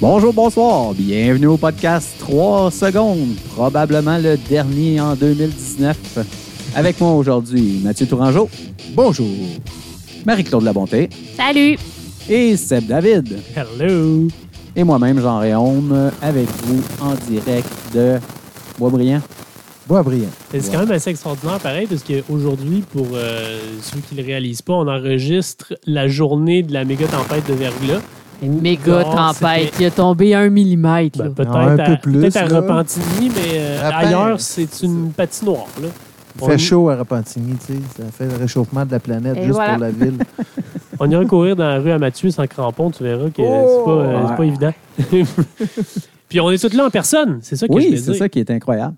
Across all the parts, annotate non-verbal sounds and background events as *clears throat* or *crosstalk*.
Bonjour, bonsoir. Bienvenue au podcast 3 secondes, probablement le dernier en 2019. Avec moi aujourd'hui, Mathieu Tourangeau. Bonjour. Marie-Claude Labonté Salut! et Seb David. Hello! Et moi-même, Jean Réaume, avec vous en direct de Boisbriand. Boisbriand. C'est quand même assez extraordinaire, pareil, parce qu'aujourd'hui, pour euh, ceux qui ne le réalisent pas, on enregistre la journée de la méga tempête de verglas. Une méga tempête qui a tombé un millimètre. Ben, peut-être un à, peu plus, peut-être à là. Repentigny, mais euh, ailleurs, c'est une patinoire. Là. Il On- fait chaud à Repentigny, tu sais. Ça fait le réchauffement de la planète Et juste voilà. pour la ville. *laughs* On ira courir dans la rue à Mathieu sans crampon, tu verras que Oh! c'est pas, euh, pas évident. *laughs* Puis on est tous là en personne, c'est ça que je Oui, c'est ça qui est incroyable.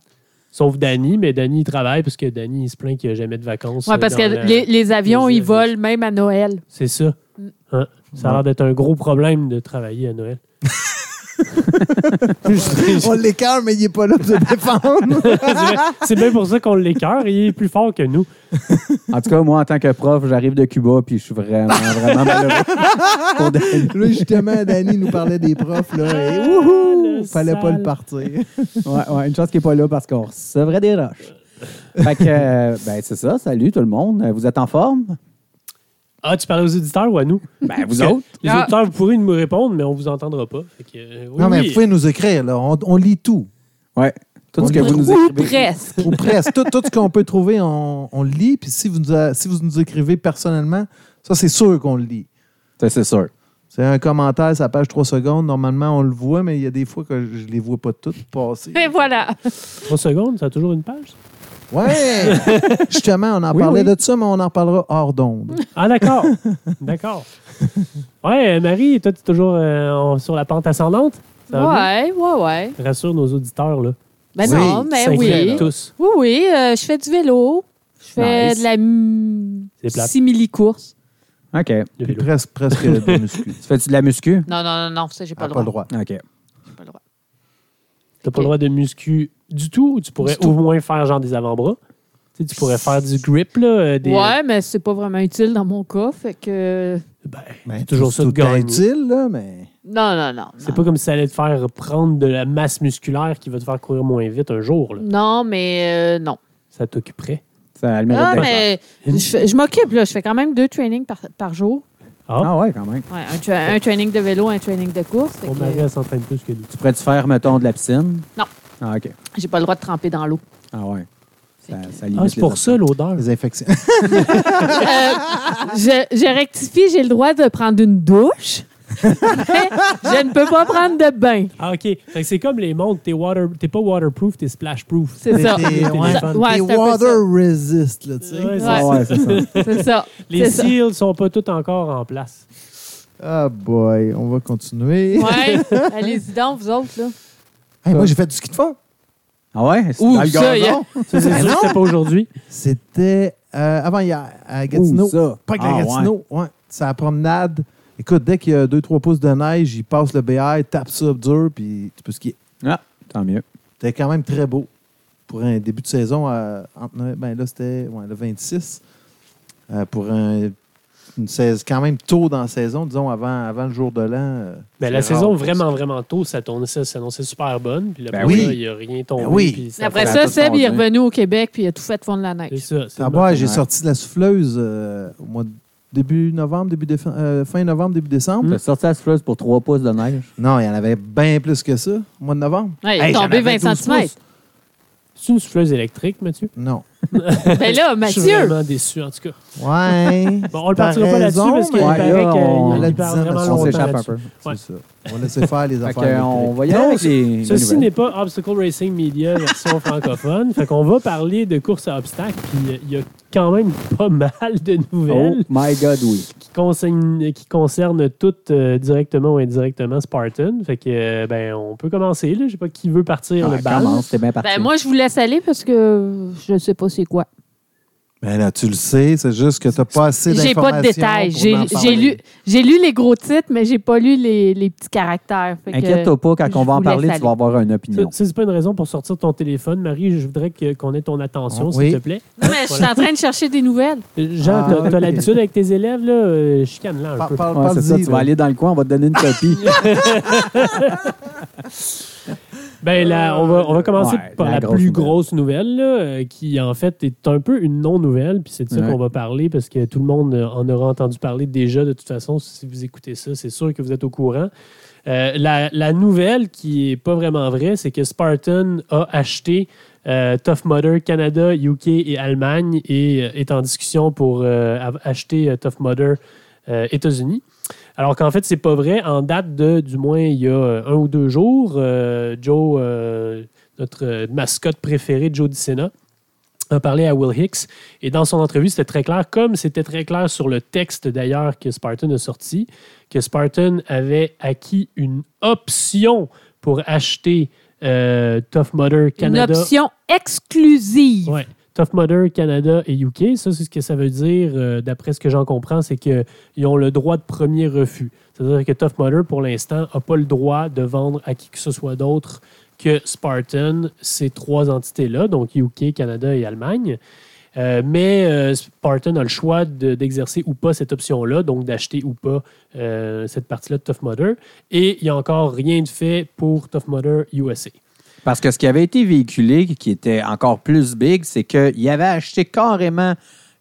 Sauf Danny, mais Danny, il travaille parce que Danny, il se plaint qu'il n'y a jamais de vacances. Ouais, euh, parce dans que la- les, les avions, les ils avions. volent même à Noël. C'est ça. Mm. Hein? Ça a l'air d'être un gros problème de travailler à Noël. *laughs* On l'écarte, mais il n'est pas là pour se défendre. *laughs* C'est bien pour ça qu'on l'écœure. Il est plus fort que nous. En tout cas, moi, en tant que prof, j'arrive de Cuba puis je suis vraiment, vraiment malheureux. *laughs* Là, justement, Danny nous parlait des profs. Là, et Ah, wouhou! Fallait pas le partir. Ouais, ouais, une chance qu'il n'est pas là parce qu'on recevrait des roches. Fait que, euh, ben, c'est ça. Salut tout le monde. Vous êtes en forme? Ah, tu parlais aux auditeurs ou à nous? Ben, vous autres? Les Ah. auditeurs, vous pourrez nous répondre, mais on vous entendra pas. Fait que, euh, oui, non, mais oui. vous pouvez nous écrire. Là. On, on lit tout. Ouais. Tout ce que On vous nous Ou écrivez. presque. Ou presque. tout, tout ce qu'on peut trouver, on, on le lit. Puis si vous, nous a- si vous nous écrivez personnellement, ça, c'est sûr qu'on le lit. Ça, c'est sûr. C'est un commentaire, ça page 3 secondes. Normalement, on le voit, mais il y a des fois que je les vois pas toutes passer. Et voilà. Trois secondes, ça a toujours une page? Ouais! *laughs* Justement, on en Oui, parlait oui. de ça, mais on en reparlera hors d'onde. Ah, d'accord. d'accord. Ouais, Marie, toi, tu es toujours euh, sur la pente ascendante? Ouais, ouais, ouais. Rassure nos auditeurs, là. Ben Oui, non, mais oui. tous. Oui, oui, euh, je fais du vélo. Je fais Nice. de la simili-course. OK. Puis presque, presque de muscu. *laughs* Tu fais-tu de la muscu? Non, non, non, non, ça, j'ai pas, Ah, le pas droit. le droit. OK. J'ai pas le droit. T'as pas le droit de muscu du tout ou tu pourrais Du tout. au moins faire genre des avant-bras? Tu, sais, tu pourrais faire du grip, là. euh, Des... Ouais, mais c'est pas vraiment utile dans mon cas, fait que... Ben, Ben, c'est toujours tout- ça de gagner. utile, là, mais. Non, non, non. C'est pas comme si ça allait te faire prendre de la masse musculaire qui va te faire courir moins vite un jour. Là. Non, mais euh, non. Ça t'occuperait. Ça a le mérite Ah, mais Une- je, je m'occupe, là. Je fais quand même deux trainings par, par jour. Ah, Ah ouais, quand même. Ouais, un, tra- un training de vélo, un training de course. mon que, mari, elle s'entraîne plus que nous. Tu pourrais-tu faire, mettons, de la piscine? Non. Ah, OK. J'ai pas le droit de tremper dans l'eau. Ah ouais. Ça, que- ça limite Ah, c'est les pour ça l'odeur. Les infections. Euh, je, je rectifie, j'ai le droit de prendre une douche. mais je ne peux pas prendre de bain. Ah, OK. Fait que c'est comme les montres. T'es, water... t'es pas waterproof, t'es splashproof. C'est ça. T'es T'es ouais, téléphone. Ouais, t'es c'est un peu water resist, là, tu sais. Ouais, c'est Ah ça. ouais, c'est ça. *laughs* C'est ça. Les C'est ça. seals sont pas tous encore en place. Ah, boy, on va continuer. Ouais. *laughs* Allez-y donc, vous autres, là. Hey, moi, j'ai fait du ski de fond. Ah ouais? C'est Ouh, dans le ça, gazon? C'est *laughs* sûr que c'était pas aujourd'hui. C'était euh, avant hier, à Gatineau. Ouh, ça. Pas que Ah, la Gatineau, ouais. C'est la promenade. Écoute, dès qu'il y a 2-3 pouces de neige, il passe le BR, tape ça dur, puis tu peux skier. Ah, tant mieux. C'était quand même très beau pour un début de saison. à- entre Noël- ben là, c'était ouais, le 26. Euh, pour un- une saison, quand même tôt dans la saison, disons, avant, avant le jour de l'an. euh, Ben, la rare saison, vraiment, vraiment tôt, ça tournait- s'annonçait super bonne. Puis là, Ben oui. il n'y a rien tombé. Ben oui. puis ça Après ça, Seb, il est revenu au Québec puis il a tout fait fondre la neige. ça. c'est Ah, bon. moi, j'ai sorti de la souffleuse euh, au mois de début novembre, début défe- euh, fin novembre, début décembre. T'as sorti la souffleuse pour 3 pouces de neige? Non, il y en avait bien plus que ça au mois de novembre. Ouais, il est tombé avais 20 12 cm. C'est une souffleuse électrique, Mathieu? Non. Ben là, Je suis Mathieu, vraiment déçu, en tout cas. Ouais. Bon, on le T'as partira pas là-dessus parce qu'il mais- Ouais, paraît là, qu'il parle vraiment on s'échappe un peu. Ouais. C'est ça. On va laisser faire les affaires. on va y aller Non, avec les, les Ceci n'est pas Obstacle Racing Media version francophone. Fait qu'on va parler de course à obstacles. Puis il y a quand même pas mal de Oh nouvelles my God, oui. qui concerne, qui concerne toutes euh, directement ou indirectement Spartan. Fait que, euh, ben, on peut commencer. Là. Je sais pas qui veut partir Ouais, le bal. commence, t'es bien parti. Ben, moi, je vous laisse aller parce que je ne sais pas c'est quoi? Ben là, tu le sais, c'est juste que tu n'as pas assez J'ai d'informations. pas de détails. J'ai j'ai lu, j'ai lu les gros titres, mais j'ai pas lu les, les petits caractères. Inquiète-toi pas, quand je on va en parler, tu vas avoir une opinion. C'est pas une raison pour sortir ton téléphone. Marie, je voudrais que- qu'on ait ton attention, Oh, s'il te plaît. Non, mais je suis en train de chercher des nouvelles. Jean, Ah, t'as t'as ok. l'habitude avec tes élèves, là, euh, chicane-là un Par- peu. par- Ouais, c'est ça, tu vas là. aller dans le coin, on va te donner une copie. *laughs* *laughs* *laughs* Ben là, on va, on va commencer Ouais, par la la, grosse plus nouvelle. grosse nouvelle, là, euh, qui en fait est un peu une non-nouvelle, puis c'est de ça Ouais. qu'on va parler parce que tout le monde euh, en aura entendu parler déjà de toute façon. Si vous écoutez ça, c'est sûr que vous êtes au courant. Euh, la, la nouvelle qui est pas vraiment vraie, c'est que Spartan a acheté euh, Tough Mudder Canada, UK et Allemagne et est en discussion pour acheter Tough Mudder États-Unis. Alors qu'en fait, c'est pas vrai. En date de, du moins, il y a euh, un ou deux jours, euh, Joe, euh, notre mascotte préférée, Joe DiCenna, a parlé à Will Hicks. Et dans son entrevue, c'était très clair, comme c'était très clair sur le texte d'ailleurs que Spartan a sorti, que Spartan avait acquis une option pour acheter euh, Tough Mudder Une Canada. option exclusive. Ouais. Tough Mudder Canada et UK, ça, c'est ce que ça veut dire, euh, d'après ce que j'en comprends, c'est qu'ils ont le droit de premier refus. C'est-à-dire que Tough Mudder, pour l'instant, n'a pas le droit de vendre à qui que ce soit d'autre que Spartan, ces trois entités-là, donc UK, Canada et Allemagne. Euh, mais euh, Spartan a le choix de- d'exercer ou pas cette option-là, donc d'acheter ou pas cette partie-là de Tough Mudder. Et il n'y a encore rien de fait pour Tough Mudder USA. Parce que ce qui avait été véhiculé, qui était encore plus big, c'est qu'il avait acheté carrément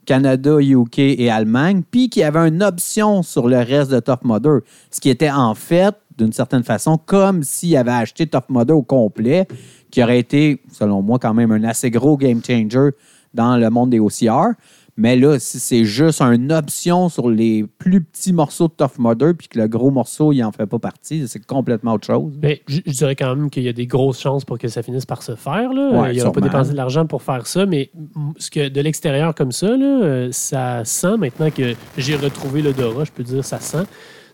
Canada, UK et Allemagne, puis qu'il y avait une option sur le reste de Tough Mudder. Ce qui était en fait, d'une certaine façon, comme s'il avait acheté Tough Mudder au complet, qui aurait été, selon moi, quand même un assez gros game changer dans le monde des OCR. Mais là, si c'est juste une option sur les plus petits morceaux de Tough Mudder, puis que le gros morceau, il n'en fait pas partie, c'est complètement autre chose. Mais je, je dirais quand même qu'il y a des grosses chances pour que ça finisse par se faire. Là. Ouais, il n'aura pas dépensé de l'argent pour faire ça, mais ce que de l'extérieur comme ça, là, euh, ça sent, maintenant que j'ai retrouvé l'odorat, je peux dire ça sent,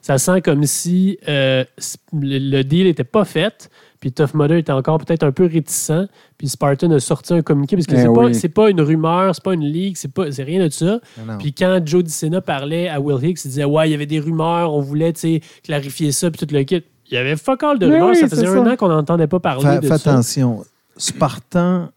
ça sent comme si euh, le deal n'était pas fait, puis Tough Mudder était encore peut-être un peu réticent, puis Spartan a sorti un communiqué, parce que Eh c'est pas oui. pas une rumeur, c'est pas une leak, c'est pas rien de ça. Non. Puis quand Joe DiCenna parlait à Will Hicks, il disait Ouais, il y avait des rumeurs, on voulait clarifier ça, puis tout le kit. Il y avait fuck all de rumeurs. oui, ça faisait ça. un an qu'on n'entendait pas parler Fais, de fais ça. attention. Spartan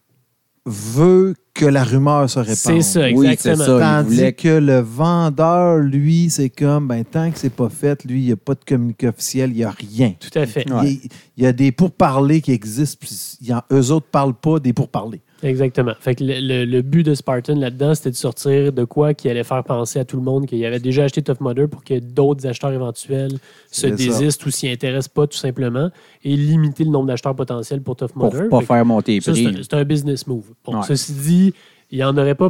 veut que la rumeur se répande. C'est ça, Oui, exactement. c'est ça. il Tandis voulait que le vendeur, lui, c'est comme, ben, tant que c'est pas fait, lui, il n'y a pas de communiqué officiel, il n'y a rien. Tout à fait. Ouais. Il, y a des pourparlers qui existent, puis il y en- eux autres ne parlent pas des pourparlers. Exactement. Fait que le, le- le but de Spartan là-dedans, c'était de sortir de quoi qui allait faire penser à tout le monde qu'il avait déjà acheté Tough Mudder pour que d'autres acheteurs éventuels se ça. désistent ou s'y intéressent pas tout simplement et limiter le nombre d'acheteurs potentiels pour Tough pour Mudder. pas Fait que faire monter les prix. c'est un business move. Bon, Ouais. ceci dit, il n'y en aurait pas.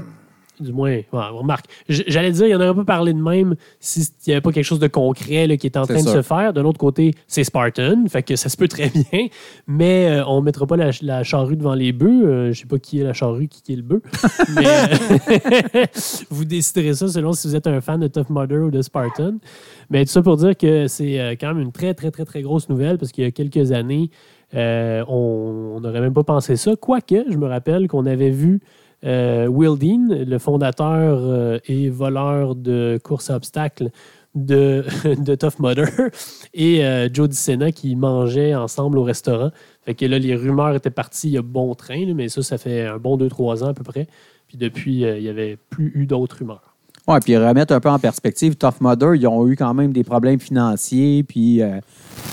Du moins, ouais, remarque, j'allais dire, il n'y en aurait pas parlé de même s'il n'y avait pas quelque chose de concret là, qui est en train de se faire. De l'autre côté, c'est Spartan, fait que ça se peut très *laughs* bien, mais euh, on ne mettra pas la, la charrue devant les bœufs. Euh, je ne sais pas qui est la charrue, qui, qui est le bœuf. *laughs* mais euh, *laughs* vous déciderez ça selon si vous êtes un fan de Tough Mudder ou de Spartan. Mais tout ça pour dire que c'est quand même une très, très, très, très grosse nouvelle parce qu'il y a quelques années, on n'aurait même pas pensé ça. Quoique, je me rappelle qu'on avait vu euh, Will Dean, le fondateur euh, et voleur de course à obstacles *laughs* de, Tough Mudder, et euh, Joe DiCenna qui mangeaient ensemble au restaurant. Fait que là, les rumeurs étaient parties il y a bon train, mais ça, ça fait un bon 2-3 ans à peu près. Puis depuis, euh, il n'y avait plus eu d'autres rumeurs. Ouais, puis remettre un peu en perspective, Tough Mudder, ils ont eu quand même des problèmes financiers, puis euh,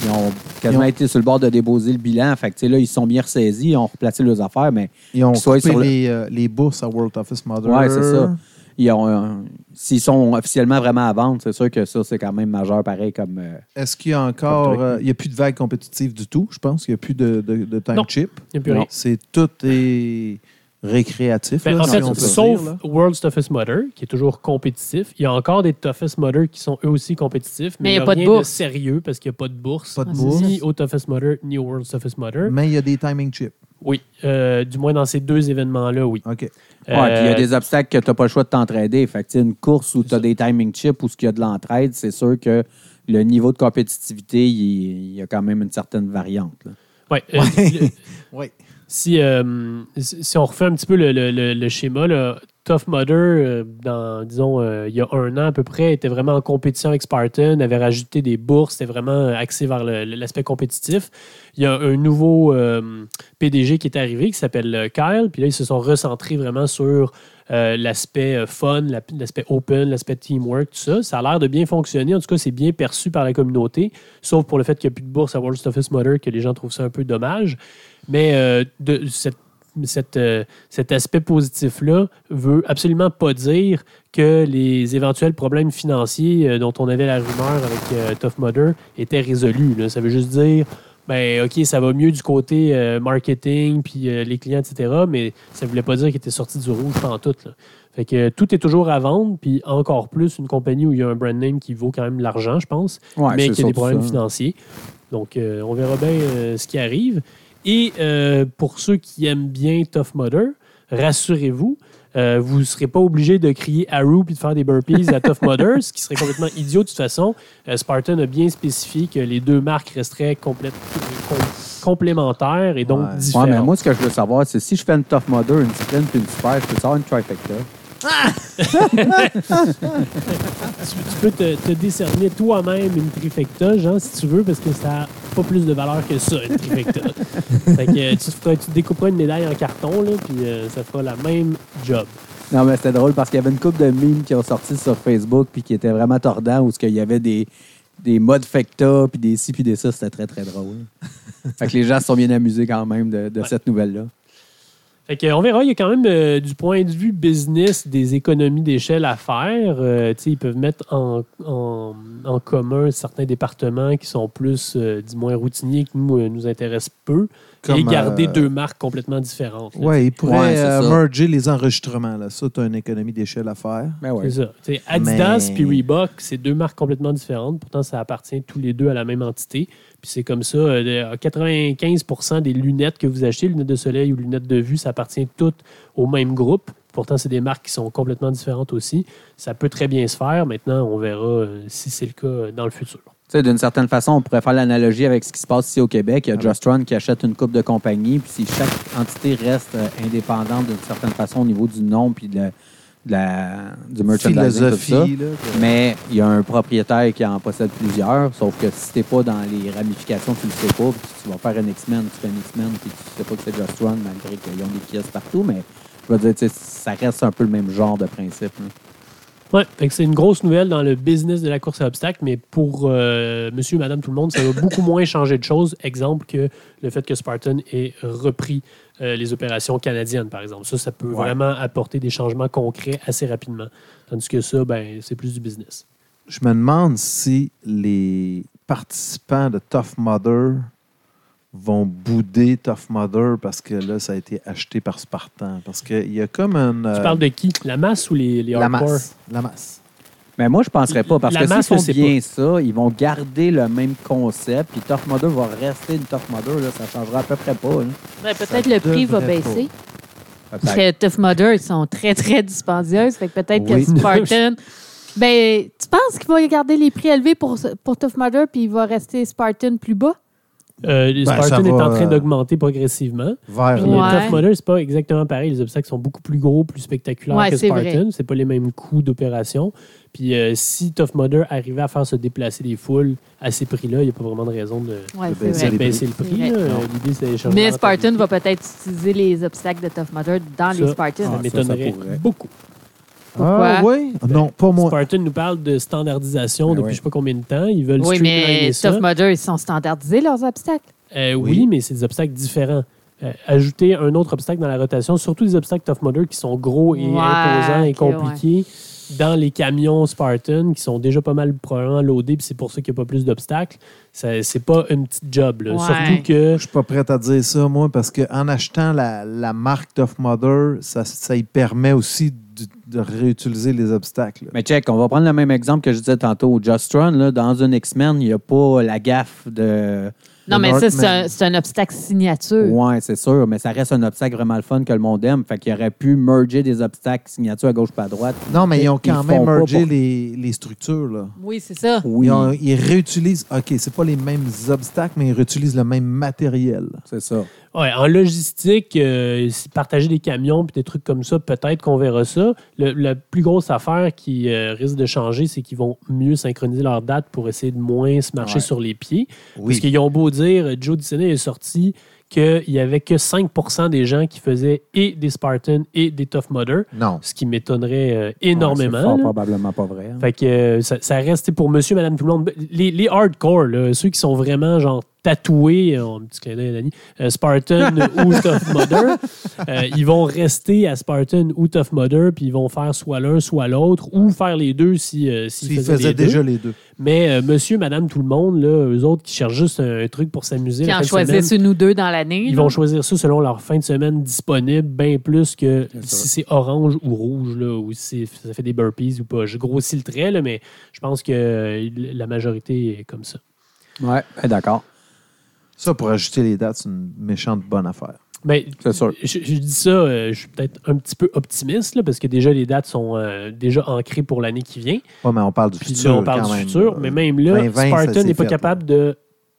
ils ont quasiment Ils ont- été sur le bord de déposer le bilan. Fait que, tu sais, là, ils se sont bien ressaisis, ils ont replacé leurs affaires, mais Ils ont coupé sur le- les, euh, les bourses à World Office Mother. Ouais, c'est ça. ils ont, euh, s'ils sont officiellement vraiment à vendre, c'est sûr que ça, c'est quand même majeur pareil comme. euh, Est-ce qu'il y a encore. Euh, il n'y a plus de vague compétitive du tout, je pense? Il n'y a plus de, de, de time Non. chip? Il n'y a plus Non. rien. C'est tout est récréatif. Ben, là, en si fait, on peut sauf dire. World's Toughest Mudder, qui est toujours compétitif, il y a encore des Toughest Mudder qui sont eux aussi compétitifs, mais, Mais il y a a pas de bourse. sérieux parce qu'il n'y a pas de bourse. Pas de Ah, c'est bourse. Ni au Toughest Mudder, ni au World's Toughest Mudder. Mais il y a des timing chips. Oui. Euh, du moins dans ces deux événements-là, oui. OK. Ouais, puis il y a Euh, des obstacles que tu n'as pas le choix de t'entraider. Fait que, une course où tu as des timing chips ou ce qu'il y a de l'entraide, c'est sûr que le niveau de compétitivité, il, y a quand même une certaine variante. là. ouais, euh, Oui. *laughs* si, euh, si si on refait un petit peu le, le- le- schéma, Tough Mudder, euh, dans, disons, euh, il y a un an à peu près, était vraiment en compétition avec Spartan, avait rajouté des bourses, c'était vraiment axé vers l'aspect compétitif. Il y a un nouveau PDG qui est arrivé qui s'appelle Kyle, puis là, ils se sont recentrés vraiment sur l'aspect fun, la- l'aspect open, l'aspect teamwork, tout ça. Ça a l'air de bien fonctionner. En tout cas, c'est bien perçu par la communauté, sauf pour le fait qu'il n'y a plus de bourse à World Toughest Mudder, que les gens trouvent ça un peu dommage. Mais euh, de, cette, cette, euh, cet aspect positif-là veut absolument pas dire que les éventuels problèmes financiers euh, dont on avait la rumeur avec Tough Mudder étaient résolus. là. Ça veut juste dire, ben OK, ça va mieux du côté marketing, puis les clients, etc., mais ça ne voulait pas dire qu'il était sorti du rouge pendant tout. Là. Fait que tout est toujours à vendre, puis encore plus une compagnie où il y a un brand name qui vaut quand même de l'argent, je pense Ouais, mais y a des problèmes ça. financiers. Donc, on verra bien ce qui arrive. Et euh, pour ceux qui aiment bien Tough Mudder, rassurez-vous, euh, vous ne serez pas obligé de crier Haru puis de faire des burpees à Tough Mudder, ce qui serait complètement idiot de toute façon. Euh, Spartan a bien spécifié que les deux marques resteraient complète- com- complémentaires et donc Ouais. Ouais, différentes. mais moi, ce que je veux savoir, c'est si je fais une Tough Mudder, une discipline puis une super, je peux avoir une trifecta? *laughs* tu, tu peux te, te décerner toi-même une trifecta, Jean, si tu veux, parce que ça pas plus de valeur que ça, une trifecta. *laughs* fait que euh, tu, te feras- tu découperas une médaille en carton, là, puis euh, ça fera la même job. Non, mais c'était drôle parce qu'il y avait une couple de memes qui ont sorti sur Facebook puis qui étaient vraiment tordants où il y avait des, des modes fecta puis des ci puis des ça. C'était très, très drôle. *laughs* fait que les gens se sont bien amusés quand même de, de Ouais. cette nouvelle-là. On verra, il y a quand même, euh, du point de vue business, des économies d'échelle à faire. Euh, ils peuvent mettre en, en- en commun certains départements qui sont plus, euh, moins, routiniers, qui nous, euh, nous intéressent peu, et garder euh, deux marques complètement différentes. Oui, il pourrait Ouais, c'est euh, ça. merger les enregistrements. Là. Ça, tu as une économie d'échelle à faire. Ben ouais. C'est ça. Adidas Mais- puis Reebok, c'est deux marques complètement différentes. Pourtant, ça appartient tous les deux à la même entité. Puis c'est comme ça. euh, 95% des lunettes que vous achetez, lunettes de soleil ou lunettes de vue, ça appartient toutes au même groupe. Pourtant, c'est des marques qui sont complètement différentes aussi. Ça peut très bien se faire. Maintenant, on verra euh, si c'est le cas euh, dans le futur. Sais, d'une certaine façon, on pourrait faire l'analogie avec ce qui se passe ici au Québec. Il y a Ah Just Run qui achète une coupe de compagnie, puis si chaque entité reste euh, indépendante d'une certaine façon au niveau du nom puis de la, de la- du merchandising, tout ça. Là, que- Mais il y a un propriétaire qui en possède plusieurs, sauf que si t'es pas dans les ramifications, tu le sais pas, puis tu vas faire un X-Men, tu fais un X-Men, puis tu sais pas que c'est Just Run, malgré qu'ils ont des pièces partout, mais je veux dire, ça reste un peu le même genre de principe. là. Ouais, c'est une grosse nouvelle dans le business de la course à obstacles, mais pour euh, monsieur, madame, tout le monde, ça va beaucoup moins changer de choses. Exemple que le fait que Spartan ait repris euh, les opérations canadiennes, par exemple. Ça, ça peut Ouais. vraiment apporter des changements concrets assez rapidement. Tandis que ça, ben, c'est plus du business. Je me demande si les participants de Tough Mudder vont bouder Tough Mudder parce que là, ça a été acheté par Spartan. Parce qu'il y a comme un. Tu euh, parles de qui? La masse ou les, les la hardcore? masse. La masse. Mais moi, je penserais pas, parce La que s'ils masse, font bien ça, ils vont garder le même concept, puis Tough Mudder va rester une Tough Mudder, là, ça changera à peu près pas. là. Ouais, Peut-être le prix va baisser. Parce que Tough Mudder, ils sont très, très dispendieuses. Fait que peut-être Oui. que Spartan. ben, tu penses qu'il va garder les prix élevés pour, pour Tough Mudder puis il va rester Spartan plus bas? Euh, Ben, Spartan est va, en train euh, d'augmenter progressivement. Vers Puis les Ouais. Tough Mudder, c'est pas exactement pareil. Les obstacles sont beaucoup plus gros, plus spectaculaires Ouais, que. Spartan. C'est pas les mêmes coûts d'opération. Puis euh, si Tough Mudder arrivait à faire se déplacer les foules à ces prix-là, il n'y a pas vraiment de raison de, Ouais, De c'est baisser le prix. Euh, L'idée, c'est d'échanger Mais Spartan va peut-être utiliser les obstacles de Tough Mudder dans Ça, les Spartans. Ça Ah, ça, m'étonnerait ça beaucoup. Ah, Pourquoi? oui? Non, pas moi. Spartan nous parle de standardisation Ben depuis oui. je sais pas combien de temps. Ils veulent oui, mais. Tough Mudder, ils sont standardisés, leurs obstacles. Euh, oui. Oui. mais c'est des obstacles différents. Euh, ajouter un autre obstacle dans la rotation, surtout des obstacles Tough Mudder qui sont gros et Ouais, imposants et compliqués dans les camions Spartan qui sont déjà pas mal probablement loadés, puis c'est pour ça qu'il n'y a pas plus d'obstacles. C'est pas une petite job. là. Ouais. Surtout que Je suis pas prête à dire ça, moi, parce qu'en achetant la, la marque Tough Mudder, ça, ça y permet aussi de, de réutiliser les obstacles. Mais check, on va prendre le même exemple que je disais tantôt. Just Run, là, dans une X-Men, il n'y a pas la gaffe de, Non, mais ça, c'est un, obstacle signature. Ouais, c'est sûr, mais ça reste un obstacle vraiment le fun que le monde aime. Fait qu'il aurait pu merger des obstacles signatures à gauche pas à droite. Non, mais ils ont quand Ils même mergé pour- les, les structures. Là. Oui, c'est ça. Oui, Ils, ont- ils réutilisent, OK, c'est pas les mêmes obstacles, mais ils réutilisent le même matériel. c'est ça. Ouais, en logistique, euh, si partager des camions puis des trucs comme ça, peut-être qu'on verra ça. Le- la plus grosse affaire qui euh, risque de changer, c'est qu'ils vont mieux synchroniser leurs dates pour essayer de moins se marcher Ouais. sur les pieds. Parce Oui. qu'ils ont beau dire, Joe Disney est sorti qu'il n'y avait que 5% des gens qui faisaient et des Spartans et des Tough Mudder, Non. ce qui m'étonnerait euh, Ouais, c'est énormément. fort là. probablement pas vrai. hein. Fait que euh, ça, ça reste pour monsieur, madame, tout le monde. Les, les hardcore, là, ceux qui sont vraiment genre tatoués, euh, un petit clin d'œil à Danny, euh, Spartan ou Tough Mudder, euh, ils vont rester à Spartan ou Tough Mudder, puis ils vont faire soit l'un, soit l'autre, ou faire les deux si, euh, s'ils faisaient faisaient les deux. déjà les deux. Mais euh, monsieur, madame, tout le monde, là, eux autres qui cherchent juste un, truc pour s'amuser, Qui en choisissent une ou deux dans l'année. ils là. vont choisir ça selon leur fin de semaine disponible, bien plus que si c'est orange ou rouge, là, ou si ça fait des burpees ou pas. Je grossis le trait, là, mais je pense que euh, la majorité est comme ça. Ouais, ben, d'accord. Ça, pour ajuster les dates, c'est une méchante bonne affaire. C'est sûr. je, je dis ça, euh, je suis peut-être un petit peu optimiste, là, parce que déjà les dates sont euh, déjà ancrées pour l'année qui vient. Ouais, mais on parle du Puis futur. là, on parle quand du même. futur, mais même là, 2020, ça Spartan n'est pas fait, capable de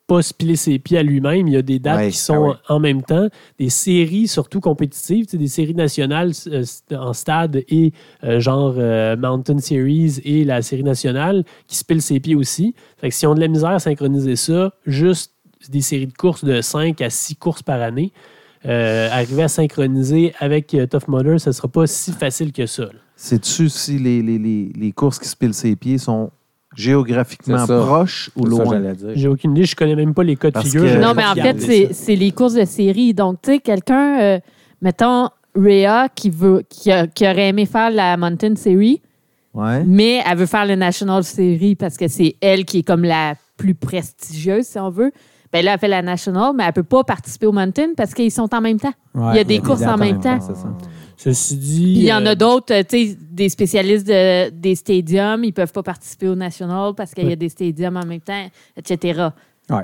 pas se piler ses pieds à lui-même. Il y a des dates Ouais, qui sont ah ouais. en même temps, des séries surtout compétitives, des séries nationales euh, en stade et euh, genre euh, Mountain Series et la série nationale qui se pilent ses pieds aussi. Fait que si on a de la misère à synchroniser ça, juste des séries de courses de 5 à 6 courses par année, euh, arriver à synchroniser avec euh, Tough Mudder, ce ne sera pas si facile que ça. Sais-tu si les, les, les, les courses qui se pilent ses pieds sont géographiquement proches ou loin? J'ai aucune idée, je connais même pas les cas de figure. que- Non, mais en fait, c'est les courses de série. Donc, tu sais, quelqu'un, euh, mettons, Rhea, qui, veut, qui, a- qui aurait aimé faire la Mountain Series, Ouais. mais elle veut faire le National Series parce que c'est elle qui est comme la plus prestigieuse, si on veut. Ben là, elle fait la National, mais elle peut pas participer au Mountain parce qu'ils sont en même temps. Ouais, il y a des courses en même temps. Ceci dit. Il y en a d'autres, euh, tu sais, des spécialistes de- des stadiums, ils peuvent pas participer au National parce qu'il y a des stadiums en même temps, etc. Ouais.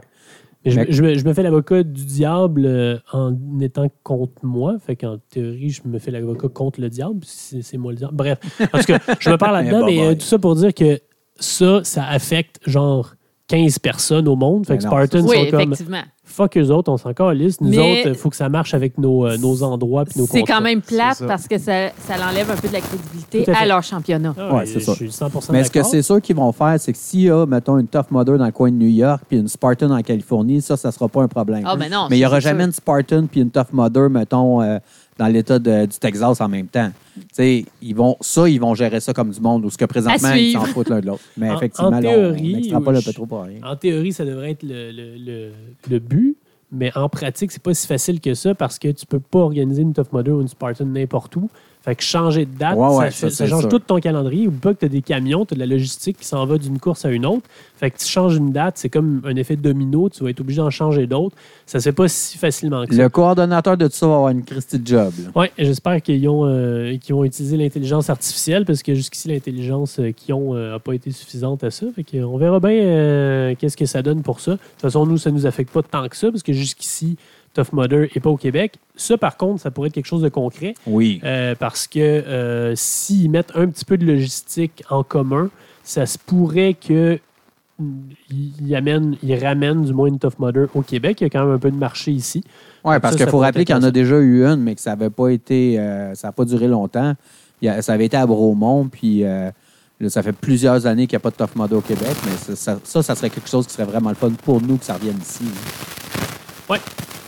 Mais je, je me, je me fais l'avocat du diable euh, en étant contre moi. Fait qu'en théorie, je me fais l'avocat contre le diable. C'est c'est moi le diable. Bref, tout cas, je me parle *laughs* là-dedans, mais euh, tout ça pour dire que ça, ça affecte genre 15 personnes au monde. Fait que non, Spartans Oui, sont comme effectivement. fuck eux autres, on s'en calisse. Nous Mais- autres, il faut que ça marche avec nos, euh, nos endroits puis nos C'est quand même plate parce que ça, ça l'enlève un peu de la crédibilité à leur championnat. Ah Ouais, c'est je ça. suis 100% Mais ce que c'est sûr qu'ils vont faire, c'est que s'il y a, mettons, une Tough Mudder dans le coin de New York puis une Spartan en Californie, ça, ça sera pas un problème. Ah, ben non. Mais il n'y aura jamais sûr. une Spartan puis une Tough Mudder, mettons, euh, dans l'État du Texas en même temps. Tu sais, ils vont, ça, ils vont gérer ça comme du monde, ou ce que présentement, ils s'en foutent l'un de l'autre. Mais En- effectivement, en là, théorie, on peu trop pour rien. En théorie, ça devrait être le, le- le- le but, mais en pratique, c'est pas si facile que ça parce que tu peux pas organiser une Tough Mudder ou une Spartan n'importe où. Fait que changer de date, Ouais, ouais, ça, ça, change tout ton calendrier. Ou pas que tu as des camions, tu as de la logistique qui s'en va d'une course à une autre. Fait que tu changes une date, c'est comme un effet domino, tu vas être obligé d'en changer d'autres. Ça se fait pas si facilement que ça. Le coordonnateur de tout ça va avoir une Christie job. Oui, j'espère qu'ils ont, euh, ont utilisé l'intelligence artificielle parce que jusqu'ici, l'intelligence euh, qu'ils ont n'a pas été suffisante à ça. Fait que, on verra bien euh, qu'est-ce que ça donne pour ça. De toute façon, nous, ça ne nous affecte pas tant que ça parce que jusqu'ici, Tough Mudder n'est pas au Québec. Ça, par contre, ça pourrait être quelque chose de concret Oui. euh, parce que euh, s'ils mettent un petit peu de logistique en commun, ça se pourrait que mm, ramènent du moins une Tough Mudder au Québec. Il y a quand même un peu de marché ici. Oui, parce qu'il faut rappeler qu'il y en a déjà eu une, mais que ça n'avait pas été. euh, ça n'a pas duré longtemps. Il a- ça avait été à Bromont, puis euh, là, ça fait plusieurs années qu'il n'y a pas de Tough Mudder au Québec, mais ça, ça, serait quelque chose qui serait vraiment le fun pour nous que ça revienne ici.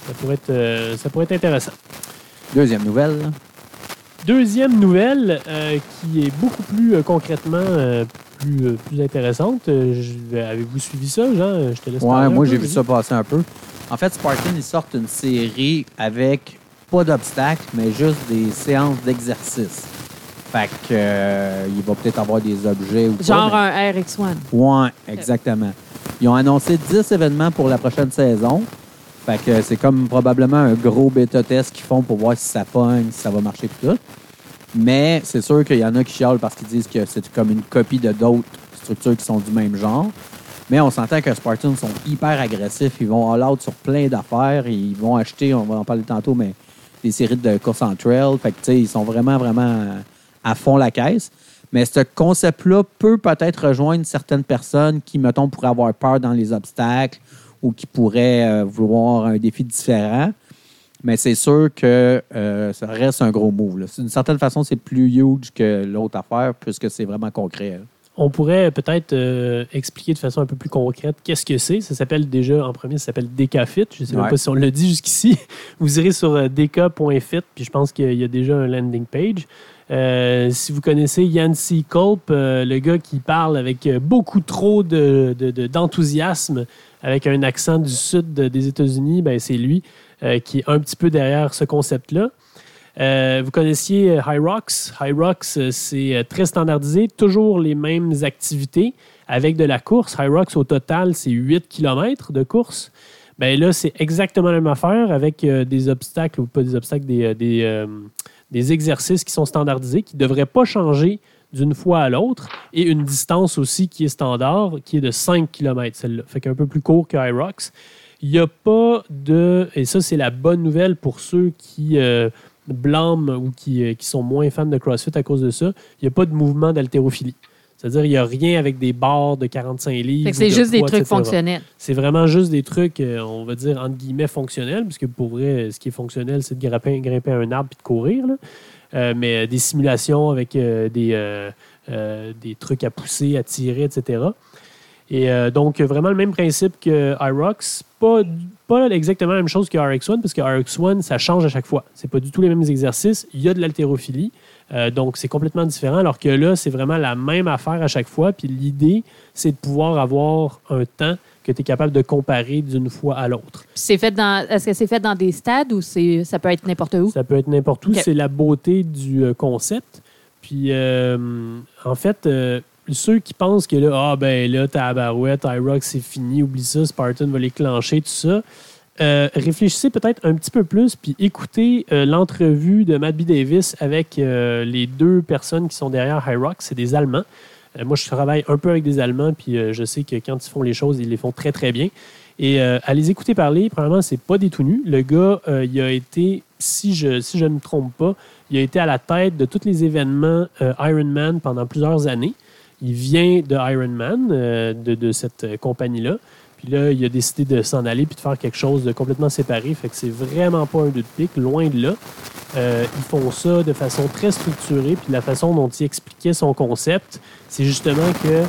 Ça pourrait être, euh, ça pourrait être intéressant. Deuxième nouvelle. Deuxième nouvelle euh, qui est beaucoup plus euh, concrètement euh, plus, euh, plus intéressante. Euh, Avez-vous suivi ça, Jean? Je te laisse Ouais, parler moi j'ai vu ça passer un peu. En fait, Spartan, ils sortent une série avec pas d'obstacles, mais juste des séances d'exercice. Fait que euh, il va peut-être avoir des objets ou pas, Genre mais- un RX-1. Ouais, exactement. Ils ont annoncé 10 événements pour la prochaine saison. Fait que c'est comme probablement un gros bêta-test qu'ils font pour voir si ça pogne, si ça va marcher tout. Mais c'est sûr qu'il y en a qui chialent parce qu'ils disent que c'est comme une copie de d'autres structures qui sont du même genre. Mais on s'entend que Spartans sont hyper agressifs. Ils vont all out sur plein d'affaires. Ils vont acheter, on va en parler tantôt, mais des séries de courses en trail. Fait que, tu sais, ils sont vraiment, vraiment à fond la caisse. Mais ce concept-là peut peut-être rejoindre certaines personnes qui, mettons, pourraient avoir peur dans les obstacles ou qui pourraient euh, vouloir un défi différent. Mais c'est sûr que euh, ça reste un gros move. D'une certaine façon, c'est plus huge que l'autre affaire puisque c'est vraiment concret. On pourrait peut-être euh, expliquer de façon un peu plus concrète qu'est-ce que c'est. Ça s'appelle déjà, en premier, ça s'appelle DKFit. Je ne sais même pas si on l'a dit jusqu'ici. *laughs* Vous irez sur dk.fit, puis je pense qu'il y a déjà un landing page. Euh, si vous connaissez Yancey Culp, euh, le gars qui parle avec beaucoup trop d'enthousiasme, de, avec un accent du sud des États-Unis, ben, c'est lui euh, qui est un petit peu derrière ce concept-là. vous connaissiez Hyrox. Hyrox, c'est très standardisé, toujours les mêmes activités avec de la course. Hyrox, au total, c'est 8 km de course. Ben là, c'est exactement la même affaire avec des obstacles, ou pas des obstacles, des, des exercices qui sont standardisés, qui ne devraient pas changer d'une fois à l'autre, et une distance aussi qui est standard, qui est de 5 km, celle-là. Fait qu'un peu plus court que Hyrox. Il n'y a pas de. Et ça, c'est la bonne nouvelle pour ceux qui euh, blâment ou qui, euh, qui, sont moins fans de CrossFit à cause de ça. Il n'y a pas de mouvement d'haltérophilie. C'est-à-dire qu'il n'y a rien avec des barres de 45 livres. C'est juste des trucs fonctionnels. C'est vraiment juste des trucs, euh, on va dire, entre guillemets, fonctionnels, puisque pour vrai, ce qui est fonctionnel, c'est de grimper, grimper un arbre et de courir. Mais euh, des simulations avec des, des trucs à pousser, à tirer, etc. Et donc, vraiment le même principe que iRox. Pas, pas exactement la même chose que RX1, parce que RX1, ça change à chaque fois. C'est pas du tout les mêmes exercices. Il y a de l'haltérophilie. Euh, donc, c'est complètement différent, alors que là, c'est vraiment la même affaire à chaque fois. Puis l'idée, c'est de pouvoir avoir un temps que tu es capable de comparer d'une fois à l'autre. C'est fait dans est-ce que c'est fait dans des stades ou c'est ça peut être n'importe où? Ça peut être n'importe où, c'est la beauté du euh, concept. Puis euh, en fait ceux qui pensent que là ah ben là barouette, iRock c'est fini, oublie ça, Spartan va les clencher tout ça. Euh, réfléchissez peut-être un petit peu plus, puis écoutez euh, l'entrevue de Matt B. Davis avec euh, les deux personnes qui sont derrière High Rock. C'est des Allemands. Moi, je travaille un peu avec des Allemands, puis je sais que quand ils font les choses, ils les font très, très bien. Et à les écouter parler, probablement, c'est pas des tout nus. Le gars, il a été, si je, si je ne me trompe pas, il a été à la tête de tous les événements Ironman pendant plusieurs années. Il vient de Ironman, de cette compagnie-là. Puis là, il a décidé de s'en aller puis de faire quelque chose de complètement séparé. Fait que c'est vraiment pas un deux de pique, loin de là. Euh, ils font ça de façon très structurée. Puis la façon dont il expliquait son concept, c'est justement que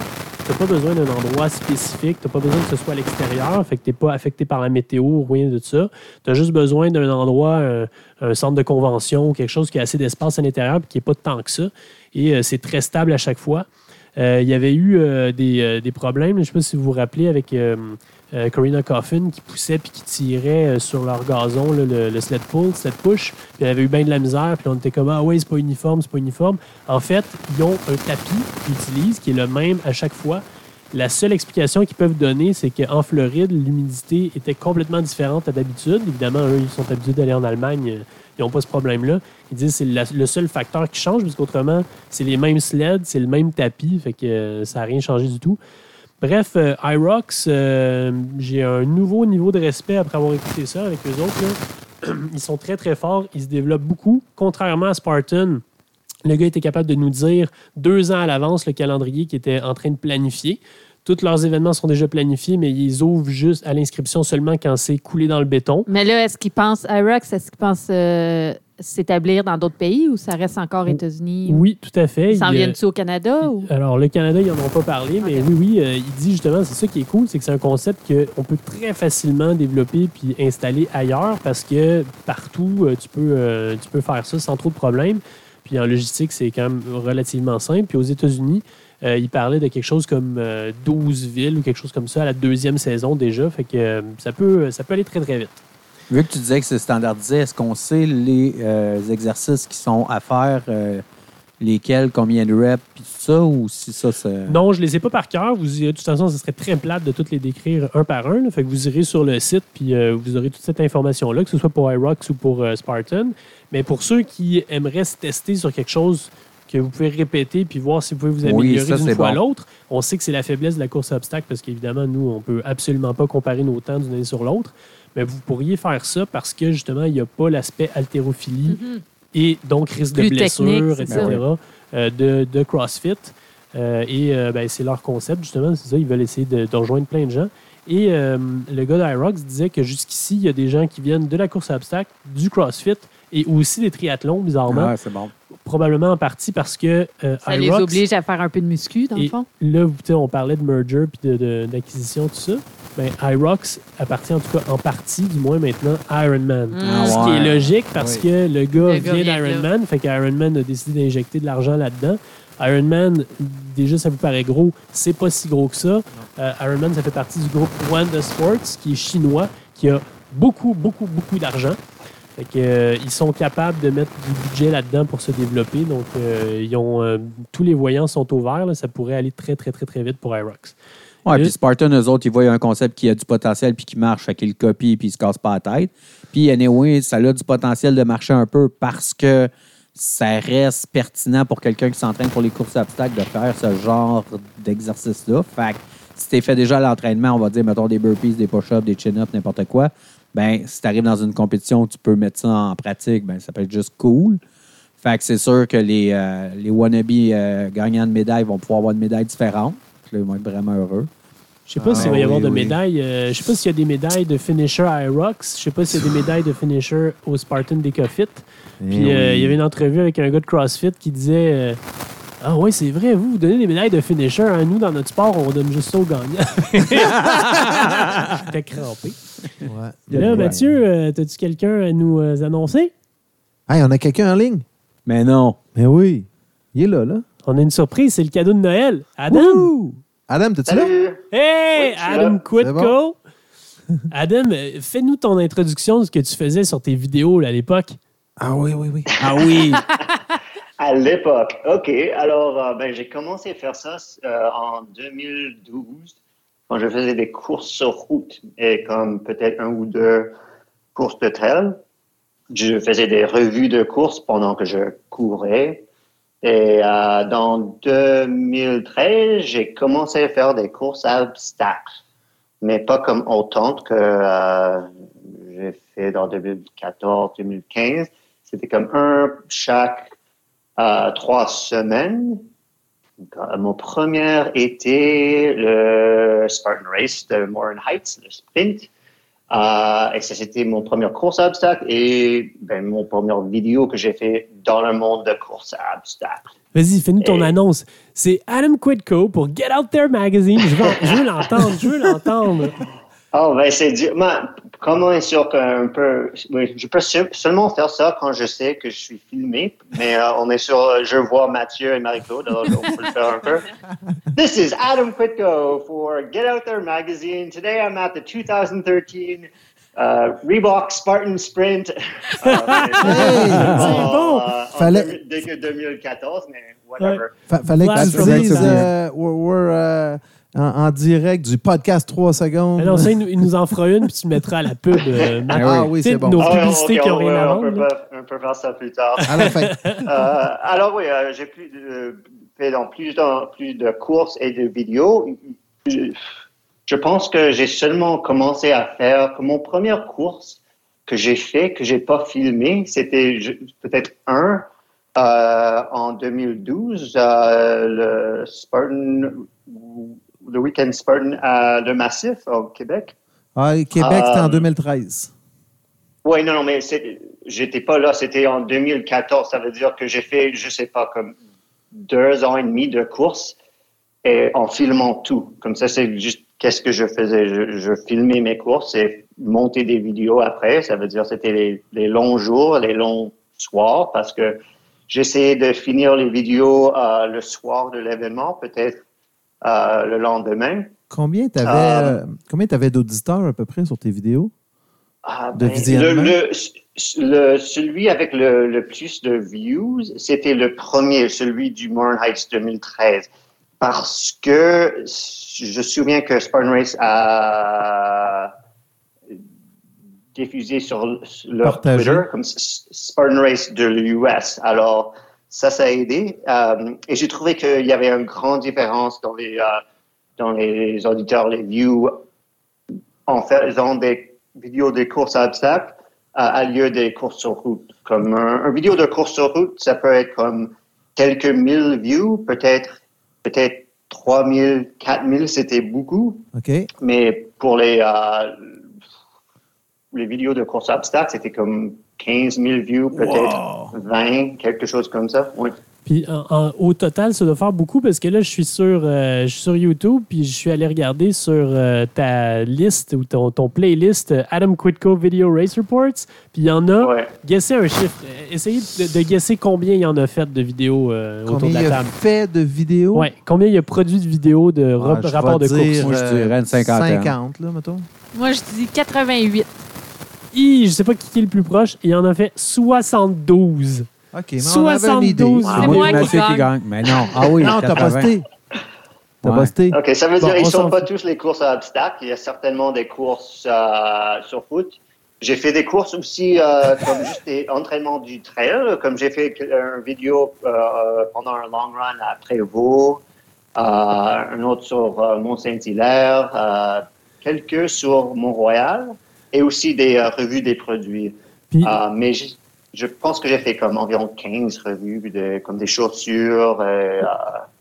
tu n'as pas besoin d'un endroit spécifique. Tu n'as pas besoin que ce soit à l'extérieur. Fait que tu n'es pas affecté par la météo ou rien de ça. Tu as juste besoin d'un endroit, un, centre de convention quelque chose qui a assez d'espace à l'intérieur puis qui n'est pas tant que ça. Et euh, c'est très stable à chaque fois. Euh, il y avait eu euh, euh, des, problèmes, je ne sais pas si vous vous rappelez, avec Corina Coffin qui poussait puis qui tirait sur leur gazon le, sled pull, sled push. Puis elle avait eu bien de la misère, puis on était comme Ah ouais, c'est pas uniforme, c'est pas uniforme. En fait, ils ont un tapis qu'ils utilisent qui est le même à chaque fois. La seule explication qu'ils peuvent donner, c'est qu'en Floride, l'humidité était complètement différente à d'habitude. Évidemment, eux, ils sont habitués d'aller en Allemagne ils n'ont pas ce problème-là. Ils disent que c'est le seul facteur qui change, parce qu'autrement, c'est les mêmes sleds, c'est le même tapis, fait que euh, ça n'a rien changé du tout. Bref, euh, iRox, euh, j'ai un nouveau niveau de respect après avoir écouté ça avec eux autres. *clears throat* Ils sont très, très forts. Ils se développent beaucoup. Contrairement à Spartan, le gars était capable de nous dire deux ans à l'avance le calendrier qu'il était en train de planifier. Tous leurs événements sont déjà planifiés, mais ils ouvrent juste à l'inscription seulement quand c'est coulé dans le béton. Mais là, est-ce qu'ils pensent, IROX, est-ce qu'ils pensent euh, s'établir dans d'autres pays ou ça reste encore États-Unis? Oui, tout à fait. S'en viennent-ils au Canada? Ou? Alors, le Canada, ils n'en ont pas parlé, mais oui, oui, euh, il dit justement, c'est ça qui est cool, c'est que c'est un concept qu'on peut très facilement développer puis installer ailleurs parce que partout, euh, tu, peux, tu peux faire ça sans trop de problèmes. Puis en logistique, c'est quand même relativement simple. Puis aux États-Unis, euh, il parlait de quelque chose comme 12 euh, villes ou quelque chose comme ça à la deuxième saison déjà. Fait que euh, ça, peut, ça peut aller très, très vite. Vu que tu disais que c'est standardisé, est-ce qu'on sait les exercices qui sont à faire, lesquels, combien de reps, puis tout ça, ou si ça, c'est... Non, je les ai pas par cœur. Vous, de toute façon, ce serait très plate de toutes les décrire un par un. Fait que vous irez sur le site, puis vous aurez toute cette information-là, que ce soit pour iRox ou pour Spartan. Mais pour ceux qui aimeraient se tester sur quelque chose que vous pouvez répéter puis voir si vous pouvez vous améliorer d'une fois à l'autre. On sait que c'est la faiblesse de la course à obstacles parce qu'évidemment, nous, on peut absolument pas comparer nos temps d'une année sur l'autre. Mais vous pourriez faire ça parce que justement, il n'y a pas l'aspect haltérophilie Mhm. Et donc risque de blessure, etc. euh, de, de CrossFit. Euh, et euh, ben, c'est leur concept, justement, c'est ça, ils veulent essayer de, de rejoindre plein de gens. Et le gars d'Irox disait que jusqu'ici, il y a des gens qui viennent de la course à obstacles, du CrossFit et aussi des triathlons, bizarrement. Ah, c'est bon. Probablement en partie parce que euh, Ça les oblige à faire un peu de muscu, dans le fond. là, on parlait de merger puis de- de- d'acquisition, tout ça. Ben, Irox appartient en tout cas en partie, du moins maintenant, à Iron Man. Ah Ce qui ouais. est logique parce Oui. que le gars Le vient vient de d'Iron là. Man, fait qu'Iron Man a décidé d'injecter de l'argent là-dedans. Iron Man, déjà, ça vous paraît gros, c'est pas si gros que ça. Euh, Iron Man, ça fait partie du groupe Wanda Sports, qui est chinois, qui a beaucoup, beaucoup, beaucoup d'argent. Fait que, euh, ils sont capables de mettre du budget là-dedans pour se développer. Donc, euh, ils ont, euh, tous les voyants sont au vert. là. ça pourrait aller très, très, très, très vite pour Irox. Et- puis Spartan, eux autres, ils voient un concept qui a du potentiel puis qui marche, fait qu'ils le copient puis ils se cassent pas la tête. Puis, anyway, ça a du potentiel de marcher un peu parce que ça reste pertinent pour quelqu'un qui s'entraîne pour les courses obstacles de faire ce genre d'exercice-là. Fait que si tu fait déjà à l'entraînement, on va dire, mettons des burpees, des push-ups, des chin-ups, n'importe quoi, ben si tu arrives dans une compétition, tu peux mettre ça en pratique, ben ça peut être juste cool. Fait que c'est sûr que les, euh, les wannabes euh, gagnants de médailles vont pouvoir avoir une médaille différente. Là, ils vont être vraiment heureux. Je sais pas Ah, s'il va y avoir oui, de oui. médailles. euh, je sais pas s'il y a des médailles de finisher à Irox. Je sais pas s'il y a des médailles de finisher au Spartan Decafit. Puis Eh euh, oui. il y avait une entrevue avec un gars de CrossFit qui disait euh, Ah ouais, c'est vrai, vous, vous donnez des médailles de finisher. hein. Nous, dans notre sport, on donne juste ça aux gagnants. *laughs* T'es crampé. Ouais. Et là. Mathieu, euh, as-tu quelqu'un à nous euh, annoncer? Hey, on a quelqu'un en ligne? Mais non. Mais oui. Il est là, là. On a une surprise, c'est le cadeau de Noël. Adam! Adam, t'es-tu là? Hey! Oui, Adam. Quitco! *laughs* Adam, euh, fais-nous ton introduction de ce que tu faisais sur tes vidéos là, à l'époque. Ah oui, oui, oui. Ah oui. *laughs* À l'époque, OK. Alors, euh, ben, j'ai commencé à faire ça euh, en 2012, quand je faisais des courses sur route et comme peut-être un ou deux courses de trail. Je faisais des revues de courses pendant que je courais. Et euh, dans 2013, j'ai commencé à faire des courses à obstacles, mais pas comme autant que euh, j'ai fait dans 2014-2015. C'était comme un chaque euh, trois semaines. Euh, mon premier était le Spartan Race de Morin Heights, le sprint. Euh, et ça, c'était mon première course à obstacles et ben, mon première vidéo que j'ai fait dans le monde de course à obstacles. Vas-y, fais-nous ton Et- annonce. C'est Adam Quitco pour Get Out There Magazine. Je veux l'entendre, je veux l'entendre. Oh, ben, c'est dur. Moi, comment sûr qu'un peu. Oui, je peux se- seulement faire ça quand je sais que je suis filmé, mais euh, on est sur. Je vois Mathieu et Marie-Claude, alors on peut le faire un peu. *laughs* This is Adam Quitko for Get Out There Magazine. Today I'm at the 2013 uh, Reebok Spartan Sprint. *laughs* Euh, c'est bon. Fallait- dès que 2014, mais whatever. Fa- fallait que tu dises euh, we're, we're, en, en direct du podcast 3 secondes. Alors, ça, il nous, il nous en fera une, puis tu le mettras à la pub. euh. Ah oui. c'est bon. Nos Ah publicités qui n'ont on- rien à pas- on peut faire ça plus tard. À la fin. *laughs* Euh, alors oui, euh, j'ai plus de- fait dans plus de, plus de courses et de vidéos. Je, je pense que j'ai seulement commencé à faire que mon première course que j'ai fait, que j'ai pas filmé, c'était peut-être un euh, en 2012, euh, le Spartan, le week-end Spartan à Le Massif au Québec. Ah, Québec, c'était en Euh, 2013. Oui, non, non, mais j'étais pas là. C'était en 2014. Ça veut dire que j'ai fait, je sais pas, comme deux ans et demi de course et en filmant tout. Comme ça, c'est juste qu'est-ce que je faisais? Je, je filmais mes courses et montais des vidéos après. Ça veut dire c'était les, les longs jours, les longs soirs parce que j'essayais de finir les vidéos euh, le soir de l'événement, peut-être euh, le lendemain. Combien tu euh, avais, combien t'avais d'auditeurs à peu près sur tes vidéos? Ah, de ben, visionnement? le, le- le- celui avec le, le plus de views, c'était le premier, celui du Morin Heights 2013. Parce que je me souviens que Spartan Race a diffusé sur leur Partagé. Twitter comme Spartan Race de l'US. Alors, ça, ça a aidé. Euh, et j'ai trouvé qu'il y avait une grande différence dans les, euh, dans les auditeurs, les views, en faisant des vidéos de courses à obstacles à, lieu des courses sur route. Comme un, un, vidéo de course sur route, ça peut être comme quelques mille views, peut-être peut-être 3000, 4000, c'était beaucoup. OK. Mais pour les, euh, les vidéos de course à obstacles, c'était comme 15 000 views, peut-être 20, quelque chose comme ça. Oui. Puis au total, ça doit faire beaucoup parce que là, je suis sur, euh, je suis sur YouTube, puis je suis allé regarder sur euh, ta liste ou ton, ton playlist euh, Adam Quitco Video Race Reports. Puis il y en a. Ouais. Guessez un chiffre. Essayez de, de, guesser combien il y en a fait de vidéos autour de la table. Combien il a fait de vidéos? Oui. Combien il a produit de vidéos de ouais, rapport de course? Moi, je dirais une 50. 50, là, mettons. Moi, je dis 88. I, je sais pas qui est le plus proche. Il en a fait 72. OK, mais 72. C'est moi qui gagne. gagne. Mais non. Ah oui, non, t'as posté. T'as Ouais. posté. OK, ça veut Bon, dire on qu'ils ne s'en sont pas tous les courses à obstacles. Il y a certainement des courses euh, sur foot. J'ai fait des courses aussi euh, comme juste des entraînements du trail, comme j'ai fait une vidéo euh, pendant un long run à Prévost, euh, un autre sur euh, Mont-Saint-Hilaire, euh, quelques sur Mont-Royal et aussi des euh, revues des produits. Puis, Euh, mais je, je pense que j'ai fait comme environ 15 revues, de, comme des chaussures. Euh,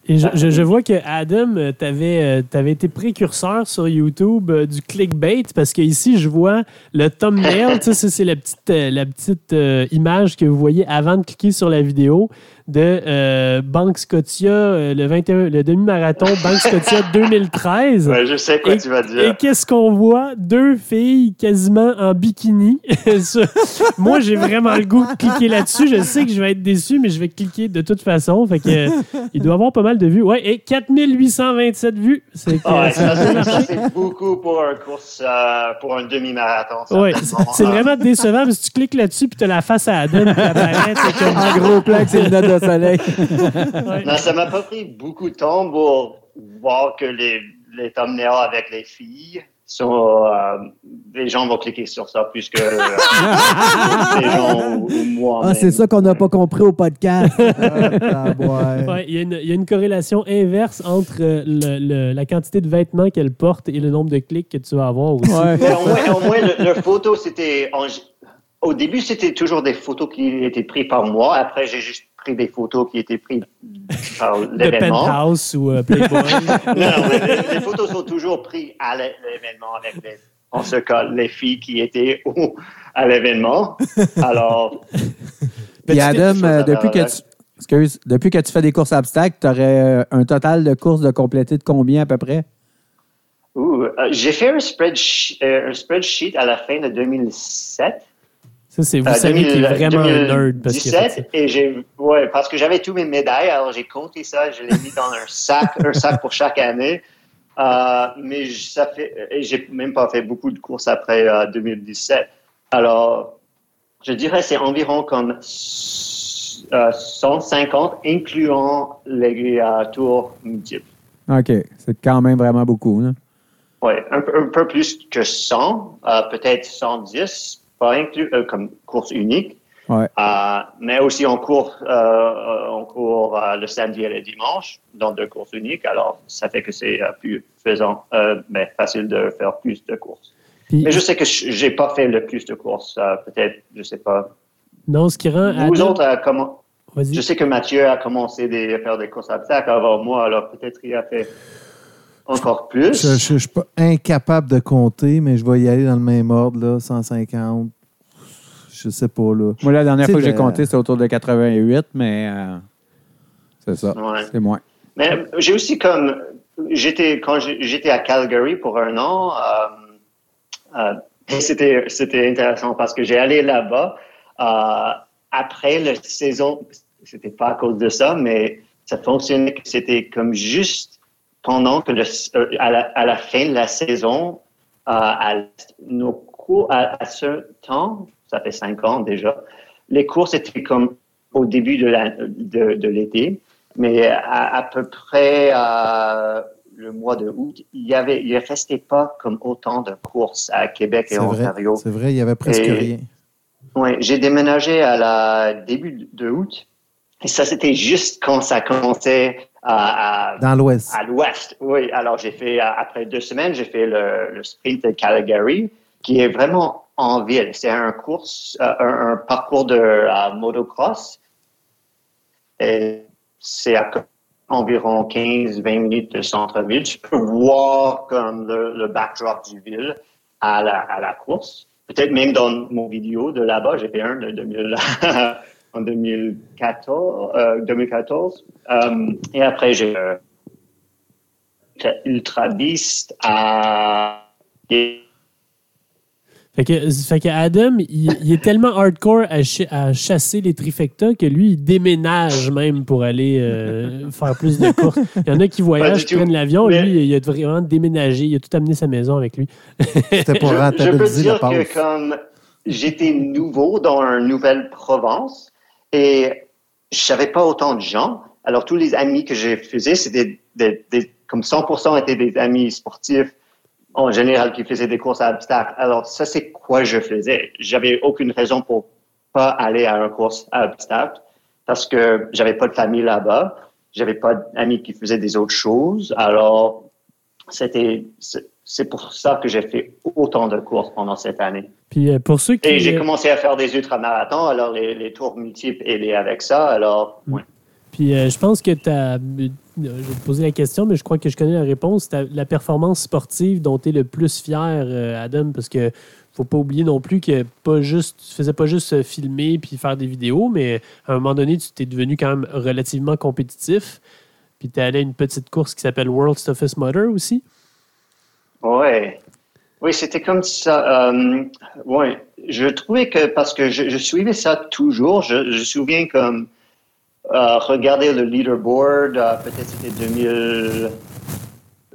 Et je, je- je vois que Adam, tu avais, été précurseur sur YouTube euh, du clickbait parce que ici je vois le thumbnail, *laughs* c'est la petite, euh, la petite euh, image que vous voyez avant de cliquer sur la vidéo de euh, Banque Scotia, euh, le, 21 le demi-marathon *laughs* Banque Scotia 2013. ouais, je sais quoi Et- tu vas Et dire. qu'est-ce qu'on voit? Deux filles quasiment en bikini. *laughs* Moi, j'ai vraiment le goût de cliquer là-dessus. Je sais que je vais être déçu, mais je vais cliquer de toute façon. Fait que, euh, il doit avoir pas mal de vues. Ouais, et 4827 vues. C'est ouais, bien c'est- beaucoup pour un course, euh, pour un demi-marathon. Ouais, c'est vraiment décevant parce que tu cliques là-dessus puis tu as la face à Adam qui apparaît. *laughs* C'est comme En gros plan c'est une Ouais. *laughs* Non, ça m'a pas pris beaucoup de temps pour voir que les, les thumbnails avec les filles sont. euh, les gens vont cliquer sur ça plus que euh, *laughs* les gens ou, ou moi. Ah, c'est ça qu'on n'a pas compris au podcast. *laughs* Ah. Ouais, il y, a une- il y a une corrélation inverse entre euh, le- le- la quantité de vêtements qu'elle porte et le nombre de clics que tu vas avoir aussi. Ouais. Mais au moins, au moins le, le photo, c'était. en- Au début, c'était toujours des photos qui étaient prises par moi. Après, j'ai juste pris des photos qui étaient prises *laughs* par De l'événement. Penthouse ou euh, Playboy. *laughs* Non, les, les photos sont toujours prises à l'é- l'événement avec les, en ce cas, les filles qui étaient au- à l'événement. Alors, Puis Adam, euh, depuis, que tu, excuse, depuis que tu fais des courses à obstacles, tu aurais un total de courses de compléter de combien à peu près? euh, j'ai fait un spreadsheet, euh, un spreadsheet à la fin de 2007. Ça, c'est vous Euh, savez qu'il est 2000, vraiment un nerd parce. 2017, et j'ai, ouais, parce que j'avais tous mes médailles, alors j'ai compté ça, je l'ai mis dans un sac, un sac pour chaque année. Euh, mais ça fait, et j'ai même pas fait beaucoup de courses après euh, 2017. Alors, je dirais c'est environ comme euh, 150, incluant les euh, tours multiples. OK. C'est quand même vraiment beaucoup. Ouais, un, peu- un peu plus que 100, euh, peut-être 110, pas inclus euh, comme course unique. Ouais. Euh, mais aussi on court, euh, on court euh, le samedi et le dimanche dans deux courses uniques. Alors, ça fait que c'est euh, plus faisant, euh, mais facile de faire plus de courses. Puis, Mais je sais que je- j'ai pas fait le plus de courses. euh, Peut-être, je sais pas. non, ce qui rend Vous Adam- autres, euh, comment Vas-y. Je sais que Mathieu a commencé des- à faire des courses à obstacles avant moi. Alors peut-être il a fait encore plus. Je, je- je suis pas incapable de compter, mais je vais y aller dans le même ordre, là, 150. Je sais pas, là. Moi, la dernière fois que j'ai compté, c'était autour de 88, mais euh, c'est ça. Ouais. C'est moins. Mais j'ai aussi comme j'étais quand j'étais à Calgary pour un an. euh, euh, et c'était c'était intéressant parce que j'ai allé là-bas euh, après la saison. C'était pas à cause de ça, mais ça fonctionnait. que C'était comme juste pendant que le, euh, à, la, à la fin de la saison, euh, à nos cours à, à ce temps, ça fait cinq ans déjà. Les courses étaient comme au début de la- de, de l'été. Mais à, à peu près euh, le mois de août, il y avait, il restait pas comme autant de courses à Québec et C'est vrai. Ontario. C'est vrai, il y avait presque Et- rien. Ouais, j'ai déménagé à la début de août Et ça, c'était juste quand ça commençait à, à- Dans l'Ouest. à l'ouest. Oui, alors j'ai fait, euh, après deux semaines, j'ai fait le, le sprint de Calgary, qui est vraiment en ville. C'est un course, euh, un, un parcours de euh, motocross. Et c'est à environ 15-20 minutes de centre-ville. Tu peux voir comme le, le backdrop du ville à la, à la course. Peut-être même dans mon vidéo de là-bas, j'ai fait un de 2000, *laughs* en 2014. euh, 2014. Euh, et après, j'ai euh, fait Ultra Beast à... Fait que, fait que Adam, il, il est tellement hardcore à, ch- à chasser les trifecta que lui, il déménage même pour aller euh, faire plus de courses. Il y en a qui voyagent, qui prennent l'avion. Mais- Lui, il a vraiment déménagé. Il a tout amené sa maison avec lui. C'était pour je, je peux rentabiliser la dire que comme j'étais nouveau dans une nouvelle province et je savais pas autant de gens, alors tous les amis que je faisais, c'était des, des- comme 100% étaient des amis sportifs en général qui faisaient des courses à obstacles. Alors ça, c'est quoi je faisais? J'avais aucune raison pour pas aller à une course à obstacles parce que j'avais pas de famille là-bas. J'avais pas d'amis qui faisaient des autres choses. Alors, c'était, c'est pour ça que j'ai fait autant de courses pendant cette année. Puis euh, pour ceux qui. Et j'ai euh, commencé à faire des ultramarathons, alors les, les tours multiples aidaient avec ça. Alors, ouais. Puis euh, je pense que tu as. Je vais te poser la question, mais je crois que je connais la réponse. La performance sportive dont tu es le plus fier, Adam, parce que faut pas oublier non plus que pas juste, tu faisais pas juste filmer puis faire des vidéos, mais à un moment donné, tu t'es devenu quand même relativement compétitif. Puis tu es allé à une petite course qui s'appelle World's Toughest Mother aussi. Ouais. Oui, c'était comme ça. Euh, ouais. Je trouvais que, parce que je, je suivais ça toujours, je, je me souviens comme euh, regarder le leaderboard, euh, peut-être c'était 2000.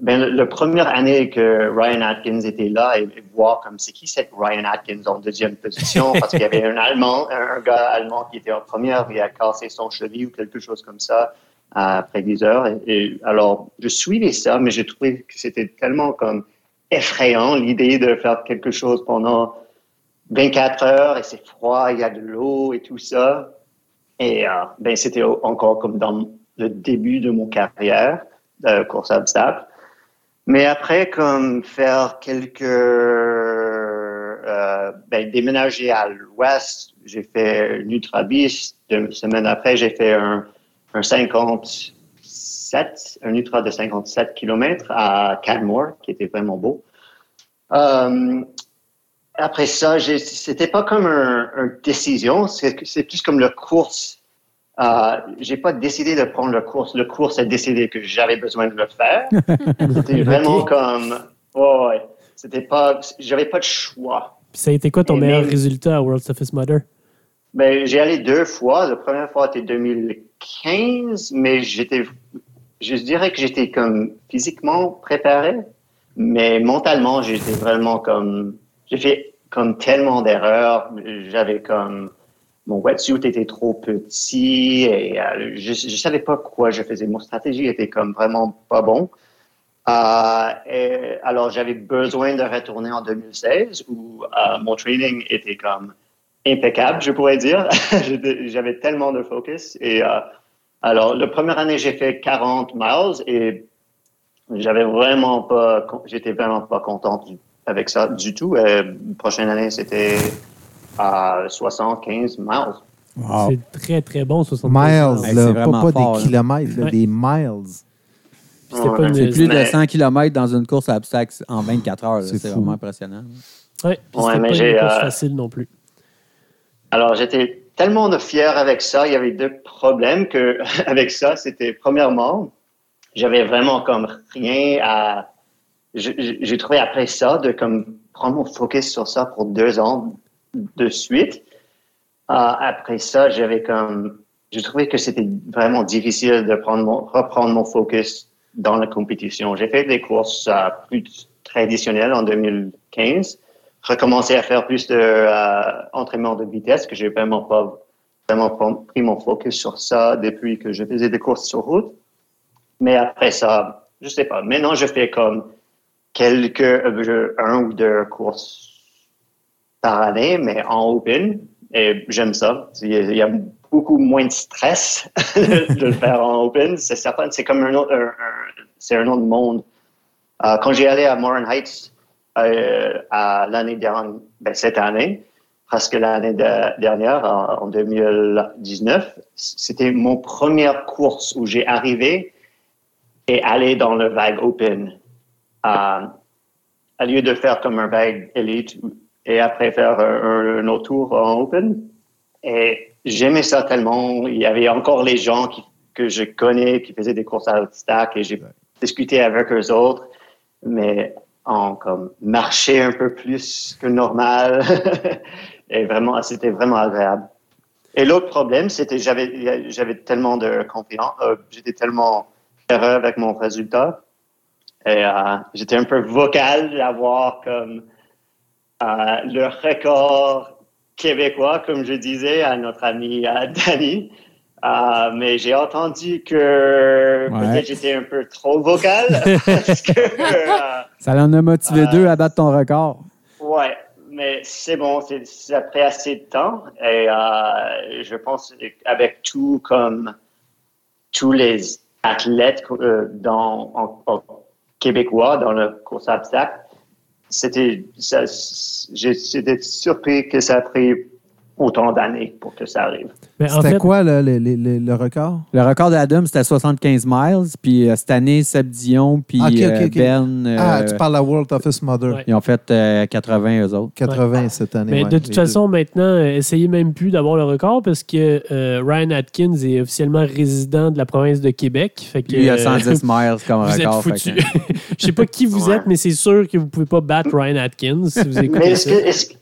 Ben, le, la première année que Ryan Atkins était là et, et voir comme c'est qui cette Ryan Atkins en deuxième position *laughs* parce qu'il y avait un Allemand, un, un gars allemand qui était en première, il a cassé son cheville ou quelque chose comme ça euh, après 10 heures. Et, et alors, je suivais ça, mais j'ai trouvé que c'était tellement comme effrayant l'idée de faire quelque chose pendant 24 heures et c'est froid, il y a de l'eau et tout ça. Et euh, ben, c'était encore comme dans le début de mon carrière de course à obstacles. Mais après, comme faire quelques... Euh, ben, déménager à l'ouest, j'ai fait une ultra-bis. Deux semaines après, j'ai fait un, un 57, un ultra de 57 km à Canmore, qui était vraiment beau. Euh, après ça, c'était pas comme un, un décision, c'est plus comme le course. Euh, j'ai pas décidé de prendre le course. Le course a décidé que j'avais besoin de le faire. *laughs* C'était vraiment comme, ouais, ouais. C'était pas, j'avais pas de choix. Ça a été quoi ton Et meilleur même- résultat à World's Toughest Mother? Ben, j'ai allé deux fois. La première fois, c'était 2015, mais j'étais, je dirais que j'étais comme physiquement préparé, mais mentalement, j'étais vraiment comme, j'ai fait comme tellement d'erreurs. J'avais comme, mon wetsuit était trop petit et euh, je, je savais pas quoi je faisais. Mon stratégie était comme vraiment pas bon. Euh, et alors, j'avais besoin de retourner en 2016 où euh, mon training était comme impeccable, je pourrais dire. *laughs* J'avais tellement de focus. Et alors, la première année, j'ai fait 40 miles et j'avais vraiment pas, j'étais vraiment pas content avec ça du tout. Et la prochaine année, c'était à 75 miles. Wow. C'est très, très bon, 75 Miles, Hey, là, c'est pas, vraiment pas fort, des kilomètres, là, Ouais. des miles. Pas Ouais, une- C'est plus de Mais- 100 km dans une course à obstacles en 24 heures. C'est C'est vraiment impressionnant. Puis Ouais, c'était mais pas j'ai, une course euh, facile non plus. Alors, j'étais tellement de fier avec ça. Il y avait deux problèmes que, *laughs* avec ça. C'était, premièrement, j'avais vraiment comme rien à, j'ai trouvé après ça de comme prendre mon focus sur ça pour deux ans de suite. Euh, après ça, j'avais comme, j'ai trouvé que c'était vraiment difficile de prendre mon, reprendre mon focus dans la compétition. J'ai fait des courses euh, plus traditionnelles en 2015 recommencer à faire plus de euh, de vitesse, que j'ai vraiment pas vraiment pris mon focus sur ça depuis que je faisais des courses sur route. Mais après ça, je sais pas. Maintenant, je fais comme quelques, euh, un ou deux courses par année, mais en open. Et j'aime ça. Il y a, beaucoup moins de stress *laughs* de le faire en open. C'est certain, c'est comme un autre, c'est un autre monde. Euh, quand j'ai allé à Morin Heights à l'année dernière, ben, cette année, presque l'année de- dernière, en, en 2019, c'était mon première course où j'ai arrivé et allé dans le vague open. Euh, à lieu de faire comme un vague elite et après faire un, un autre tour en open. Et j'aimais ça tellement. Il y avait encore les gens qui, que je connais qui faisaient des courses à obstacles et j'ai discuté avec eux autres, mais en comme marcher un peu plus que normal. *laughs* et vraiment, c'était vraiment agréable. Et l'autre problème, c'était j'avais j'avais tellement de confiance, euh, j'étais tellement heureux avec mon résultat. Et euh, j'étais un peu vocal d'avoir comme euh, le record québécois, comme je disais à notre ami Danny. Euh, mais j'ai entendu que Ouais. peut-être j'étais un peu trop vocal *laughs* parce que euh, Ça en a motivé Euh, deux à battre ton record. Ouais, mais c'est bon, c'est, ça fait assez de temps et je pense avec tout comme tous les athlètes euh, dans en, en québécois dans le course obstacle, c'était j'étais surpris que ça a pris autant d'années pour que ça arrive. Mais en C'était fait, quoi le, le- le- le- le record? Le record d'Adam, c'était 75 miles. Puis euh, cette année, Seb Dion puis Ah, euh. Ben, euh, ah, tu parles de la World Toughest Mother. Ouais. ils ont fait euh, 80 eux autres. 80 cette année. Mais ouais, de toute façon, maintenant, euh, essayez même plus d'avoir le record parce que euh, Ryan Atkins est officiellement résident de la province de Québec. Fait que, il y a euh, 110 *laughs* miles comme vous êtes record. fait foutu. que- *laughs* Je sais pas qui vous Ouais. êtes, mais c'est sûr que vous pouvez pas battre Ryan Atkins si vous Mais, écoutez est-ce que, est-ce que-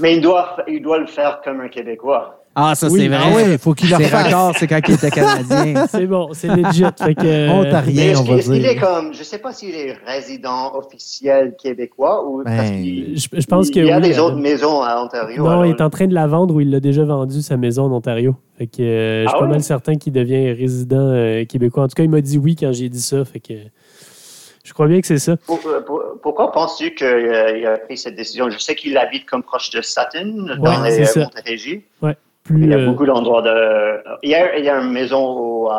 mais il, doit, il doit le faire comme un Québécois. Ah, ça, Oui, c'est vrai. Ah oui, il faut qu'il le refasse. c'est quand il était Canadien. *laughs* C'est bon, c'est legit. Fait que, euh, Mais Ontarien, est-ce on qu'il va est-ce qu'il est dire. comme, je sais pas s'il est résident officiel québécois ou parce Ben, qu'il je, je pense il que y a oui, des Adam. autres maisons à Ontario. Non, alors- il est en train de la vendre ou il l'a déjà vendu sa maison en Ontario. Fait que euh, je suis Ah pas mal certain qu'il devient résident euh, québécois. En tout cas, il m'a dit oui quand j'ai dit ça. Fait que je crois bien que c'est ça. Pour- pour- pourquoi penses-tu qu'il a pris cette décision? Je sais qu'il habite comme proche de Sutton, dans Ouais, c'est les ça. euh, Montérégie. Plus, Il y a euh, beaucoup d'endroits de. Il y a, il y a une maison au, euh,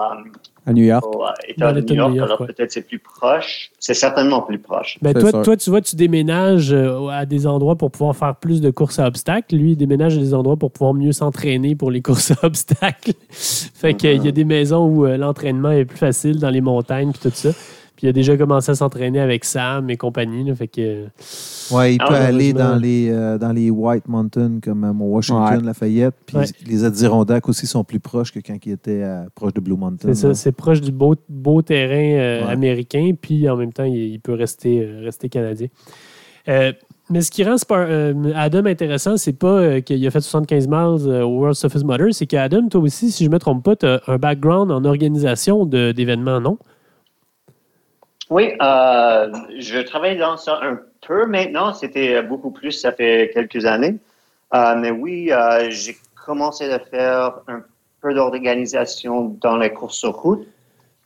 À New York. au, euh, État Dans de l'État New York, New York, alors ouais. peut-être c'est plus proche. C'est certainement plus proche. Ben, toi, sûr. toi, tu vois, tu déménages euh, à des endroits pour pouvoir faire plus de courses à obstacles. Lui, il déménage à des endroits pour pouvoir mieux s'entraîner pour les *laughs* courses à obstacles. fait qu'il y a des maisons où euh, l'entraînement est plus facile dans les montagnes puis tout ça. Puis il a déjà commencé à s'entraîner avec Sam et compagnie. là. fait que euh, Ouais, il peut aller dans les, euh, dans les White Mountains comme à Washington, Ouais. Lafayette. Puis Ouais. les Adirondacks aussi sont plus proches que quand il était euh, proche de Blue Mountain. c'est ça, c'est proche du beau, beau terrain euh, Ouais. américain. Puis en même temps, il, il peut rester, euh, rester canadien. Euh, mais ce qui rend Spar- euh, Adam intéressant, c'est pas euh, qu'il a fait 75 miles euh, au World Toughest Mother, c'est qu'Adam, toi aussi, si je me trompe pas, tu as un background en organisation d'événements, non? Oui, euh, je travaille dans ça un peu maintenant. C'était beaucoup plus, ça fait quelques années. Euh, mais oui, euh, j'ai commencé à faire un peu d'organisation dans les courses sur route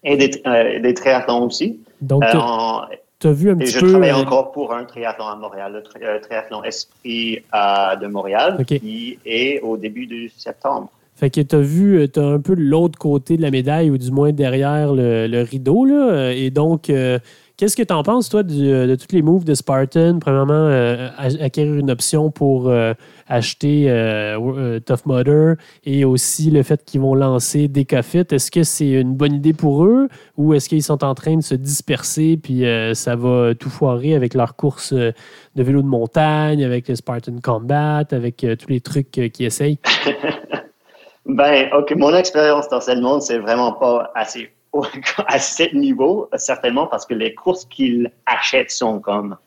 et des, des triathlons aussi. Donc, tu en- as vu un et petit je peu. travaille encore pour un triathlon à Montréal, le tri- triathlon Esprit de Montréal, qui est au début du septembre. Fait que tu as vu, tu as un peu l'autre côté de la médaille, ou du moins derrière le, rideau. Là. Euh, Et donc, euh, qu'est-ce que tu en penses, toi, euh, de tous les moves de Spartan? Premièrement, euh, acquérir une option pour euh, acheter euh, euh, Tough Mudder et aussi le fait qu'ils vont lancer Decafit. Est-ce que c'est une bonne idée pour eux ou est-ce qu'ils sont en train de se disperser puis euh, ça va tout foirer avec leurs courses euh, de vélo de montagne, avec le Spartan Combat, avec euh, tous les trucs euh, qu'ils essayent? *laughs* Ben, OK, mon expérience dans ce monde, c'est vraiment pas assez *laughs* à ce niveau, certainement, parce que les courses qu'ils achètent sont comme,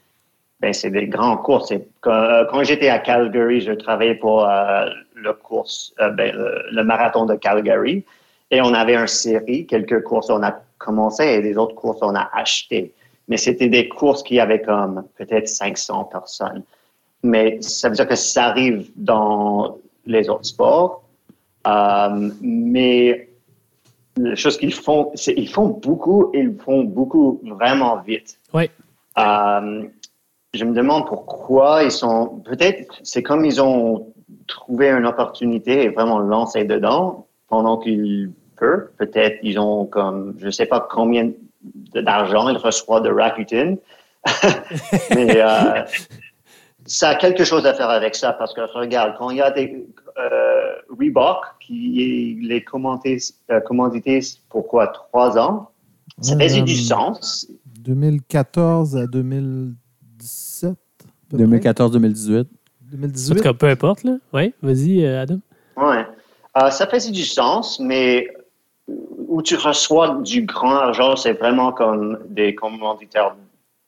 ben, c'est des grandes courses. Euh, quand j'étais à Calgary, je travaillais pour euh, le course, euh, ben, le, marathon de Calgary, et on avait une série, quelques courses, on a commencé, et les autres courses, on a acheté. Mais c'était des courses qui avaient comme peut-être 500 personnes. Mais ça veut dire que ça arrive dans les autres sports. Euh, mais la chose qu'ils font, c'est ils font beaucoup, ils font beaucoup vraiment vite. Oui. Euh, je me demande pourquoi ils sont. Peut-être c'est comme ils ont trouvé une opportunité et vraiment lancé dedans. pendant qu'il peut. Peut-être ils ont comme, je ne sais pas combien d'argent il reçoit de Rakuten. *laughs* Mais euh, ça a quelque chose à faire avec ça parce que regarde, quand il y a des euh, Reebok qui les commandité, euh, commandité pour quoi trois ans, ça faisait du sens. 2014 à 2017. 2014-2018. 2018. En tout cas, peu importe, là. Oui, vas-y, euh, Adam. Ouais. Euh, ça faisait du sens, mais où tu reçois du grand argent, c'est vraiment comme des commanditaires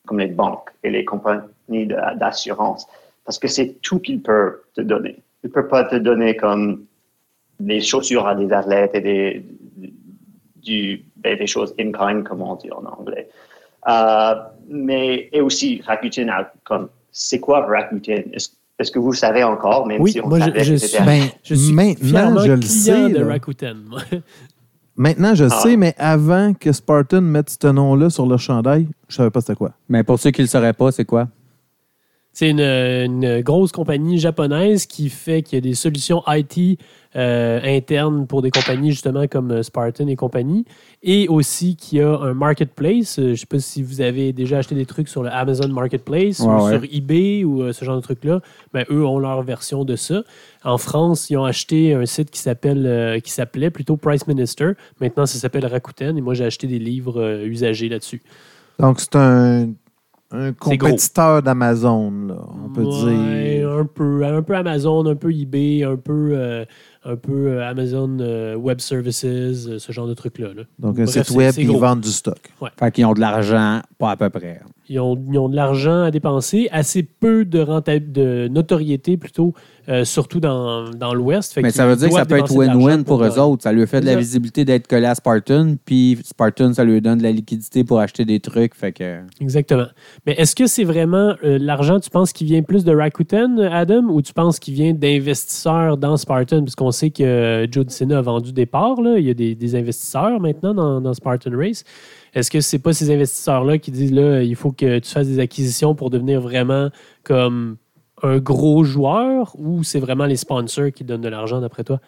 comme les banques et les compagnies d'assurance, parce que c'est tout qu'ils peuvent te donner. Ils ne peuvent pas te donner comme des chaussures à des athlètes et des, du, ben, des choses in-kind, comme on dit en anglais. Euh, mais, et aussi, Rakuten, comme, c'est quoi Rakuten? Est-ce que vous le savez encore, même oui, si on moi, savait je, que je, c'était suis, Ben, je suis maintenant, je le client sais, de là. Rakuten. moi. *laughs* Maintenant, je Ah. sais, mais avant que Spartan mette ce nom-là sur leur chandail, je savais pas c'était quoi. Mais pour ceux qui ne le sauraient pas, c'est quoi? C'est une, une grosse compagnie japonaise qui fait qu'il y a des solutions IT euh, internes pour des compagnies justement comme euh, Spartan et compagnie. Et aussi qui a un marketplace. Euh, Je ne sais pas si vous avez déjà acheté des trucs sur le Amazon Marketplace Ouais, ou ouais. sur eBay ou ce genre de trucs-là. Ben, eux ont leur version de ça. En France, ils ont acheté un site qui s'appelle euh, qui s'appelait plutôt Price Minister. Maintenant, ça s'appelle Rakuten. Et moi, j'ai acheté des livres euh, usagés là-dessus. Donc, c'est un, un compétiteur d'Amazon, là, on peut Ouais, dire. Un peu, un peu Amazon, un peu eBay, un peu, euh, un peu euh, Amazon euh, Web Services, ce genre de trucs-là. là. Donc, un Bref, site web, c'est ils vendent du stock. Fait qu'ils ont de l'argent, pas à peu près. Ils ont, ils ont de l'argent à dépenser, assez peu de, renta- de notoriété plutôt, euh, surtout dans, dans l'Ouest. Mais ça veut dire que ça peut être win-win pour eux autres. Ça lui fait de la visibilité d'être collé à Spartan, puis Spartan, ça lui donne de la liquidité pour acheter des trucs. Fait que... Exactement. Mais est-ce que c'est vraiment euh, l'argent, tu penses, qui vient plus de Rakuten, Adam, ou tu penses qu'il vient d'investisseurs dans Spartan? Parce qu'on sait que euh, Joe DeSena a vendu des parts. Il y a des, investisseurs maintenant dans, Spartan Race. Est-ce que c'est pas ces investisseurs-là qui disent là, il faut que tu fasses des acquisitions pour devenir vraiment comme un gros joueur ou c'est vraiment les sponsors qui donnent de l'argent d'après toi?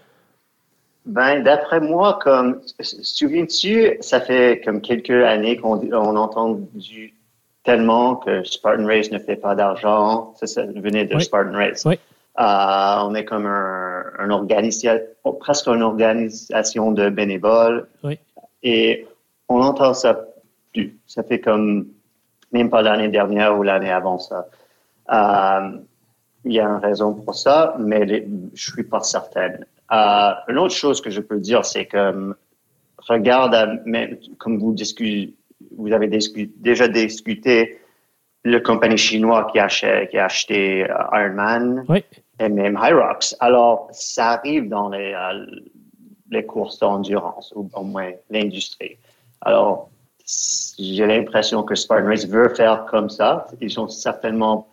Ben, d'après moi, comme, souviens-tu, ça fait comme quelques années qu'on on entendu tellement que Spartan Race ne fait pas d'argent. Ça, ça venait de Oui. Spartan Race. Oui. Euh, on est comme un, un organisa- presque une organisation de bénévoles. Oui. Et on entend ça plus. Ça fait comme, même pas l'année dernière ou l'année avant ça. Euh, il y a une raison pour ça, mais les- je suis pas certaine. Euh, une autre chose que je peux dire, c'est que regarde, à- même, comme vous discutez, vous avez déjà discuté le compagnie chinois qui a acheté, qui a acheté euh, Ironman Oui. et même Hyrox. Alors, ça arrive dans les, euh, les courses d'endurance, ou au moins l'industrie. Alors, j'ai l'impression que Spartan Race veut faire comme ça. Ils sont certainement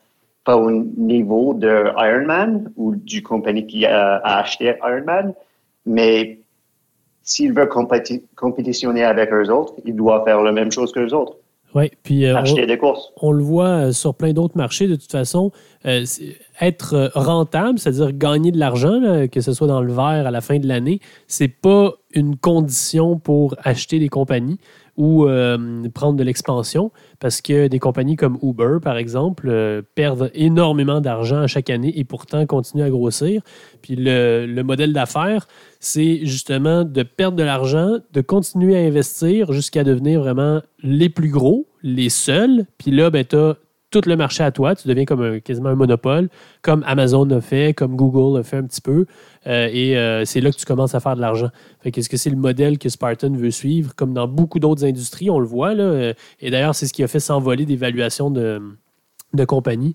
pas au niveau de Ironman ou du compagnie qui a, a acheté Ironman, mais s'il veut compéti- compétitionner avec eux autres, il doit faire la même chose que les autres, Oui, puis euh, on- acheter des courses. on le voit euh, sur plein d'autres marchés de toute façon. euh, être rentable, c'est-à-dire gagner de l'argent, que ce soit dans le vert à la fin de l'année, c'est pas une condition pour acheter des compagnies ou euh, prendre de l'expansion, parce que des compagnies comme Uber, par exemple, euh, perdent énormément d'argent chaque année et pourtant continuent à grossir. Puis le, le modèle d'affaires, c'est justement de perdre de l'argent, de continuer à investir jusqu'à devenir vraiment les plus gros, les seuls. Puis là, ben, tu tout le marché à toi. Tu deviens comme quasiment un monopole, comme Amazon a fait, comme Google a fait un petit peu. Euh, et euh, c'est là que tu commences à faire de l'argent. Est-ce que c'est le modèle que Spartan veut suivre, comme dans beaucoup d'autres industries, on le voit. Euh, et d'ailleurs, c'est ce qui a fait s'envoler des valuations de, compagnies,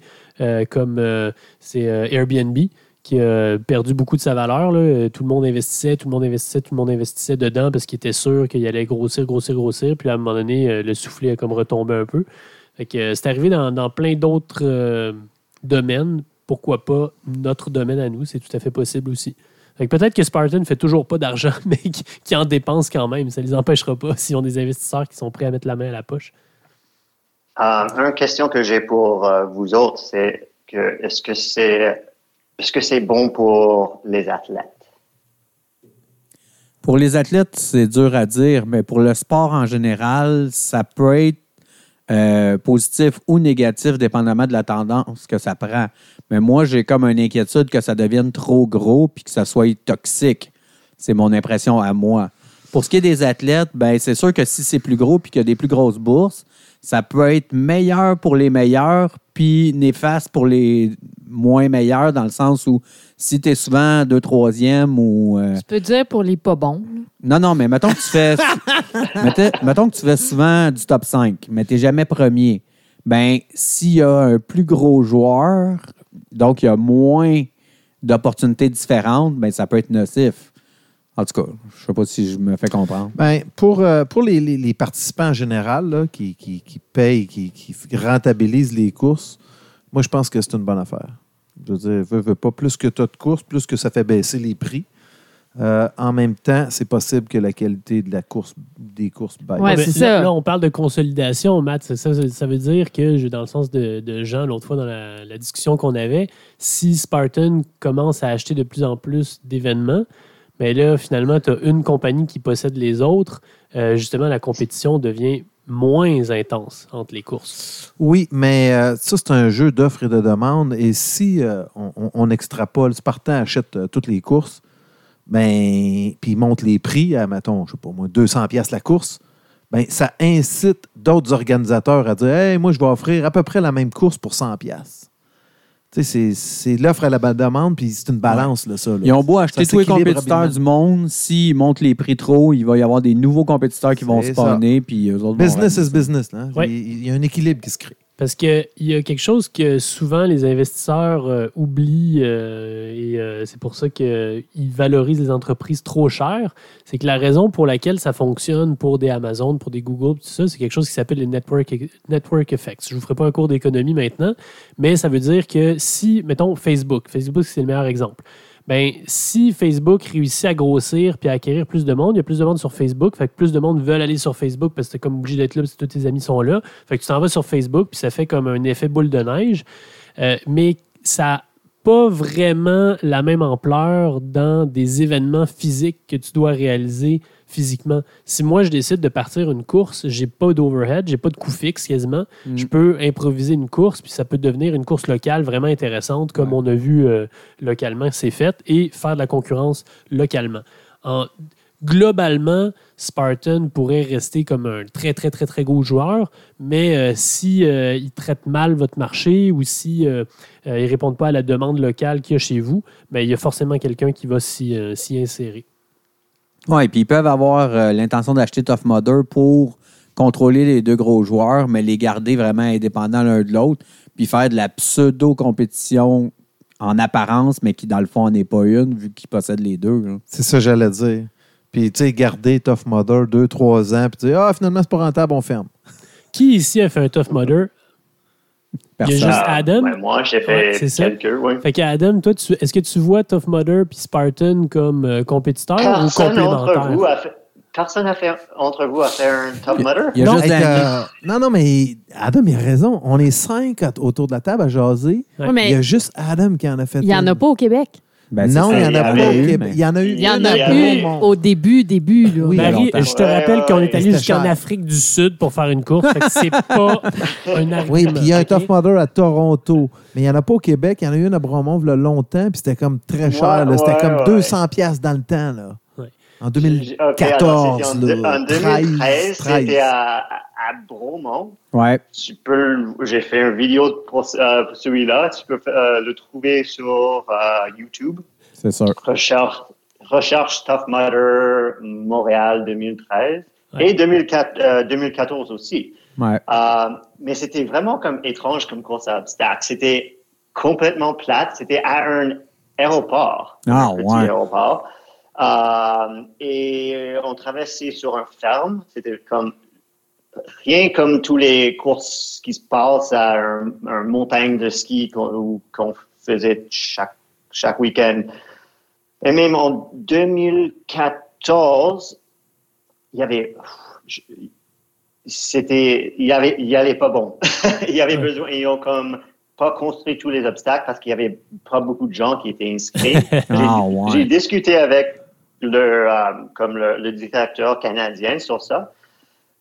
comme c'est Airbnb qui a perdu beaucoup de sa valeur. Tout le monde investissait, tout le monde investissait, tout le monde investissait dedans parce qu'il était sûr qu'il allait grossir, grossir, grossir. Puis à un moment donné, le soufflet a comme retombé un peu. Fait que, euh, c'est arrivé dans, dans plein d'autres euh, domaines. Pourquoi pas notre domaine à nous? C'est tout à fait possible aussi. Fait que peut-être que Spartan ne fait toujours pas d'argent, *laughs* mais qui, qui en dépense quand même. Ça ne les empêchera pas s'ils ont des investisseurs qui sont prêts à mettre la main à la poche. Euh, une question que j'ai pour euh, vous autres, c'est que est-ce que c'est est-ce que c'est bon pour les athlètes? Pour les athlètes, c'est dur à dire, mais pour le sport en général, ça peut être euh, positif ou négatif, dépendamment de la tendance que ça prend. Mais moi, j'ai comme une inquiétude que ça devienne trop gros puis que ça soit toxique. C'est mon impression à moi. Pour ce qui est des athlètes, ben c'est sûr que si c'est plus gros puis qu'il y a des plus grosses bourses, ça peut être meilleur pour les meilleurs puis néfaste pour les moins meilleurs dans le sens où si tu es souvent deux, troisième ou. euh, Tu peux dire pour les pas bons. non, non, mais mettons que tu fais. *laughs* mettons que tu fais souvent du top 5, mais tu n'es jamais premier. Ben, s'il y a un plus gros joueur, donc il y a moins d'opportunités différentes, ben, ça peut être nocif. En tout cas, je ne sais pas si je me fais comprendre. Ben, pour, euh, pour les, les- les participants en général là, qui, qui, qui payent, qui, qui rentabilisent les courses, moi, je pense que c'est une bonne affaire. Je veux dire, veux, veux pas, plus que tu as de courses, plus que ça fait baisser les prix. Euh, en même temps, c'est possible que la qualité de la course, des courses baisse. Ouais, c'est là, ça. là, on parle de consolidation, Matt. Ça, ça, veut dire que, dans le sens de, de Jean, l'autre fois dans la, la discussion qu'on avait, si Spartan commence à acheter de plus en plus d'événements, mais là, finalement, tu as une compagnie qui possède les autres. euh, justement, la compétition devient moins intense entre les courses. Oui, mais euh, ça, c'est un jeu d'offres et de demandes. Et si euh, on, on- extrapole, Spartan achète toutes les courses, ben, puis monte les prix à, mettons, je sais pas moi, 200 pièces la course, ben, ça incite d'autres organisateurs à dire Hey, moi, je vais offrir à peu près la même course pour 100 pièces. Tu sais, c'est- c'est l'offre à la demande, puis c'est une balance, là, ça. là. Ils ont beau acheter Ça tous les compétiteurs rapidement. du monde, s'ils montent les prix trop, il va y avoir des nouveaux compétiteurs qui vont spawner, puis eux autres vont Business is business. Là. Ouais. Il y a un équilibre qui se crée. Parce qu'il y a quelque chose que souvent les investisseurs euh, oublient euh, et euh, c'est pour ça qu'ils valorisent les entreprises trop chères. C'est que la raison pour laquelle ça fonctionne pour des Amazon, pour des Google, tout ça, c'est quelque chose qui s'appelle les network, network effects. Je ne vous ferai pas un cours d'économie maintenant, mais ça veut dire que si, mettons, Facebook, Facebook c'est le meilleur exemple. Ben, si Facebook réussit à grossir puis à acquérir plus de monde, il y a plus de monde sur Facebook, fait que plus de monde veulent aller sur Facebook parce que t'es comme obligé d'être là parce que tous tes amis sont là. Fait que tu t'en vas sur Facebook puis ça fait comme un effet boule de neige. Euh, mais ça pas vraiment la même ampleur dans des événements physiques que tu dois réaliser physiquement. Si moi je décide de partir une course, j'ai pas d'overhead, j'ai pas de coût fixe quasiment. Mm. Je peux improviser une course puis ça peut devenir une course locale vraiment intéressante comme Ouais. on a vu euh, localement c'est fait et faire de la concurrence localement. En- globalement, Spartan pourrait rester comme un très, très, très, très gros joueur, mais euh, si euh, il traite mal votre marché ou si euh, euh, ils répondent pas à la demande locale qu'il y a chez vous, ben, il y a forcément quelqu'un qui va euh, s'y insérer. Oui, puis ils peuvent avoir euh, l'intention d'acheter Tough Mudder pour contrôler les deux gros joueurs, mais les garder vraiment indépendants l'un de l'autre, puis faire de la pseudo-compétition en apparence, mais qui dans le fond n'en est pas une, vu qu'ils possèdent les deux. C'est ça que j'allais dire. Puis, tu sais, garder Tough Mother deux, trois ans, puis dire Ah, finalement, c'est pas rentable, on ferme. Qui ici a fait un Tough Mudder? Il y a Personne. juste Adam? ouais, moi, j'ai Ouais, fait c'est ça. quelques, oui. Fait qu'Adam, toi, tu- est-ce que tu vois Tough Mudder puis Spartan comme euh, compétiteurs ou Personne entre vous complémentaires? a fait, personne a fait, entre vous a fait un Tough Mudder? Il y a non, juste euh, non, non, mais Adam, il a raison. On est cinq autour de la table à jaser. Ouais. Ouais, mais Il y a juste Adam qui en a fait il n'y en a pas au Québec. Ben, non, il y en a pas au eu, Québec. Il y en a eu. Il y en a eu au début, début. Là. Oui, Marie, longtemps. je te rappelle qu'on est allé jusqu'en. Afrique du Sud pour faire une course. c'est *laughs* pas un argument. Oui, puis il y a un? Tough Mudder à Toronto. Mais il n'y en a pas au Québec. Il y en a eu une à Bromont il y a longtemps, puis c'était comme très cher. C'était Ouais, comme ouais. 200 piastres dans le temps. Là. En Ok, alors, 2014. c'était en, là. en 2013, 13, 13. c'était à, à, Bromont. Ouais. Tu peux, j'ai fait une vidéo pour, euh, pour celui-là. Tu peux euh, le trouver sur euh, YouTube. c'est sûr. Recherche, recherche Tough Mudder Montréal 2013 Ouais. et 2004, euh, 2014 aussi. Ouais. Euh, mais c'était vraiment comme étrange comme course à obstacles. C'était complètement plate. C'était à un aéroport. Ah, ouais. aéroport. Euh, et on traversait sur un ferme. C'était comme rien comme tous les courses qui se passent à un, un montagne de ski qu'on faisait chaque, chaque week-end. Et même en 2014, il y avait, c'était, il y avait, il y allait pas bon. *laughs* il y avait besoin, ils ont comme pas construit tous les obstacles parce qu'il y avait pas beaucoup de gens qui étaient inscrits. *laughs* Ah, j'ai discuté avec, le, euh, comme le, le directeur canadien sur ça.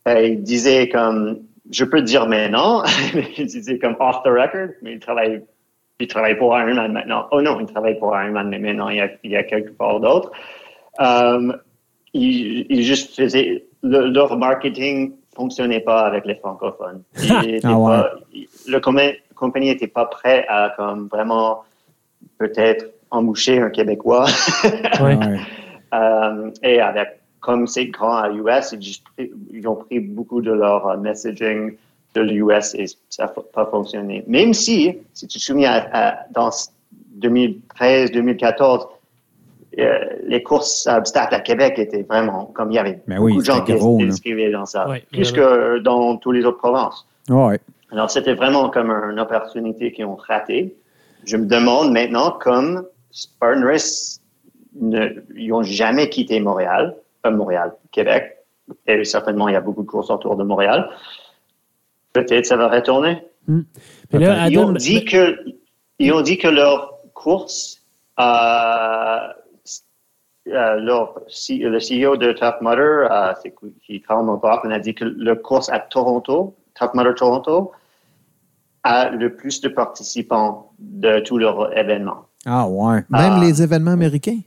Euh, il disait comme, je peux dire maintenant, *laughs* il disait comme off the record, mais il travaille, il travaille pour Ironman maintenant. Oh non, il travaille pour Ironman, mais maintenant il y a, il y a quelque part d'autre. Euh, il, il juste faisait, le- leur marketing fonctionnait pas avec les francophones. *laughs* Il Ah ouais. pas- il- le compagnie était pas prêt à comme vraiment peut-être embaucher un Québécois. Ouais. *laughs* Ouais. Euh, et avec, comme c'est grand à l'US, ils, ont pris beaucoup de leur euh, messaging de l'US et ça n'a pas fonctionné. Même si, si tu te souviens, à- à- dans 2013-2014, euh, les courses à obstacles à Québec étaient vraiment, comme il y avait Ben oui, beaucoup de gens qui s'inscrivaient dans ça, Ouais, plus que dans toutes les autres provinces. Ouais. Alors, c'était vraiment comme une opportunité qu'ils ont ratée. Je me demande maintenant, comme Spartan Race, n'ont jamais quitté Montréal, euh, Montréal, Québec, et certainement, il y a beaucoup de courses autour de Montréal. Peut-être ça va retourner. Mais là, Ils ont dit que, ils ont dit que leur course, euh, euh, leur, le CEO de Tough Mudder, euh, c'est qui- qui travaille mon parc, on a dit que le course à Toronto, Tough Mudder Toronto, a le plus de participants de tous leurs événements. Ah ouais. Même Ah. les événements américains?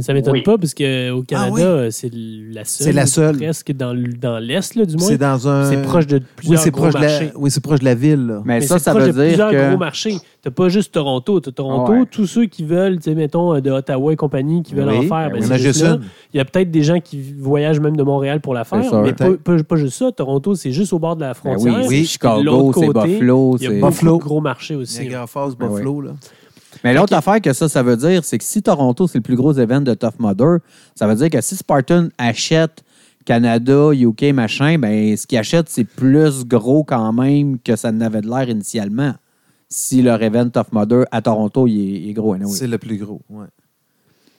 Ça m'étonne Oui. pas parce qu'au Canada, oui? euh, c'est la seule. C'est la seule. Presque dans, dans l'Est, là, du moins. C'est dans un. C'est proche de Oui, plusieurs gros proche, de la... marchés. oui, c'est proche de la ville. là. Mais, Mais ça, c'est ça proche veut de dire plusieurs que. gros marchés. T'as pas juste Toronto, t'as Toronto, Ah ouais. tous ceux qui veulent, tu sais, mettons, euh, de Ottawa et compagnie, qui veulent Oui, en faire. ben, ben, il y en c'est a juste là. Il y a peut-être des gens qui voyagent même de Montréal pour la faire, mais pas, Peut-être. pas- pas juste ça. Toronto, c'est juste au bord de la Ben frontière. oui, Oui. c'est Chicago, c'est Buffalo. Il y a Buffalo. de gros marchés aussi. Niagara Falls, Ben Buffalo. Là. Mais l'autre affaire que ça, ça veut dire, c'est que si Toronto, c'est le plus gros événement de Tough Mudder, ça veut dire que si Spartan achète Canada, UK, machin, ben ce qu'ils achètent, c'est plus gros quand même que ça n'avait de l'air initialement. Si leur event Tough Mudder à Toronto, il est, il est gros. anyway. C'est le plus gros. Ouais.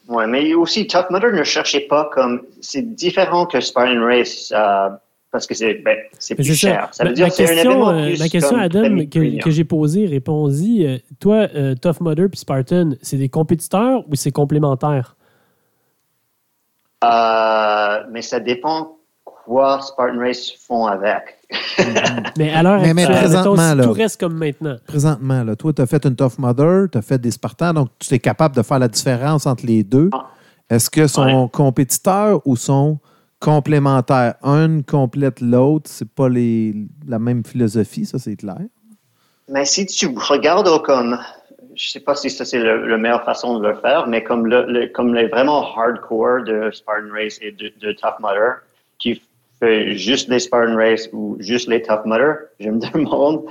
Ouais, mais aussi, Tough Mudder ne cherchait pas comme. C'est différent que Spartan Race euh, parce que c'est ben, plus cher. Ça veut Ma- dire que c'est un question, événement euh, plus ma question, Adam, que, j'ai posée, réponds-y. Euh, toi, euh, Tough Mudder puis Spartan, c'est des compétiteurs ou c'est complémentaire? Euh, mais ça dépend quoi Spartan Race font avec. *laughs* Mais à l'heure Mais- mais mettons, présentement, si là. tout reste comme maintenant. Présentement, là, toi, tu as fait une Tough Mudder, tu as fait des Spartans, donc tu es capable de faire la différence entre les deux. Ah. Est-ce que sont Ouais. compétiteurs ou sont complémentaires? Un complète l'autre, c'est pas les, la même philosophie, ça c'est clair. Mais si tu regardes comme, je sais pas si ça c'est le- la meilleure façon de le faire, mais comme le, le- comme les vraiment hardcore de Spartan Race et de, de Tough Mudder, qui fait juste les Spartan Race ou juste les Tough Mudder, je me *laughs* demande,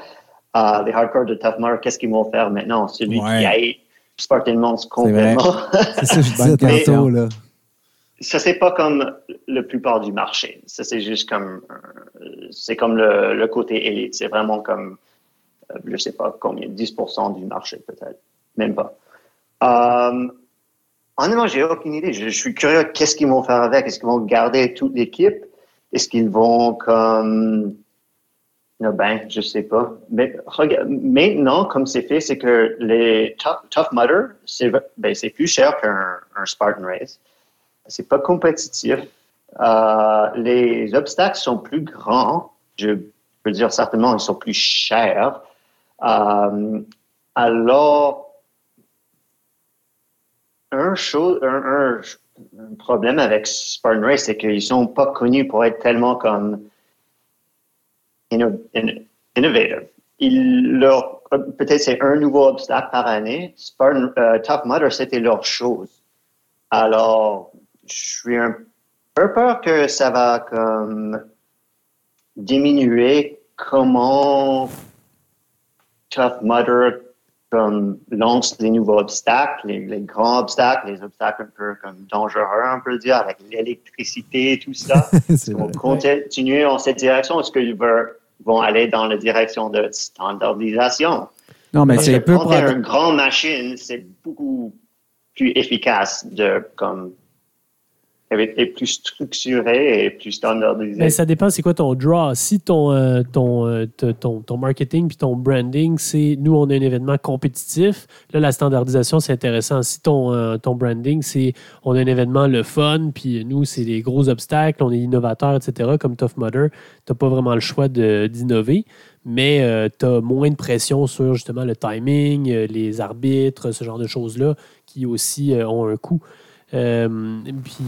euh, les hardcore de Tough Mudder, qu'est-ce qu'ils vont faire maintenant? Celui Ouais. qui aille Spartan Mons complètement. C'est ça que je *laughs* disais tantôt. Là. Ça c'est pas comme la plupart du marché. Ça c'est juste comme euh, c'est comme le, côté élite. C'est vraiment comme euh, je sais pas combien, 10% du marché peut-être, même pas. Euh, honnêtement, j'ai aucune idée. Je, suis curieux. Qu'est-ce qu'ils vont faire avec? Est-ce qu'ils vont garder toute l'équipe? Est-ce qu'ils vont comme non, ben, je sais pas. Mais maintenant, comme c'est fait, c'est que les Tough, Mudder, c'est ben, plus cher qu'un un Spartan Race. C'est pas compétitif. Euh, les obstacles sont plus grands. Je peux dire certainement, ils sont plus chers. Euh, alors, un, chose, un, un- problème avec Spartan Race, c'est qu'ils sont pas connus pour être tellement comme inno- in- innovative. Ils leur, peut-être c'est un nouveau obstacle par année. Spartan, euh, Tough Mudder, c'était leur chose. Alors, je suis un peu peur que ça va comme diminuer comment Tough Mudder comme lance des nouveaux obstacles, les, les grands obstacles, les obstacles un peu comme dangereux, on peut dire, avec l'électricité et tout ça. Ils vont continuer en cette direction. Est-ce qu'ils vont aller dans la direction de standardisation? Non, mais c'est peu quand une grande machine, c'est beaucoup plus efficace de comme est, plus structuré et plus standardisé. Ben, ça dépend, c'est quoi ton draw? Si ton, euh, euh, ton, ton marketing puis ton branding, c'est nous, on a un événement compétitif, là, la standardisation, c'est intéressant. Si ton, euh, ton branding, c'est on a un événement le fun, puis nous, c'est des gros obstacles, on est innovateur, etc., comme Tough Mudder, tu n'as pas vraiment le choix d'innover, mais tu as moins de pression sur justement le timing, les arbitres, ce genre de choses-là, qui aussi ont un coût. Euh, puis,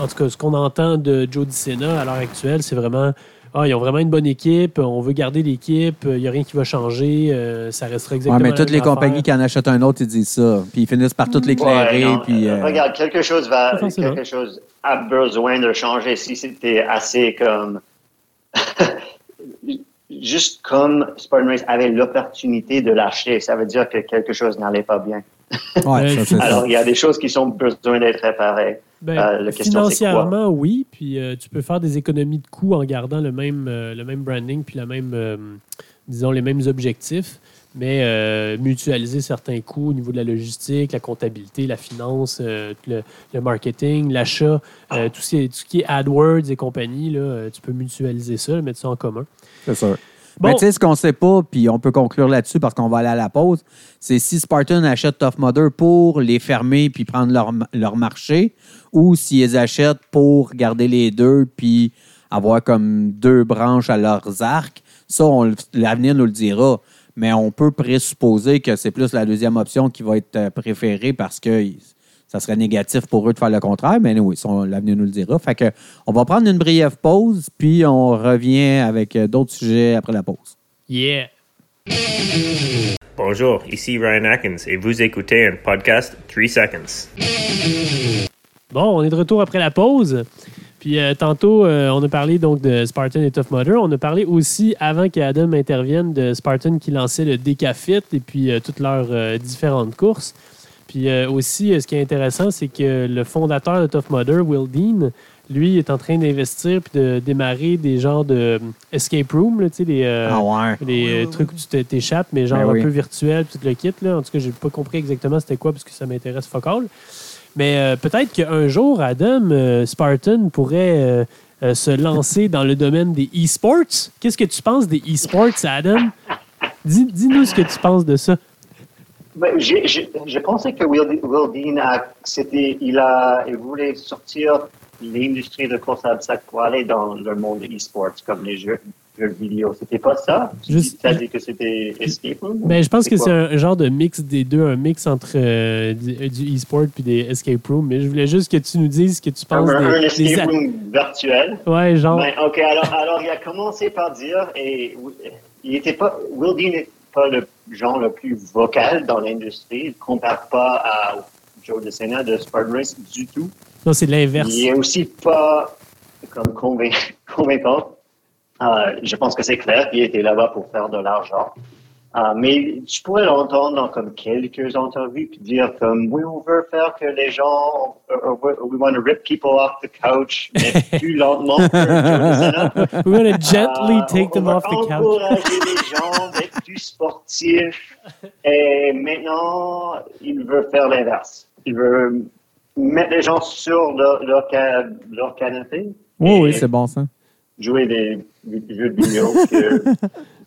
en tout cas, ce qu'on entend de Joe DiSena à l'heure actuelle, c'est vraiment ah, ils ont vraiment une bonne équipe, on veut garder l'équipe, il n'y a rien qui va changer, euh, ça restera Ouais, exactement mais la toutes les compagnies qui en achètent un autre, ils disent ça. Puis ils finissent par tout l'éclairer. Ouais, puis, euh, Regarde, quelque chose va, quelque chose a besoin de changer si c'était assez comme. *laughs* Juste comme Spartan Race avait l'opportunité de l'acheter, ça veut dire que quelque chose n'allait pas bien. Ouais, ça, ça. Alors, il y a des choses qui sont besoin d'être réparées. Ben, Euh, la question, c'est financièrement, oui, puis euh, tu peux faire des économies de coûts en gardant le même, euh, le même branding puis la même, euh, disons, les mêmes objectifs, mais euh, mutualiser certains coûts au niveau de la logistique, la comptabilité, la finance, euh, le, le marketing, l'achat, euh, tout, ce qui est- tout ce qui est AdWords et compagnie, là, euh, tu peux mutualiser ça, mettre ça en commun. C'est sûr. Bon. Mais tu sais, ce qu'on sait pas, puis on peut conclure là-dessus parce qu'on va aller à la pause, c'est si Spartan achète Tough Mudder pour les fermer puis prendre leur, leur marché ou s'ils achètent pour garder les deux puis avoir comme deux branches à leurs arcs. Ça, l'avenir nous le dira. Mais on peut présupposer que c'est plus la deuxième option qui va être euh, préférée parce que ça serait négatif pour eux de faire le contraire, mais oui, l'avenir nous le dira. Fait que on va prendre une brève pause, puis on revient avec euh, d'autres sujets après la pause. Yeah! Bonjour, ici Ryan Atkins et vous écoutez un podcast 3 Seconds. Bon, on est de retour après la pause. Puis euh, tantôt, euh, on a parlé donc de Spartan et Tough Mudder. On a parlé aussi, avant qu'Adam intervienne, de Spartan qui lançait le Decafit et puis euh, toutes leurs euh, différentes courses. Puis euh, aussi, euh, ce qui est intéressant, c'est que le fondateur de Tough Mudder, Will Dean, lui, est en train d'investir puis de démarrer des genres de euh, escape room, là, tu sais, des, euh, ah ouais. euh, trucs où tu t'é- t'échappes, mais genre Ben oui. un peu virtuel, tout le kit. Là. En tout cas, j'ai pas compris exactement c'était quoi parce que ça m'intéresse focal. Mais euh, peut-être qu'un jour, Adam, euh, Spartan pourrait euh, euh, se lancer dans le domaine des e-sports. Qu'est-ce que tu penses des e-sports, Adam? Dis- Dis-nous ce que tu penses de ça. Ben, j'ai- pensais que Will, Will Dean a, c'était, il a, il voulait sortir l'industrie de course à obstacles pour aller dans le monde de e-sports, comme les jeux, jeux vidéo. C'était pas ça? Juste- Tu as dit que c'était Escape Room? Mais je pense que c'est un genre de mix des deux, un mix entre euh, du, du e-sport puis des escape rooms. Mais je voulais juste que tu nous dises ce que tu Un, penses un des, des escape a- room virtuel. Ouais, genre. Ben, OK, alors, alors il a commencé par dire, et il était pas, Will Dean pas le genre le plus vocal dans l'industrie. Il ne compare pas à Joe DeSena de Spartan Race du tout. Non, c'est l'inverse. Il est aussi pas comme convain- *laughs* convaincant. Euh, je pense que c'est clair qu'il était là-bas pour faire de l'argent. Euh, mais tu pourrais l'entendre dans comme quelques entrevues puis dire comme oui on veut faire que les gens uh, uh, we want to rip people off the couch mais *laughs* plus lentement que DeSena. We're gonna gently Euh, take them off the couch. encourager les gens d'être plus sportifs. Et maintenant, il veut faire l'inverse. Il veut mettre les gens sur leur, leur, leur canapé. Oui, et oui, c'est bon ça. Jouer des, des jeux de vidéo. que- je- *laughs*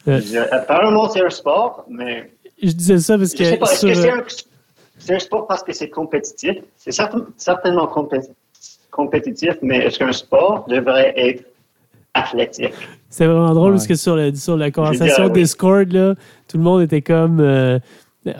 apparemment, c'est un sport, mais Je disais ça parce je sais que pas. Est-ce sur, que c'est euh, un, c'est un sport parce que c'est compétitif? C'est certain- certainement compé- compétitif, mais est-ce qu'un sport devrait être athlétique? c'est vraiment drôle Ouais. parce que sur, le, sur la conversation. Discord, là, tout le monde était comme euh,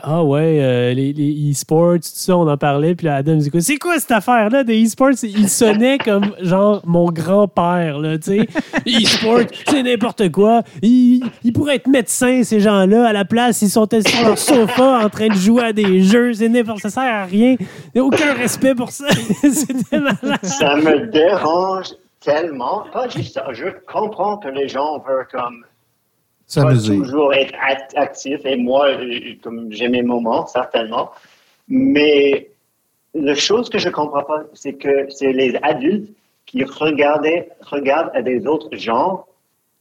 Ah ouais, euh, les, les e-sports, tout ça, on en parlait. Puis là, Adam dit quoi C'est quoi cette affaire-là des e-sports? Il sonnait *laughs* comme genre mon grand-père, là, tu sais. E-sports, c'est n'importe quoi. Ils, ils pourraient être médecins, ces gens-là. À la place, ils sont sur leur sofa en train de jouer à des jeux. C'est n'importe ça. sert à rien. Il n'y a aucun respect pour ça. *laughs* C'était malade. Ça me dérange tellement. Pas juste ça. Je comprends que les gens veulent comme S'amuser. toujours être act- actifs et moi, euh, comme j'ai mes moments, certainement. Mais la chose que je comprends pas, c'est que c'est les adultes qui regardaient, regardent à des autres gens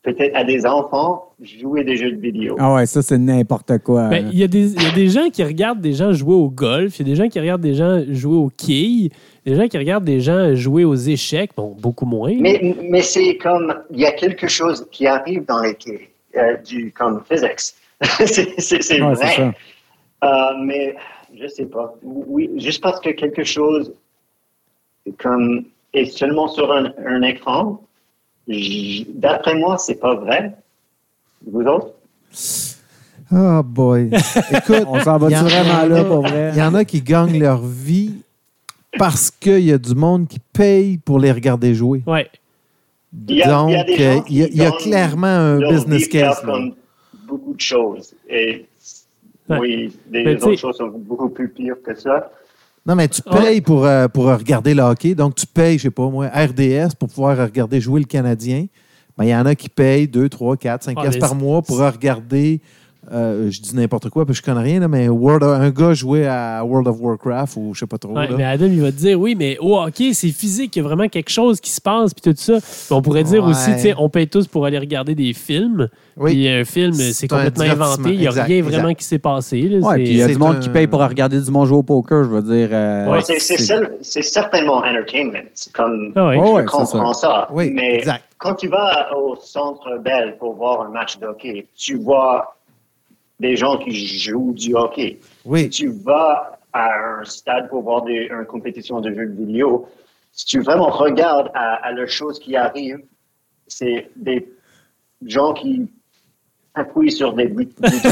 peut-être à des enfants jouer des jeux de vidéo. Ah ouais, ça, c'est n'importe quoi. Ben, Il y, a des- il y a des gens qui regardent des gens jouer au golf, il y a des gens qui regardent des gens jouer au quilles, des gens qui regardent des gens jouer aux échecs, bon, beaucoup moins. Mais, mais c'est comme, il y a quelque chose qui arrive dans les quilles, euh, du, comme physics. *laughs* c'est Ouais, vrai. Euh, mais je sais pas. Oui, juste parce que quelque chose comme est seulement sur un, un écran, d'après moi, c'est pas vrai. Vous autres? Oh boy. *laughs* Écoute, On s'en va il y en- vraiment là, pour vrai? il y en a qui gagnent leur vie parce qu'il y a du monde qui paye pour les regarder jouer. Ouais. Il y a- Donc, il y a des gens qui il y a, il y a donnent clairement un business case. comme beaucoup de choses. Et Ouais. oui, Mais tu autres choses sont beaucoup plus pires que ça. Non, mais tu Ouais. payes pour, euh, pour regarder le hockey. Donc, tu payes, je sais pas moi, RDS pour pouvoir regarder jouer le Canadien. Ben, Il y en a qui payent 2, 3, 4, 5 Ah, piastres par mois pour regarder, euh, je dis n'importe quoi, parce que je connais rien, là, mais World of- un gars jouer à World of Warcraft ou je sais pas trop. Ouais, là. mais Adam, il va te dire, oui, mais au hockey, c'est physique, il y a vraiment quelque chose qui se passe, puis tout ça. Puis on pourrait dire Ouais. aussi, tu sais, on paye tous pour aller regarder des films. Oui. Puis un film, C'est complètement inventé. Il n'y a Exact, rien exact. vraiment qui s'est passé. là. Ouais, puis il y a du monde un- qui paye pour regarder du monde jouer au poker, je veux dire. euh, Ouais. C'est- c'est c'est- cer- c'est certainement entertainment. C'est comme, Ah ouais. Ouais, je ouais, c'est comprends ça. Oui, mais exact. quand tu vas au centre Bell pour voir un match de hockey, tu vois des gens qui jouent du hockey. Si Oui, tu vas à un stade pour voir des, une compétition de jeux vidéo, si tu vraiment regardes à, à la chose qui arrive, c'est des gens qui appuient sur des boutons. *laughs* c'est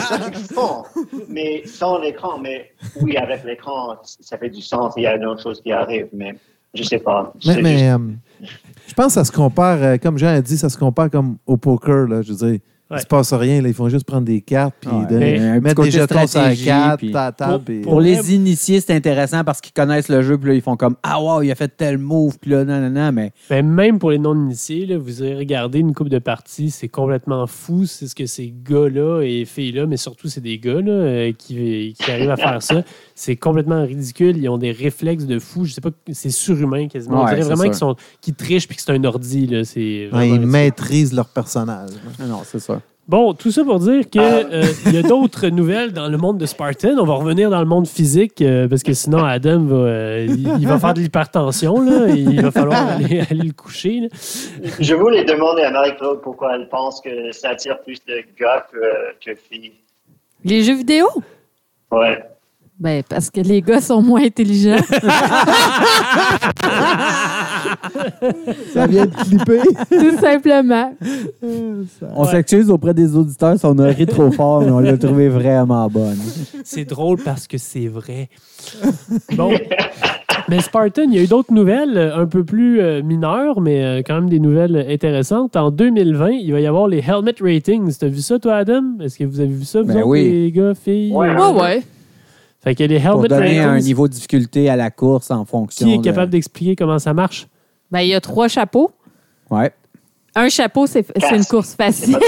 ça qu'ils font, mais sans l'écran. Mais oui, avec l'écran, ça fait du sens. Il y a d'autres choses qui arrivent, mais je sais pas. mais, C'est mais, juste- euh, je pense que ça se compare, euh, comme Jean a dit, ça se compare comme au poker. Là, je veux dire, il Ouais. se passe rien. Là, ils font juste prendre des cartes puis Ouais, donner- un mettre des jetons sur la stratégie, carte, puis- ta table. Pour- puis- pour- Pour les initiés, c'est intéressant parce qu'ils connaissent le jeu, puis là, ils font comme Ah, wow, il a fait tel move, puis là, non, non, non, mais Ben, même pour les non-initiés, là, vous avez regardé une coupe de parties, c'est complètement fou. C'est ce que ces gars-là et filles-là, mais surtout c'est des gars là, euh, qui, qui arrivent à faire ça. C'est complètement ridicule. Ils ont des réflexes de fou. Je sais pas, c'est surhumain quasiment. On Ouais, dirait c'est vraiment qu'ils sont, qu'ils trichent puis que c'est un ordi. Là. Ils ridicule. maîtrisent leur personnage. non, non, c'est ça. Bon, tout ça pour dire que euh, il y a d'autres *laughs* nouvelles dans le monde de Spartan. On va revenir dans le monde physique euh, parce que sinon Adam va, euh, il, va faire de l'hypertension là. et Il va falloir *laughs* aller, aller le coucher. là. Je voulais demander à Marie-Claude pourquoi elle pense que ça attire plus de gars que, que filles. Les jeux vidéo? Ouais. Ben, parce que les gars sont moins intelligents. *laughs* Ça vient de clipper. tout simplement. On s'excuse auprès des auditeurs si on a ri trop fort, mais on l'a trouvé vraiment bonne. C'est drôle parce que c'est vrai. Bon. Mais Spartan, il y a eu d'autres nouvelles euh, un peu plus euh, mineures, mais euh, quand même des nouvelles intéressantes. En 2020, il va y avoir les Helmet Ratings. T'as vu ça, toi, Adam? Est-ce que vous avez vu ça, vous Ben autres, oui. les gars, filles? Ouais. Euh, Ouais, ouais. Fait qu'il y a les Pour Helmet donner un niveau de difficulté à la course en fonction. Qui est de- capable d'expliquer comment ça marche? Ben, il y a trois chapeaux. Ouais. Un chapeau, c'est c'est une course facile.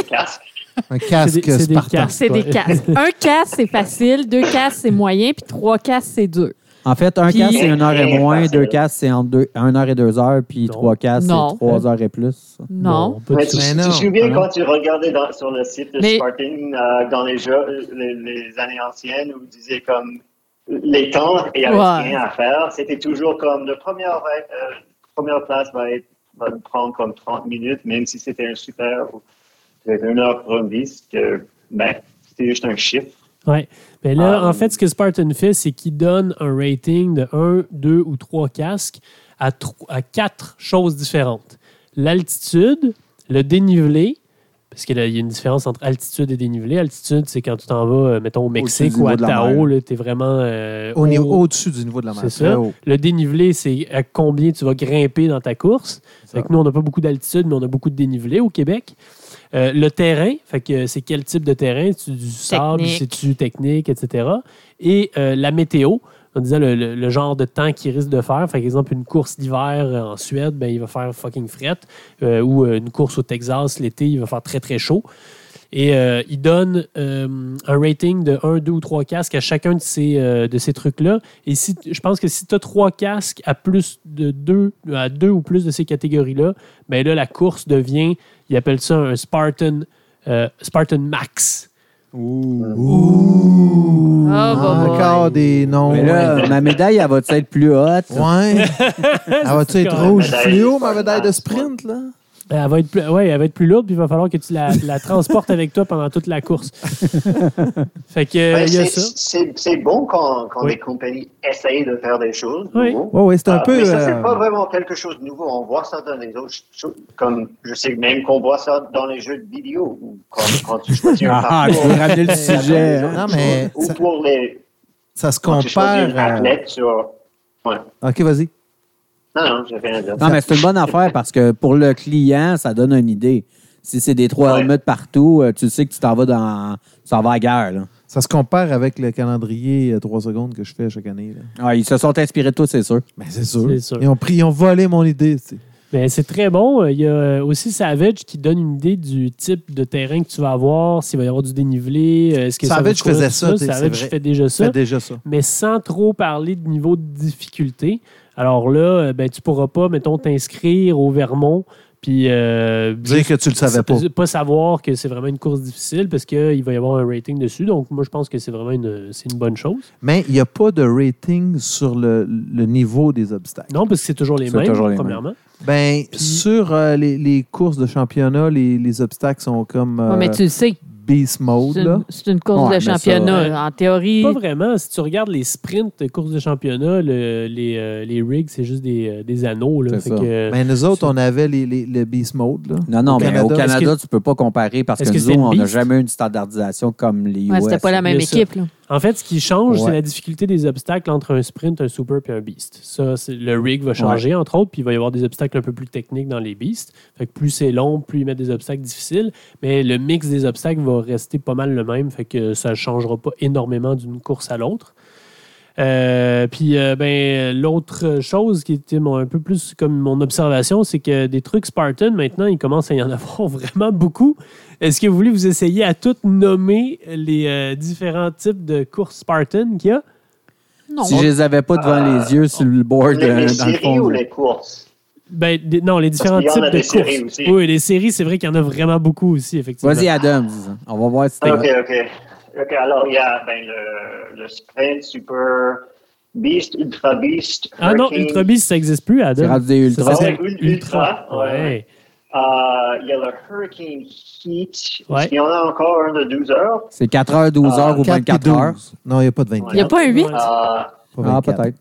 Un casque C'est des- casques. C'est des casques. Un casque, c'est facile. Deux casques, c'est moyen. Puis trois casques, c'est dur. En fait, un Puis- casque, c'est une heure et moins. Deux casques, c'est entre deux, une heure et deux heures. Puis Non. trois casques, Non. c'est trois heures et plus. Non. Mais du tu. Mais tu non, te souviens non. quand tu regardais dans- sur le site de Mais- Spartan euh, dans les jeux, les, les années anciennes, où ils disaient comme les temps et il n'y avait Ouais. rien à faire, c'était toujours comme la première, euh, première place va, être, va prendre comme 30 minutes, même si c'était un super ou peut-être une heure pour une vis, que ben, c'était juste un chiffre. Ouais. Mais là, Ah, en fait, ce que Spartan fait, c'est qu'il donne un rating de 1, 2 ou 3 casques à, tro- à quatre choses différentes. L'altitude, le dénivelé, parce qu'il y a une différence entre altitude et dénivelé. Altitude, c'est quand tu t'en vas, euh, mettons, au Mexique ou à Tao, tu es vraiment euh, Au niveau- haut. Au-dessus du niveau de la mer. C'est ça. haut. Le dénivelé, c'est à combien tu vas grimper dans ta course. Fait que nous, on n'a pas beaucoup d'altitude, mais on a beaucoup de dénivelé au Québec. Euh, le terrain, fait que c'est quel type de terrain? C'est du sable, c'est-tu technique, etc. Et euh, la météo, en disant le, le- le genre de temps qu'il risque de faire. Par exemple, une course d'hiver euh, en Suède, ben, il va faire fucking fret. Euh, ou une course au Texas l'été, il va faire très, très chaud. Et euh, il donne euh, un rating de 1, 2 ou 3 casques à chacun de ces, euh, de ces trucs-là. Et si, je pense que si tu as 3 casques à plus de 2, à 2 ou plus de ces catégories-là, ben là, la course devient, il appelle ça un Spartan, euh, Spartan Max. Oh, bah, bah. Encore des noms. Mais là, ma médaille, elle va être plus haute? Ouais. *laughs* Elle va-tu être rouge fluo, ma médaille de sprint, là? Elle va, être plus, ouais, elle va être plus lourde, puis il va falloir que tu la, la transportes avec toi pendant toute la course. *laughs* fait que, il y a c'est- ça. C'est c'est bon quand, quand Oui. des compagnies essayent de faire des choses. Oui. c'est un Ah, peu. mais ça, euh, c'est pas vraiment quelque chose de nouveau. On voit ça dans les autres choses. Comme je sais même qu'on voit ça dans les jeux de vidéo. Ou quand, quand tu choisis un Ah, tu parcours. veux ramener le *laughs* sujet. hein? Non, mais Ou ça, pour les. ça se Quand tu choisis compare. euh, athlète sur. Ouais. OK, vas-y. Non, non, rien dire. Non, mais c'est une bonne affaire parce que pour le client, ça donne une idée. Si c'est des trois Ouais. helmets partout, euh, tu sais que tu t'en vas dans. Tu vas à la guerre. Là. Ça se compare avec le calendrier 3 secondes que je fais chaque année. Là. Ah, ils se sont inspirés de toi, c'est sûr. Ben, c'est sûr. Ils ont, pris, ils ont volé mon idée. tu sais. Mais c'est très bon. Il y a aussi Savage qui donne une idée du type de terrain que tu vas avoir, s'il va y avoir du dénivelé. euh, Est-ce que Savage ça faisait ça, Savage fait déjà ça. Fais déjà ça. mais sans trop parler de niveau de difficulté. Alors là, euh, ben, tu pourras pas, mettons, t'inscrire au Vermont, puis euh, Dire que tu le savais pas. pas savoir que c'est vraiment une course difficile parce qu'il va y avoir un rating dessus. Donc, moi, je pense que c'est vraiment une, c'est une bonne chose. Mais il n'y a pas de rating sur le, le niveau des obstacles. Non, parce que c'est toujours les mêmes, toujours les premièrement. Ben, sur euh, les, les courses de championnat, les, les obstacles sont comme Ouais, euh, mais tu le sais, beast mode. c'est une, c'est une course Ouais, de ça, championnat. en théorie, Pas vraiment. Si tu regardes les sprints de courses de championnat, le- les, euh, les rigs, c'est juste des, euh, des anneaux. Là. Fait que- Mais nous autres, on avait les, les- le beast mode. Là. Non, non, Au mais Canada, au Canada, est-ce tu peux pas comparer parce que, que nous, on n'a jamais eu une standardisation comme les US. ouais, c'était pas la même équipe. Là. En fait, ce qui change, Ouais. c'est la difficulté des obstacles entre un sprint, un super et un beast. Ça, le rig va changer, entre autres, puis il va y avoir des obstacles un peu plus techniques dans les beasts. Fait que plus c'est long, plus ils mettent des obstacles difficiles. Mais le mix des obstacles va rester pas mal le même, fait que ça ne changera pas énormément d'une course à l'autre. Euh, puis, euh, ben, l'autre chose qui était mon- un peu plus comme mon observation, c'est que des trucs Spartan, maintenant, il commence à y en avoir *laughs* vraiment beaucoup. Est-ce que vous voulez vous essayer à toutes nommer les euh, différents types de courses Spartan qu'il y a? Non. Si je les avais pas devant Euh, les yeux sur le board, Les, euh, les dans le séries fond. ou les courses? Ben, des- non, les différents qu'il y en types a de des courses. séries aussi. Oui, les séries, c'est vrai qu'il y en a vraiment beaucoup aussi, effectivement. Vas-y, Adam. On va voir si t'es. Ok, ok. Ok, alors il y a ben, le, le sprint, super, beast, ultra beast. Ah non. Ultra Beast, ça n'existe plus, Adam. C'est rendu des ultras. Ça Ultra. Ultra, ouais. Ouais. Euh, Il y a le Hurricane Heat. Ouais. Il y en a encore un de 12 heures? C'est 4 heures, 12 Ah, heures ou 4 puis 24 heures. 12. Non, il n'y a pas de 24. Il n'y a pas un 8? Ouais. Euh, Ah, 24. peut-être.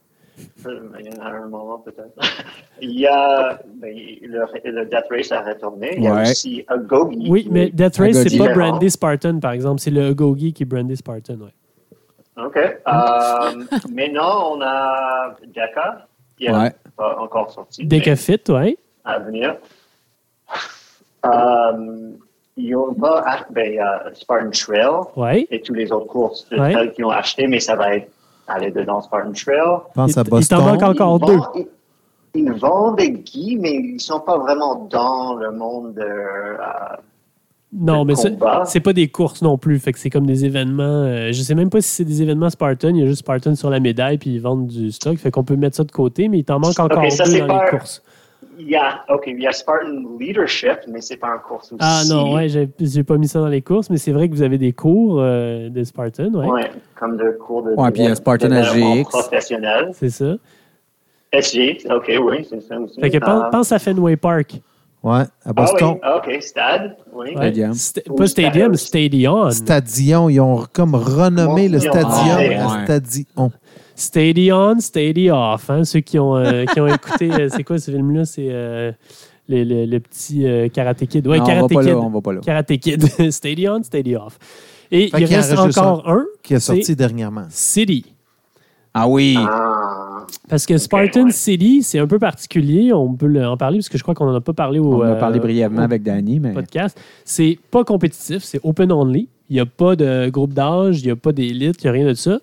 il y en a un moment peut-être. *laughs* Il y a ben, le, le Death Race a retourné. Il y a Ouais. aussi un Gogi. Oui, mais Death Race, c'est pas brandé Spartan, par exemple. C'est le Gogi qui est brandé Spartan. Ouais. OK. Euh, maintenant, on a Deka, qui n'est Ouais. pas encore sorti. Mais fit, ouais. À venir. Euh, ils ont pas ach- ben, il y a Spartan Trail Ouais. et tous les autres courses de Ouais. trail qu'ils ont acheté, mais ça va être aller dedans Spartan Trail. Pense à Il- t'en manque encore ils deux. vendent- Ils, ils vendent des guis, mais ils sont pas vraiment dans le monde de. euh, Non, mais c'est- pas des courses non plus. Fait que c'est comme des événements. euh, je sais même pas si c'est des événements Spartan. Il y a juste Spartan sur la médaille puis ils vendent du stock. Fait qu'on peut mettre ça de côté, mais il t'en manque encore ça, deux dans pas- les courses. Il y a, OK, il y a Spartan Leadership, mais c'est pas un course aussi. Ah non, ouais, j'ai j'ai pas mis ça dans les courses, mais c'est vrai que vous avez des cours euh, de Spartan, ouais. Ouais, comme de cours de. Ouais, puis il y a Spartan SGX. Professionnel. C'est ça. SG, OK, oui, c'est ça aussi. Fait que pense, Ah. pense à Fenway Park. Ouais, à Ah Boston. oui, OK, Stade, oui. Ouais. Stadium. Pas Stadium, Stadium. Stadion. Stadion, ils ont comme renommé le Ah, stadium ouais. à Stadion. Stadion, Stadium. Hein, ceux qui ont, euh, qui ont *laughs* écouté, euh, c'est quoi ce film-là? C'est euh, le, le- le petit euh, Karate Kid. Ouais, Non, on va Karate pas Kid. là, on va pas là. Karate Kid. *laughs* Stadion, Stadium. Et Fait il en reste encore un, qui est sorti dernièrement. City. Ah oui. Ah, Parce que Spartan ouais. City, c'est un peu particulier. On peut en parler parce que je crois qu'on n'en a pas parlé au On en a parlé brièvement avec Danny, mais. podcast. C'est pas compétitif, c'est open only. Il n'y a pas de groupe d'âge, il n'y a pas d'élite, il n'y a rien de ça.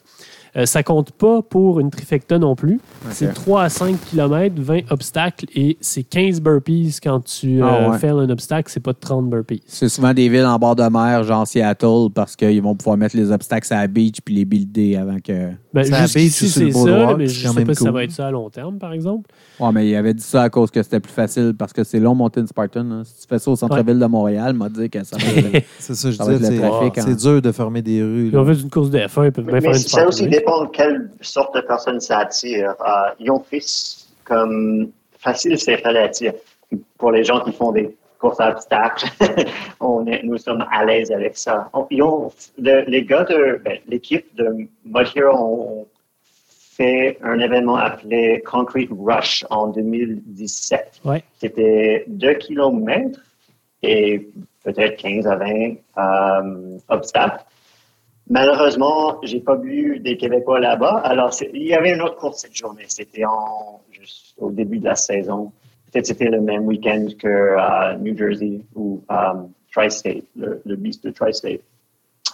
Euh, ça compte pas pour une trifecta non plus. C'est Ok. 3 à 5 km, 20 obstacles et c'est 15 burpees quand tu Ah euh, ouais. fais un obstacle, c'est pas 30 burpees. C'est souvent des villes en bord de mer, genre Seattle, parce qu'ils vont pouvoir mettre les obstacles à la beach puis les builder avant que. Ben, C'est jusqu'ici, ça, mais je sais pas si ça va être ça à long terme, par exemple. Ouais, mais il avait dit ça à cause que c'était plus facile parce que c'est long monter une Spartan. hein. Si tu fais ça au centre-ville de Montréal, m'a dit que ça va être- *laughs* C'est ça, je disais. c'est- trafic, hein. C'est dur de fermer des rues. Puis on fait une course de F1, ils peuvent bien faire une ça Spartan aussi. Dépend quelle sorte de personne ça attire. Euh, ils ont fait comme facile, c'est relatif. Pour les gens qui font des courses à obstacles, *laughs* on est, nous sommes à l'aise avec ça. On- ils ont- le- les gars de ben, l'équipe de Mud Hero ont fait un événement appelé Concrete Rush en 2017. Ouais. C'était 2 kilomètres et peut-être 15 à 20 euh, obstacles. Malheureusement, j'ai pas vu des Québécois là-bas. Alors, il y avait une autre course cette journée. C'était en, juste au début de la saison. Peut-être c'était le même week-end que New Jersey ou euh, Tri-State, le, le Beast de Tri-State.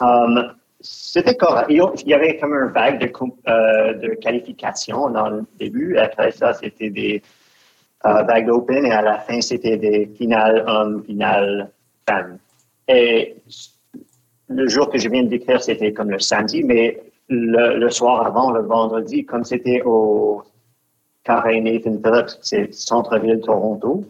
Um, c'était correct. Il y avait comme un vague de, euh, de qualification dans le début. Après ça, c'était des euh, vagues open et à la fin, c'était des finales hommes, finales femmes. Et le jour que je viens de décrire, c'était comme le samedi, mais le, le soir avant, le vendredi, comme c'était au Carré Nathan Phillips, c'est centre-ville Toronto,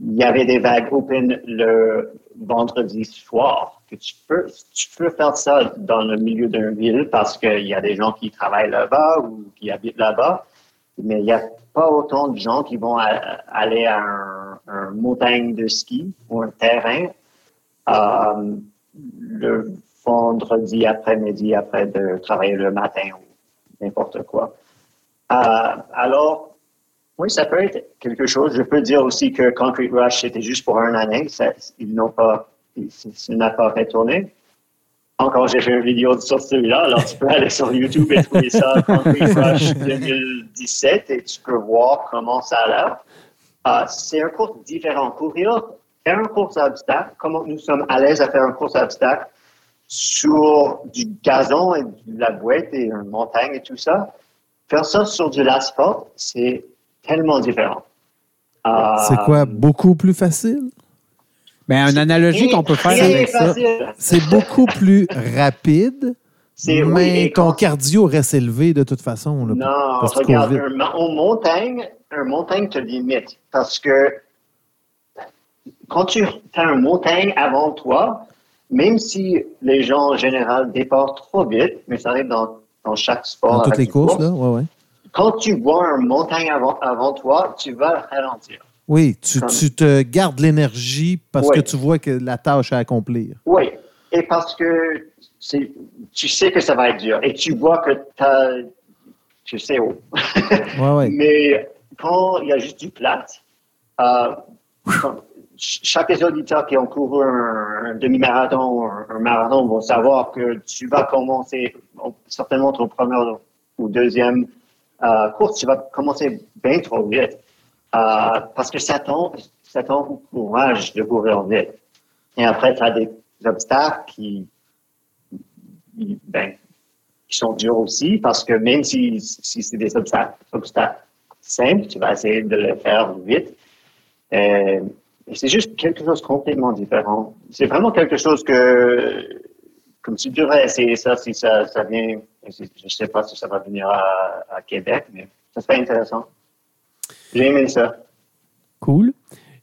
il y avait des vagues open le vendredi soir. Tu, peux, faire ça dans le milieu d'une ville parce qu'il y a des gens qui travaillent là-bas ou qui habitent là-bas, mais il n'y a pas autant de gens qui vont aller à un montagne de ski ou un terrain euh, le vendredi après-midi après de travailler le matin ou n'importe quoi. Euh, alors, oui, ça peut être quelque chose. Je peux dire aussi que Concrete Rush, c'était juste pour un année. Ça, ils n'ont pas, ça n'a pas retourné. Encore, j'ai fait une vidéo sur celui-là. Alors, tu peux aller sur YouTube et trouver ça, Concrete Rush 2017, et tu peux voir comment ça a l'air. Euh, c'est un cours différent. Courir, faire un course à obstacle, comment nous sommes à l'aise à faire un course à obstacle sur du gazon et de la boîte et une montagne et tout ça. Faire ça sur de l'asphalte, c'est tellement différent. Euh, C'est quoi? Beaucoup plus facile? Ben, une analogie qu'on peut faire avec ça. C'est beaucoup plus rapide, oui, mais ton quand- cardio reste élevé de toute façon. là, Non, parce que tu regarde, un, en montagne, un montagne te limite parce que quand tu as une montagne avant toi, même si les gens en général départent trop vite, mais ça arrive dans, dans chaque sport. Dans toutes les courses, course, là? Ouais, ouais. Quand tu vois une montagne avant, avant toi, tu vas ralentir. Oui, tu, Comme- tu te gardes l'énergie parce Oui. que tu vois que la tâche à accomplir. Oui, et parce que tu sais que ça va être dur et tu vois que tu sais où. Ouais, ouais. *laughs* Mais quand il y a juste du plat, euh, chaque des auditeurs qui ont couru un, demi-marathon un, un marathon vont savoir que tu vas commencer certainement ton premier ou deuxième euh, course, tu vas commencer bien trop vite euh, parce que ça t'en- ça t'encourage de courir vite. Et après, tu as des obstacles qui, ben, qui sont durs aussi parce que même si, si c'est des obstacles, simples, tu vas essayer de les faire vite. Euh, c'est juste quelque chose complètement différent. C'est vraiment quelque chose que, comme tu devrais essayer ça si ça, ça vient, je ne sais pas si ça va venir à, Québec, mais ça serait intéressant. J'ai aimé ça. Cool.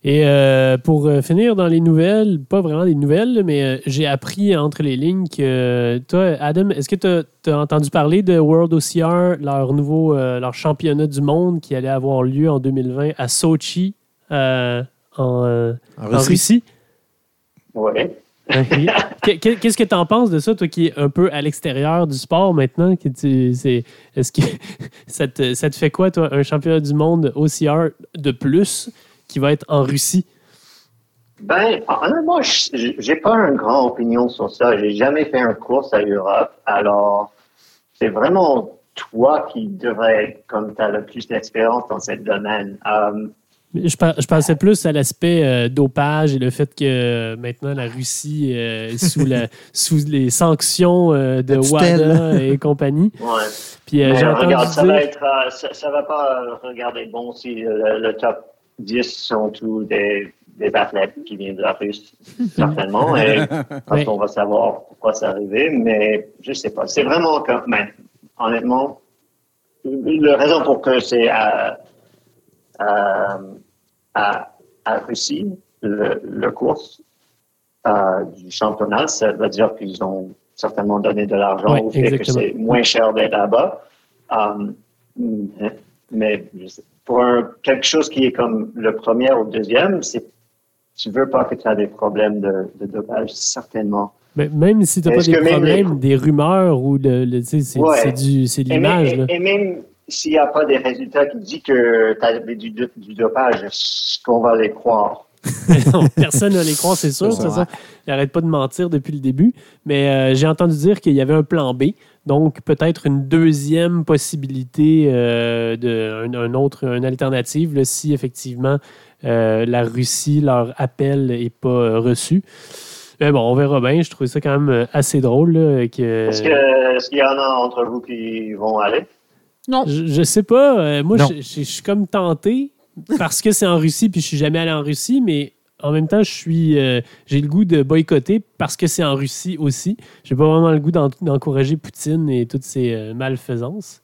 Et euh, pour euh, finir dans les nouvelles, pas vraiment des nouvelles, mais euh, j'ai appris entre les lignes que toi, Adam, est-ce que tu as, entendu parler de World OCR, leur nouveau leur championnat du monde qui allait avoir lieu en 2020 à Sochi, en, euh, En en Russie? Russie? *laughs* Qu'est-ce que tu en penses de ça, toi qui es un peu à l'extérieur du sport maintenant? Est-ce que *laughs* ça te, ça te fait quoi, toi, un championnat du monde OCR de plus qui va être en Russie? Ben, honnêtement, je- j'ai pas une grande opinion sur ça. J'ai jamais fait un course à Europe. Alors, c'est vraiment toi qui devrais, comme tu as le plus d'expérience dans ce domaine. Euh, Je, par- je pensais plus à l'aspect euh, dopage et le fait que euh, maintenant la Russie euh, est sous, la, *laughs* sous les sanctions euh, de. WADA *laughs* et compagnie. Ouais. Puis euh, regarde, ça dire- va être, euh, ça, ça va pas regarder bon si euh, le, top 10 sont tous des, des athlètes qui viennent de la Russie, *laughs* certainement. Et Ouais. qu'on va savoir pourquoi c'est arrivé, mais je sais pas. C'est vraiment comme, mais, honnêtement, la raison pour que c'est à, à, à, à Russie, le, le course euh, du championnat, ça veut dire qu'ils ont certainement donné de l'argent au fait que c'est moins cher d'être là-bas. Um, mais- pour un- quelque chose qui est comme le premier ou le deuxième, c'est tu veux pas que tu aies des problèmes de, de dopage, certainement. Mais même si tu n'as pas des problèmes, les- des rumeurs ou le- sais, c'est Ouais. c'est du- c'est de l'image. là. et- et même s'il n'y a pas des résultats qui disent que tu as du, du dopage, est-ce qu'on va les croire? *laughs* Non, personne ne les croit, c'est sûr. Ça. ça. Ils n'arrêtent pas de mentir depuis le début. Mais euh, j'ai entendu dire qu'il y avait un plan B. Donc, peut-être une deuxième possibilité euh, de un, un autre, une alternative, là, si effectivement euh, la Russie, leur appel n'est pas reçu. Mais bon, on verra bien. Je trouvais ça quand même assez drôle. là, que, Est-ce que- est-ce qu'il y en a entre vous qui vont aller? Non. Je, je sais pas. euh, moi, je, je- je suis comme tenté parce que c'est en Russie, puis je suis jamais allé en Russie, mais en même temps, je suis, euh, j'ai le goût de boycotter parce que c'est en Russie aussi. J'ai pas vraiment le goût d'en- d'encourager Poutine et toutes ces euh, malfaisances.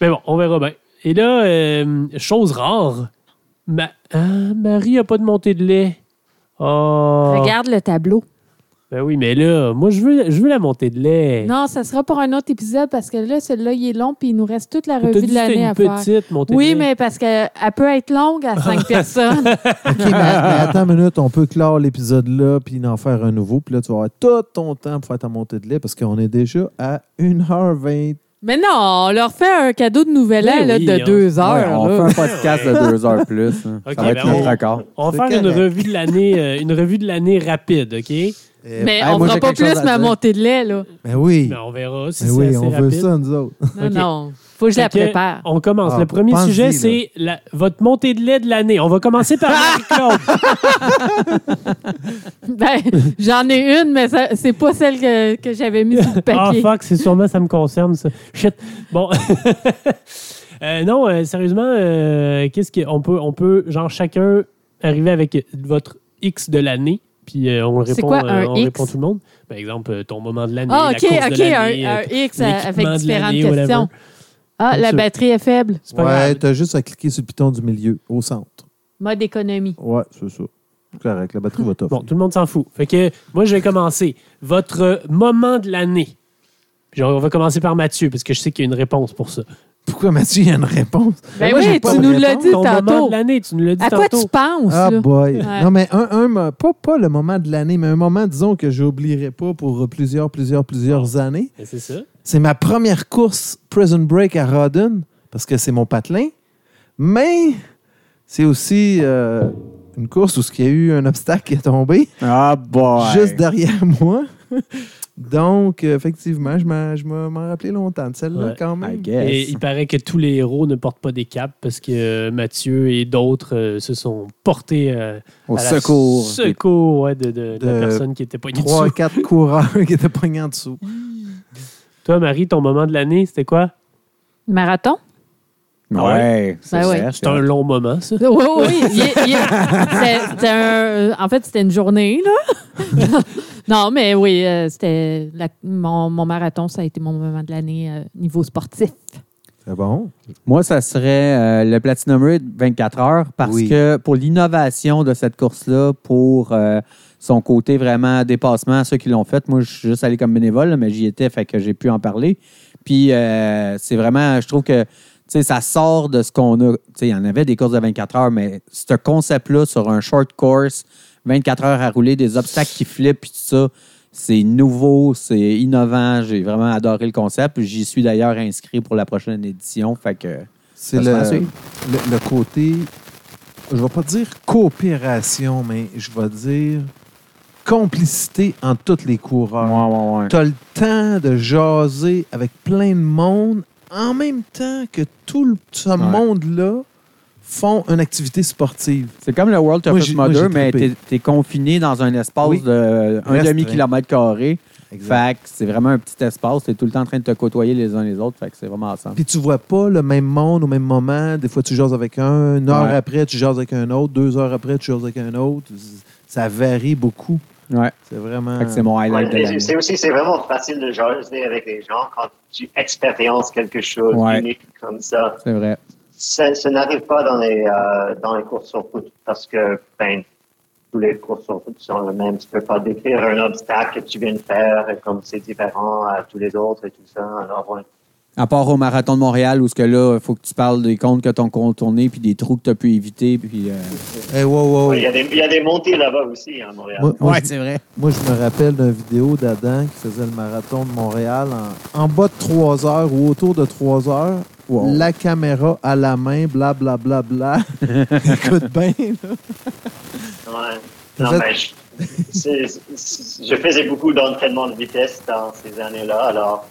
Mais bon, on verra bien. Et là, euh, chose rare, ma- ah, Marie a pas de montée de lait. Oh. Regarde le tableau. Ben oui, mais là, moi, je veux, je veux la montée de lait. Non, ça sera pour un autre épisode parce que là, celui-là, il est long puis il nous reste toute la revue dit de l'année à faire. petite montée de Oui, lait. mais parce qu'elle peut être longue à cinq *laughs* personnes. OK, mais, mais attends une minute, on peut clore l'épisode là puis en faire un nouveau. Puis là, tu vas avoir tout ton temps pour faire ta montée de lait parce qu'on est déjà à 1h20. Mais non, on leur fait un cadeau de nouvel an Ben là, oui, de hein. deux heures. Ouais, on là. fait un podcast de deux heures plus. hein. *laughs* Ok, ça va être ben notre on- record. On va C'est faire une correct. revue de l'année, euh, une revue de l'année rapide, OK? Eh, Mais Hey, on moi, fera j'ai pas quelque chose plus à ma dire. montée de lait, là. Ben oui. Mais on verra si Ben c'est oui, assez on veut rapide. ça, nous autres. Non, Ok. non. Faut que je la Fait que, prépare. On commence. Ah, le premier pense-y, sujet, là. c'est la- votre montée de lait de l'année. On va commencer par Marie-Claude. *laughs* Ben, j'en ai une, mais ça- c'est pas celle que, que j'avais mise sur le Ah, papier. fuck, c'est sûrement ça me concerne, ça. Shit. Bon. *laughs* Euh, non, euh, sérieusement, euh, qu'est-ce qu'on peut, on peut, genre, chacun arriver avec votre X de l'année, puis euh, on C'est répond, quoi, un euh, on X? répond tout le monde. Par exemple, euh, ton moment de l'année, ah, la OK, course de OK, l'année, un, euh, un X avec l'équipement de différentes l'année, whatever. questions. Ah, Comme la batterie est faible. C'est pas Ouais, grave. t'as juste à cliquer sur le piton du milieu, au centre. Mode économie. Ouais, c'est ça. Correct, la batterie va t'offrir. Bon, tout le monde s'en fout. Fait que moi, je vais commencer. Votre moment de l'année. Puis on va commencer par Mathieu, parce que je sais qu'il y a une réponse pour ça. Pourquoi Mathieu, il y a une réponse? Ben Moi, j'ai oui, pas tu de nous l'as réponse. dit Ton moment tantôt. de l'année, tu nous l'as dit À quoi tantôt. tu penses? Ah, là? boy. Ouais. Non, mais un, un, mo- pas, pas le moment de l'année, mais un moment, disons, que j'oublierai pas pour plusieurs, plusieurs, plusieurs années. Ben, C'est ça. C'est ma première course Prison Break à Rodden, parce que c'est mon patelin. Mais c'est aussi euh, une course où il y a eu un obstacle qui est tombé Ah, boy. juste derrière moi. *laughs* Donc, effectivement, je m'en rappelais longtemps de celle-là Ouais. quand I même. guess. Et il paraît que tous les héros ne portent pas des capes parce que euh, Mathieu et d'autres euh, se sont portés euh, Au à la secours. secours ouais, de, de- de la personne qui était poignée Trois, dessous. quatre *laughs* coureurs qui étaient pognés en dessous. *laughs* Toi, Marie, ton moment de l'année, c'était quoi? Marathon? Ah Ouais, c'est Ben ouais. Un long moment, ça. Oui, oui, oui. C'était un- en fait, c'était une journée, là. *laughs* non, mais oui, euh, c'était la- mon, mon marathon, ça a été mon moment de l'année euh, niveau sportif. C'est bon? Moi, ça serait euh, le Platinum Raid 24 heures parce Oui. que pour l'innovation de cette course-là, pour euh, son côté vraiment dépassement, ceux qui l'ont fait, moi, je suis juste allé comme bénévole, là, mais j'y étais, fait que j'ai pu en parler. Puis, euh, c'est vraiment, je trouve que tu sais, ça sort de ce qu'on a. Tu sais, Il y en avait des courses de 24 heures, mais ce concept-là sur un short course, 24 heures à rouler, des obstacles qui flippent, puis tout ça, c'est nouveau, c'est innovant. J'ai vraiment adoré le concept. J'y suis d'ailleurs inscrit pour la prochaine édition. Fait que. C'est le, le, le côté, je ne vais pas dire coopération, mais je vais dire complicité entre tous les coureurs. Ouais, ouais, ouais. Tu as le temps de jaser avec plein de monde en même temps que tout le- ce monde-là font une activité sportive. C'est comme le World Toughest moi, j'ai mais t'es es confiné dans un espace Oui. de un demi-kilomètre carré. Exact. Fait que c'est vraiment un petit espace. T'es tout le temps en train de te côtoyer les uns les autres. Fait que c'est vraiment ensemble. Puis tu vois pas le même monde au même moment. Des fois, tu jases avec un. Une heure Ouais. après, tu jases avec un autre. Deux heures après, tu jases avec un autre. Ça varie beaucoup. Ouais. C'est vraiment... C'est mon highlight de Ouais, l'année. c'est aussi, c'est vraiment facile de jaser avec les gens quand tu expériences quelque chose Ouais. unique comme ça. C'est vrai. Ça, ça n'arrive pas dans les, euh, dans les courses sur route parce que, ben, tous les courses sur route sont les mêmes. Tu peux pas décrire un obstacle que tu viens de faire et comme c'est différent à tous les autres et tout ça. Alors, ouais. À part au marathon de Montréal, où ce que là, il faut que tu parles des comptes que tu as contournés, puis des trous que tu as pu éviter. Puis, euh, Eh, wow, wow. Ouais, Il y, a des- il y a des montées là-bas aussi, à Montréal. Moi, moi, je, c'est vrai. moi, je me rappelle d'une vidéo d'Adam qui faisait le marathon de Montréal en, en bas de 3 heures ou autour de 3 heures. Wow. La caméra à la main, blablabla. Bla, bla, bla. *laughs* Écoute bien. là. Ouais. Non, mais je, c'est- c'est- je faisais beaucoup d'entraînement de vitesse dans ces années-là, alors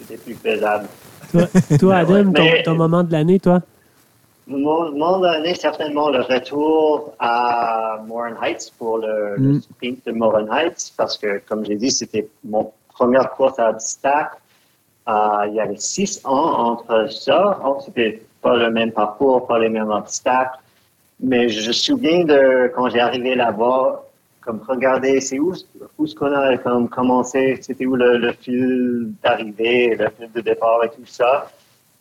c'était plus faisable. Toi, toi, Adam, ton, Mais- ton moment de l'année, toi? Mon, mon année, certainement le retour à Morin Heights pour le, le Mm. sprint de Morin Heights, parce que, comme j'ai dit, c'était mon première course à obstacle. Euh, il y avait six ans entre ça. Oh, c'était pas le même parcours, pas les mêmes obstacles. Mais je me souviens de quand j'ai arrivé là-bas, comme regarder, c'est où, où est-ce qu'on a comme commencé, c'était où le, le fil d'arrivée, le fil de départ et tout ça.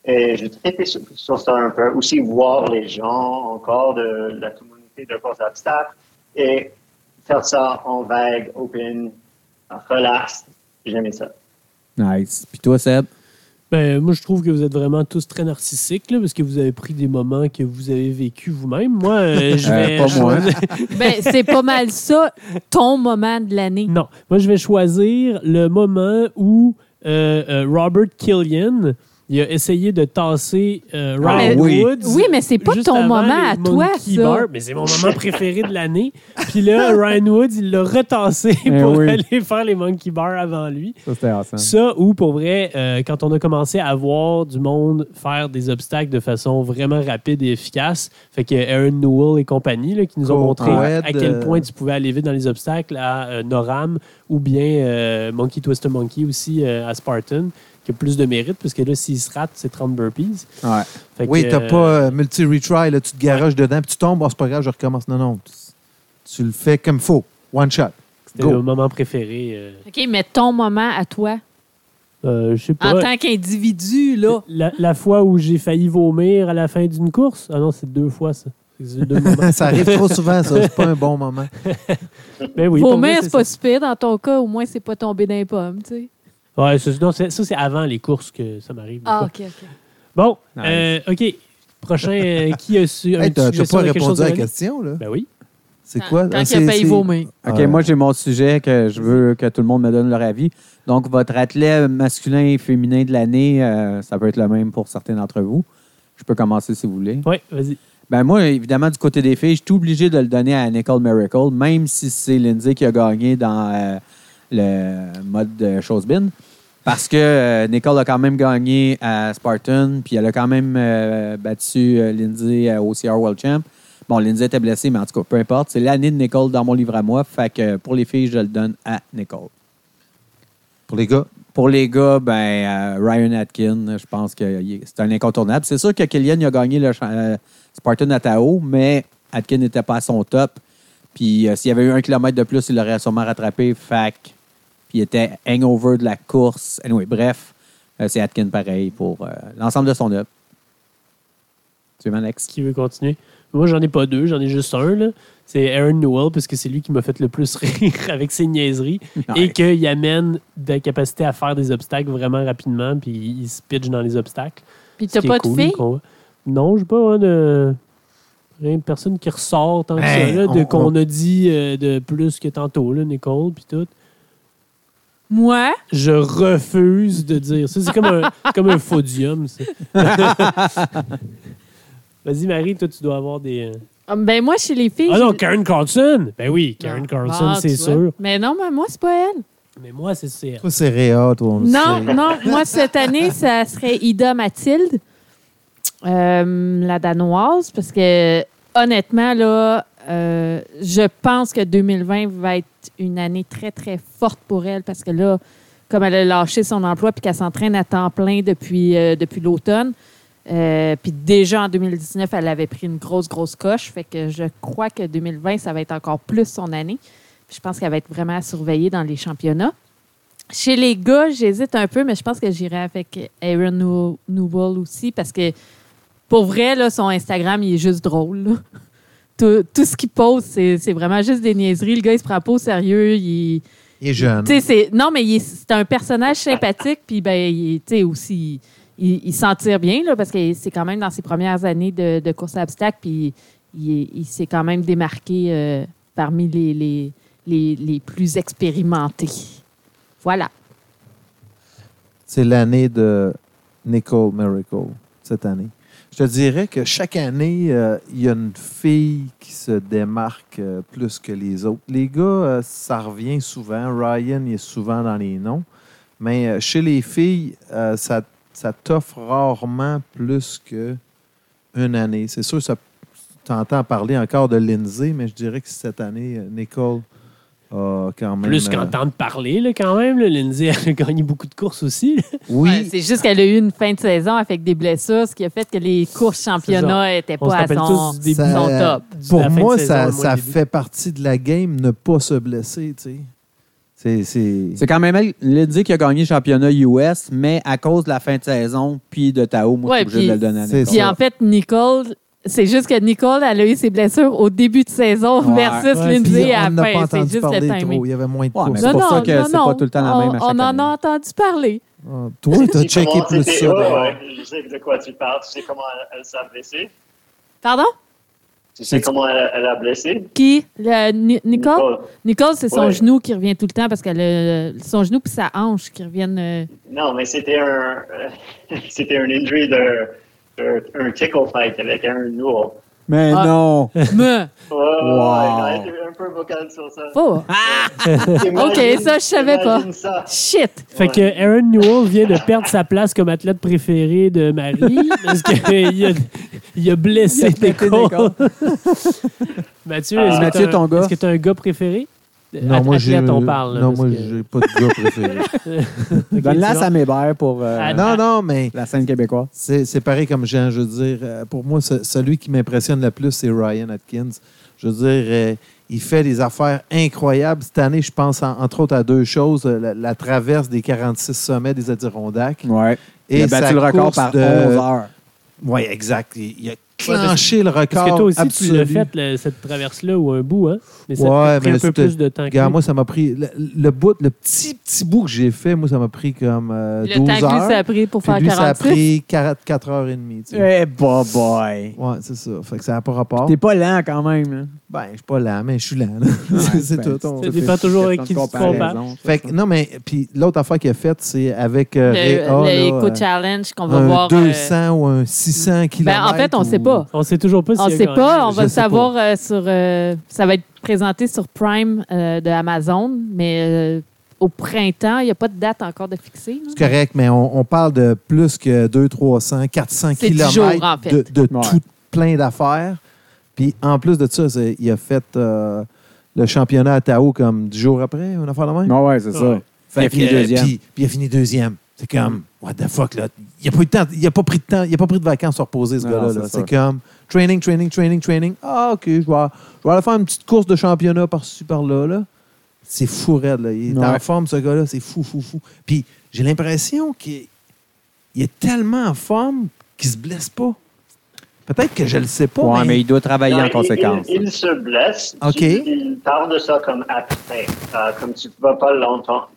Et j'ai trippé sur, sur ça un peu. Aussi voir les gens encore de la communauté de course à obstacles et faire ça en vague, open, relax. J'aimais ça. Nice. Puis toi, Seb? Ben, moi, je trouve que vous êtes vraiment tous très narcissiques, là, parce que vous avez pris des moments que vous avez vécu vous-même. Moi, euh, *laughs* je Euh, vais. pas moi. *laughs* Ben, c'est pas mal ça, ton moment de l'année. Non, moi, je vais choisir le moment où euh, euh, Robert Killian il a essayé de tasser euh, Ah Ryan oui. Woods. Oui, mais c'est pas ton moment à toi, ça. Bar. Mais c'est mon moment préféré de l'année. *laughs* Puis là, Ryan Woods, il l'a retassé Eh pour oui. aller faire les Monkey Bars avant lui. Ça, c'était awesome. Ça, ou pour vrai, euh, quand on a commencé à voir du monde faire des obstacles de façon vraiment rapide et efficace, fait que Aaron Newell et compagnie là, qui nous ont montré à quel euh, point tu pouvais aller vite dans les obstacles à euh, Noram ou bien Monkey Twister Monkey aussi à Spartan, qui a plus de mérite, parce que là, s'il se rate, c'est 30 burpees. Ouais. Fait Oui, t'as euh, pas euh, multi-retry, là, tu te garages dedans, puis tu tombes, oh, c'est pas grave, je recommence. Non, non. Tu, tu le fais comme faut. One shot. C'était Go. le moment préféré. euh, OK, mais ton moment à toi, euh, je sais pas. en tant qu'individu, là. La, la fois où j'ai failli vomir à la fin d'une course? Ah non, c'est deux fois, ça. C'est deux moments. *laughs* ça arrive trop souvent, ça. C'est pas un bon moment. *laughs* Ben oui, Vomir, c'est pas super dans ton cas, au moins, c'est pas tombé dans les pommes, tu sais. Ouais, ça, non, c'est- ça, c'est avant les courses que ça m'arrive. Ah. OK, OK. Bon, Nice. euh, OK. Prochain, euh, *laughs* qui a su. Hey, t'as pas répondu chose à la question, là? Ben oui. C'est quoi? Quand Ah, il payé c'est- vomir. OK, Ouais. moi, j'ai mon sujet que je veux que tout le monde me donne leur avis. Donc, votre athlète masculin et féminin de l'année, euh, ça peut être le même pour certains d'entre vous. Je peux commencer si vous voulez. Oui, vas-y. Ben moi, évidemment, du côté des filles, je suis obligé de le donner à Nicole Miracle, même si c'est Lindsay qui a gagné dans euh, le mode de Showsbin. Parce que euh, Nicole a quand même gagné à Spartan, puis elle a quand même euh, battu euh, Lindsay au CR World Champ. Bon, Lindsay était blessée, mais en tout cas, peu importe. C'est l'année de Nicole dans mon livre à moi. Fait que pour les filles, je le donne à Nicole. Pour les gars, Pour les gars, ben, Ryan Atkin, je pense que c'est un incontournable. C'est sûr que Killian il a gagné le Spartan à Tao, mais Atkin n'était pas à son top. Puis s'il y avait eu un kilomètre de plus, il l'aurait sûrement rattrapé. Fac. Il était hangover de la course. Anyway, bref, euh, c'est Atkin pareil pour euh, l'ensemble de son œuvre. Tu veux, Alex? Qui veut continuer? Moi, j'en ai pas deux, j'en ai juste un. là. C'est Aaron Newell, parce que c'est lui qui m'a fait le plus *laughs* rire avec ses niaiseries. Et qu'il amène de la capacité à faire des obstacles vraiment rapidement, puis il se pitch dans les obstacles. Puis t'as pas de cool, fille? qu'on- Non, j'ai pas hein, de. Rien de personne qui ressort tant que Hey, ça, là, de on- qu'on a dit euh, de plus que tantôt, là, Nicole, puis tout. Moi? Je refuse de dire ça. C'est comme un, *laughs* comme un podium, ça. *laughs* Vas-y, Marie, toi, tu dois avoir des. euh, Ah, Ben moi, chez les filles... Ah non, Karen Carlson! Ben oui, Karen Non. Carlson, Ah, c'est tu vois. sûr. Mais non, mais moi, c'est pas elle. Mais moi, c'est c'est. toi, c'est Réa, toi. on le Non, sait. non, moi, cette année, ça serait Ida Mathilde. Euh, la danoise, parce que honnêtement, là, euh, je pense que 2020 va être une année très, très forte pour elle parce que là, comme elle a lâché son emploi puis qu'elle s'entraîne à temps plein depuis, euh, depuis l'automne, euh, puis déjà en 2019, elle avait pris une grosse, grosse coche. Fait que je crois que 2020, ça va être encore plus son année. Puis je pense qu'elle va être vraiment à surveiller dans les championnats. Chez les gars, j'hésite un peu, mais je pense que j'irai avec Aaron Newell aussi parce que pour vrai, là, son Instagram, il est juste drôle. Tout, tout ce qu'il pose, c'est vraiment juste des niaiseries. Le gars, il se prend pas au sérieux. Il, Il est jeune. c'est non, mais c'est un personnage sympathique, puis ben, il, est- tu sais, aussi, il, il s'en tire bien, là, parce que c'est quand même dans ses premières années de, de course à obstacles, puis il, il s'est quand même démarqué euh, parmi les, les, les, les plus expérimentés. Voilà. C'est l'année de Nicole Miracle, cette année. Je te dirais que chaque année, euh, il y a une fille qui se démarque euh, plus que les autres. Les gars, euh, ça revient souvent. Ryan, il est souvent dans les noms. Mais chez les filles, ça, ça t'offre rarement plus qu'une année. C'est sûr, tu entends parler encore de Lindsay, mais je dirais que cette année, Nicole quand même... Plus euh, qu'entendre parler, là, quand même. là. Lindsay elle a gagné beaucoup de courses aussi. là. oui, Ouais, c'est juste qu'elle a eu une fin de saison avec des blessures, ce qui a fait que les courses championnats n'étaient pas à son, tous du début. Ça- son top. Du- Pour moi, saison, ça, ça fait partie de la game ne pas se blesser, tu sais. C'est, c'est... C'est quand même elle, Lindsay qui a gagné le championnat US, mais à cause de la fin de saison puis de Tao, moi, Ouais, je suis obligé de le donner à Nicole. Puis en fait, Nicole, c'est juste que Nicole, elle a eu ses blessures au début de saison Ouais. versus Ouais, Lindsay à on la n'a pas fin. C'est entendu juste parler le timing. trop. Il y avait moins de Ouais, mais courses. c'est pour ça que c'est pas tout le temps la on, même à chaque On en année. a entendu parler. Ah, toi, tu as Tu sais checké plus ça. ouais, je sais de quoi tu parles. Tu sais comment elle, elle s'est blessée? Pardon? Tu sais comment elle, elle a blessé? Qui? Le- Ni- Nicole? Nicole. Nicole, c'est son Ouais. genou qui revient tout le temps parce que le- son genou puis sa hanche qui reviennent. euh, Non, mais c'était un, *laughs* c'était un injury de, un tickle fight avec Aaron Newell. Mais Ah. non! *laughs* me. Ouais, Wow. ouais, un peu vocal sur ça. Oh! Imagine- *laughs* Ok, ça, je savais pas. ça. Shit! Fait que Aaron Newell vient de perdre sa place comme athlète préféré de Marie parce qu'il a, il a blessé Il a Nicole. *laughs* Nicole. Mathieu, Ah. est-ce que un-? Est-ce que tu as un gars préféré? Non, moi, j'ai, on parle. là, non, moi, que- j'ai pas de gars préféré. Donne-la à tu Sam Hébert pour euh, Ah, non, non, mais la scène québécoise. c'est, c'est pareil comme Jean. Je veux dire, euh, pour moi, ce- celui qui m'impressionne le plus, c'est Ryan Atkins. Je veux dire, euh, il fait des affaires incroyables. Cette année, je pense en- entre autres à deux choses. La, la traverse des 46 sommets des Adirondacks. Ouais. Et il a battu sa le record course par de- 11 heures. Oui, exact. Il, il a que- clenché le record. Parce que toi aussi, absolu. tu l'as fait, le- cette traverse-là, ou un bout, hein? Mais ça Ouais, pris mais un peu plus de temps que Regarde, lui. moi, ça m'a pris. Le, le bout, le petit, petit bout que j'ai fait, moi, ça m'a pris comme euh, Le 12 temps que lui, heures. ça a pris pour faire lui, ça a 46. pris 4, 4 heures et demie. tu sais. Eh, bah, boy! Ouais, c'est ça. Fait que ça n'a pas rapport. T'es pas lent quand même. hein? Ben, je suis pas lent, mais je suis lent. là. c'est *laughs* c'est ben, tout. On- Ça dépend toujours avec qui tu comparaison, Fait que, non, mais puis l'autre affaire qu'il a faite, c'est avec euh, Le, Réa, le là, Eco euh, Challenge qu'on va un voir. euh, 200 ou un 600 km. ben, en fait, on ne sait pas. On sait toujours pas si On ne sait pas. On va le savoir euh, sur. euh, ça va être présenté sur Prime euh, de Amazon, mais euh, au printemps, il n'y a pas de date encore de fixée. là. C'est correct, mais on, on parle de plus que 200, 300, 400 C'est dix km jours, en fait. de, de Ouais. tout plein d'affaires. Puis en plus de ça, il a fait euh, le championnat à Tao comme 10 jours après, une affaire de même? Non, ouais, c'est ça. Il a fini deuxième. Puis, puis il a fini deuxième. C'est comme, what the fuck, là. Il n'a pas, eu de temps- il a pas pris de temps, il a pas pris de vacances à se reposer, ce gars-là. c'est comme, training, training, training, training. Ah, OK, je vais, je vais aller faire une petite course de championnat par-ci, par-là. Là. C'est fou, raide. Là. Il est Ouais. en forme, ce gars-là. C'est fou, fou, fou. Puis j'ai l'impression qu'il il est tellement en forme qu'il se blesse pas. Peut-être que je le sais pas, Ouais, mais, mais il doit travailler Non, en il- conséquence. Il, il se blesse. OK. Tu- il parle de ça comme après. Euh, comme tu ne vas pas l'entendre,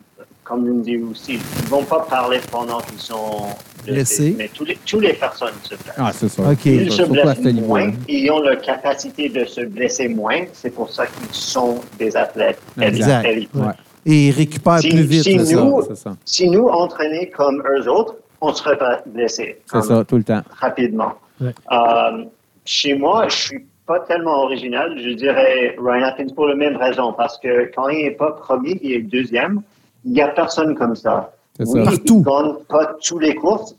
comme il me dit aussi. Ils ne vont pas parler pendant qu'ils sont Blessés. Mais tous les, toutes les personnes se blessent. Ah, c'est ça. OK. Ils se blessent moins. Ils ont la capacité de se blesser moins. C'est pour ça qu'ils sont des athlètes Exact. élites. Ouais. et il récupère Si- plus vite. si nous- ça. Si nous entraînons comme eux autres, on serait pas blessés. C'est ça, tout le temps. rapidement. Ouais. Euh, chez moi, je suis pas tellement original. Je dirais Ryan Atkins pour la même raison, parce que quand il n'est pas premier, il est deuxième. Il n'y a personne comme ça. C'est Oui, ça. Partout. il gagne pas tous les courses.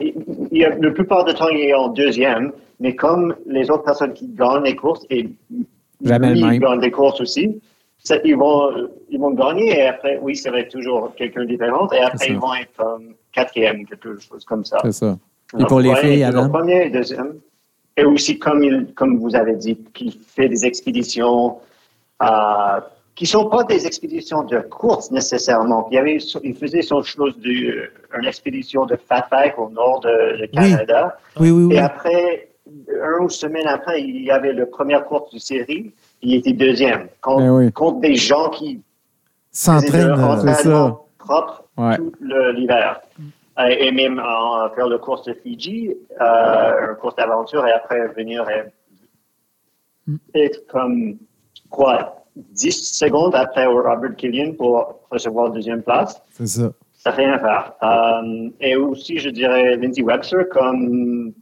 il a, la plupart du temps, il est en deuxième, mais comme les autres personnes qui gagnent les courses, et Jamais lui, même. gagne des courses aussi, ça, ils, vont, ils vont gagner et après, oui, ça va être toujours quelqu'un de différent et après, ça. ils vont être comme quatrième, quelque chose comme ça. C'est ça. Et pour les filles, Adam? Premier et deuxième. Et aussi, comme, il, comme vous avez dit, qu'il fait des expéditions euh, qui sont pas des expéditions de course nécessairement. Il, y avait, il faisait son chose de, une expédition de fatback au nord de Canada. Oui, oui, oui. Et après, une semaine après, il y avait la première course de série. Il était deuxième contre, Ben contre des gens qui S'entraîne. faisaient leur euh, c'est ça. entraînement propre Ouais. tout l'hiver. Euh, et même en faire le course de Fiji, euh, un course d'aventure, et après venir et être comme, quoi, 10 secondes après Robert Killian pour recevoir deuxième place. C'est ça. Ça fait rien faire. Euh, et aussi, je dirais Lindsay Webster comme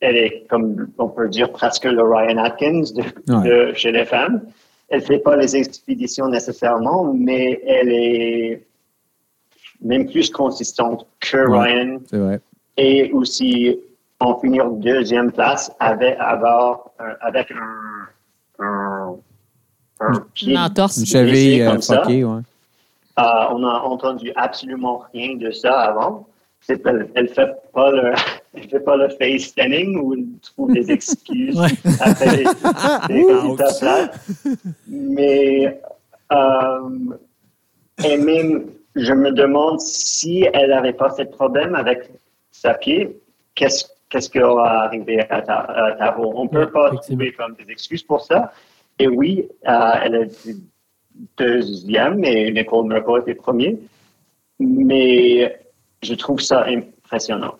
elle est, comme on peut dire, presque le Ryan Atkins de, Ouais. de chez les femmes. Elle fait pas les expéditions nécessairement, mais elle est même plus consistante que Ouais. Ryan C'est vrai. et aussi en finir deuxième place avec, avoir, un- avec un, un, un pied Une entorse. Une cheville euh, comme ça. ouais. Euh, on n'a entendu absolument rien de ça avant. Elle ne fait pas le, elle fait pas le *laughs* face standing où elle trouve des *laughs* excuses après les, *laughs* les résultats plats. Mais euh, et même, je me demande si elle n'avait pas ce problème avec sa pied, qu'est-ce qu'est-ce qui aura arrivé à, ta, à Tahoe? On ne peut pas trouver comme des excuses pour ça. Et oui, euh, elle a été deuxième et Nicole Merkel était premier. Mais je trouve ça impressionnant.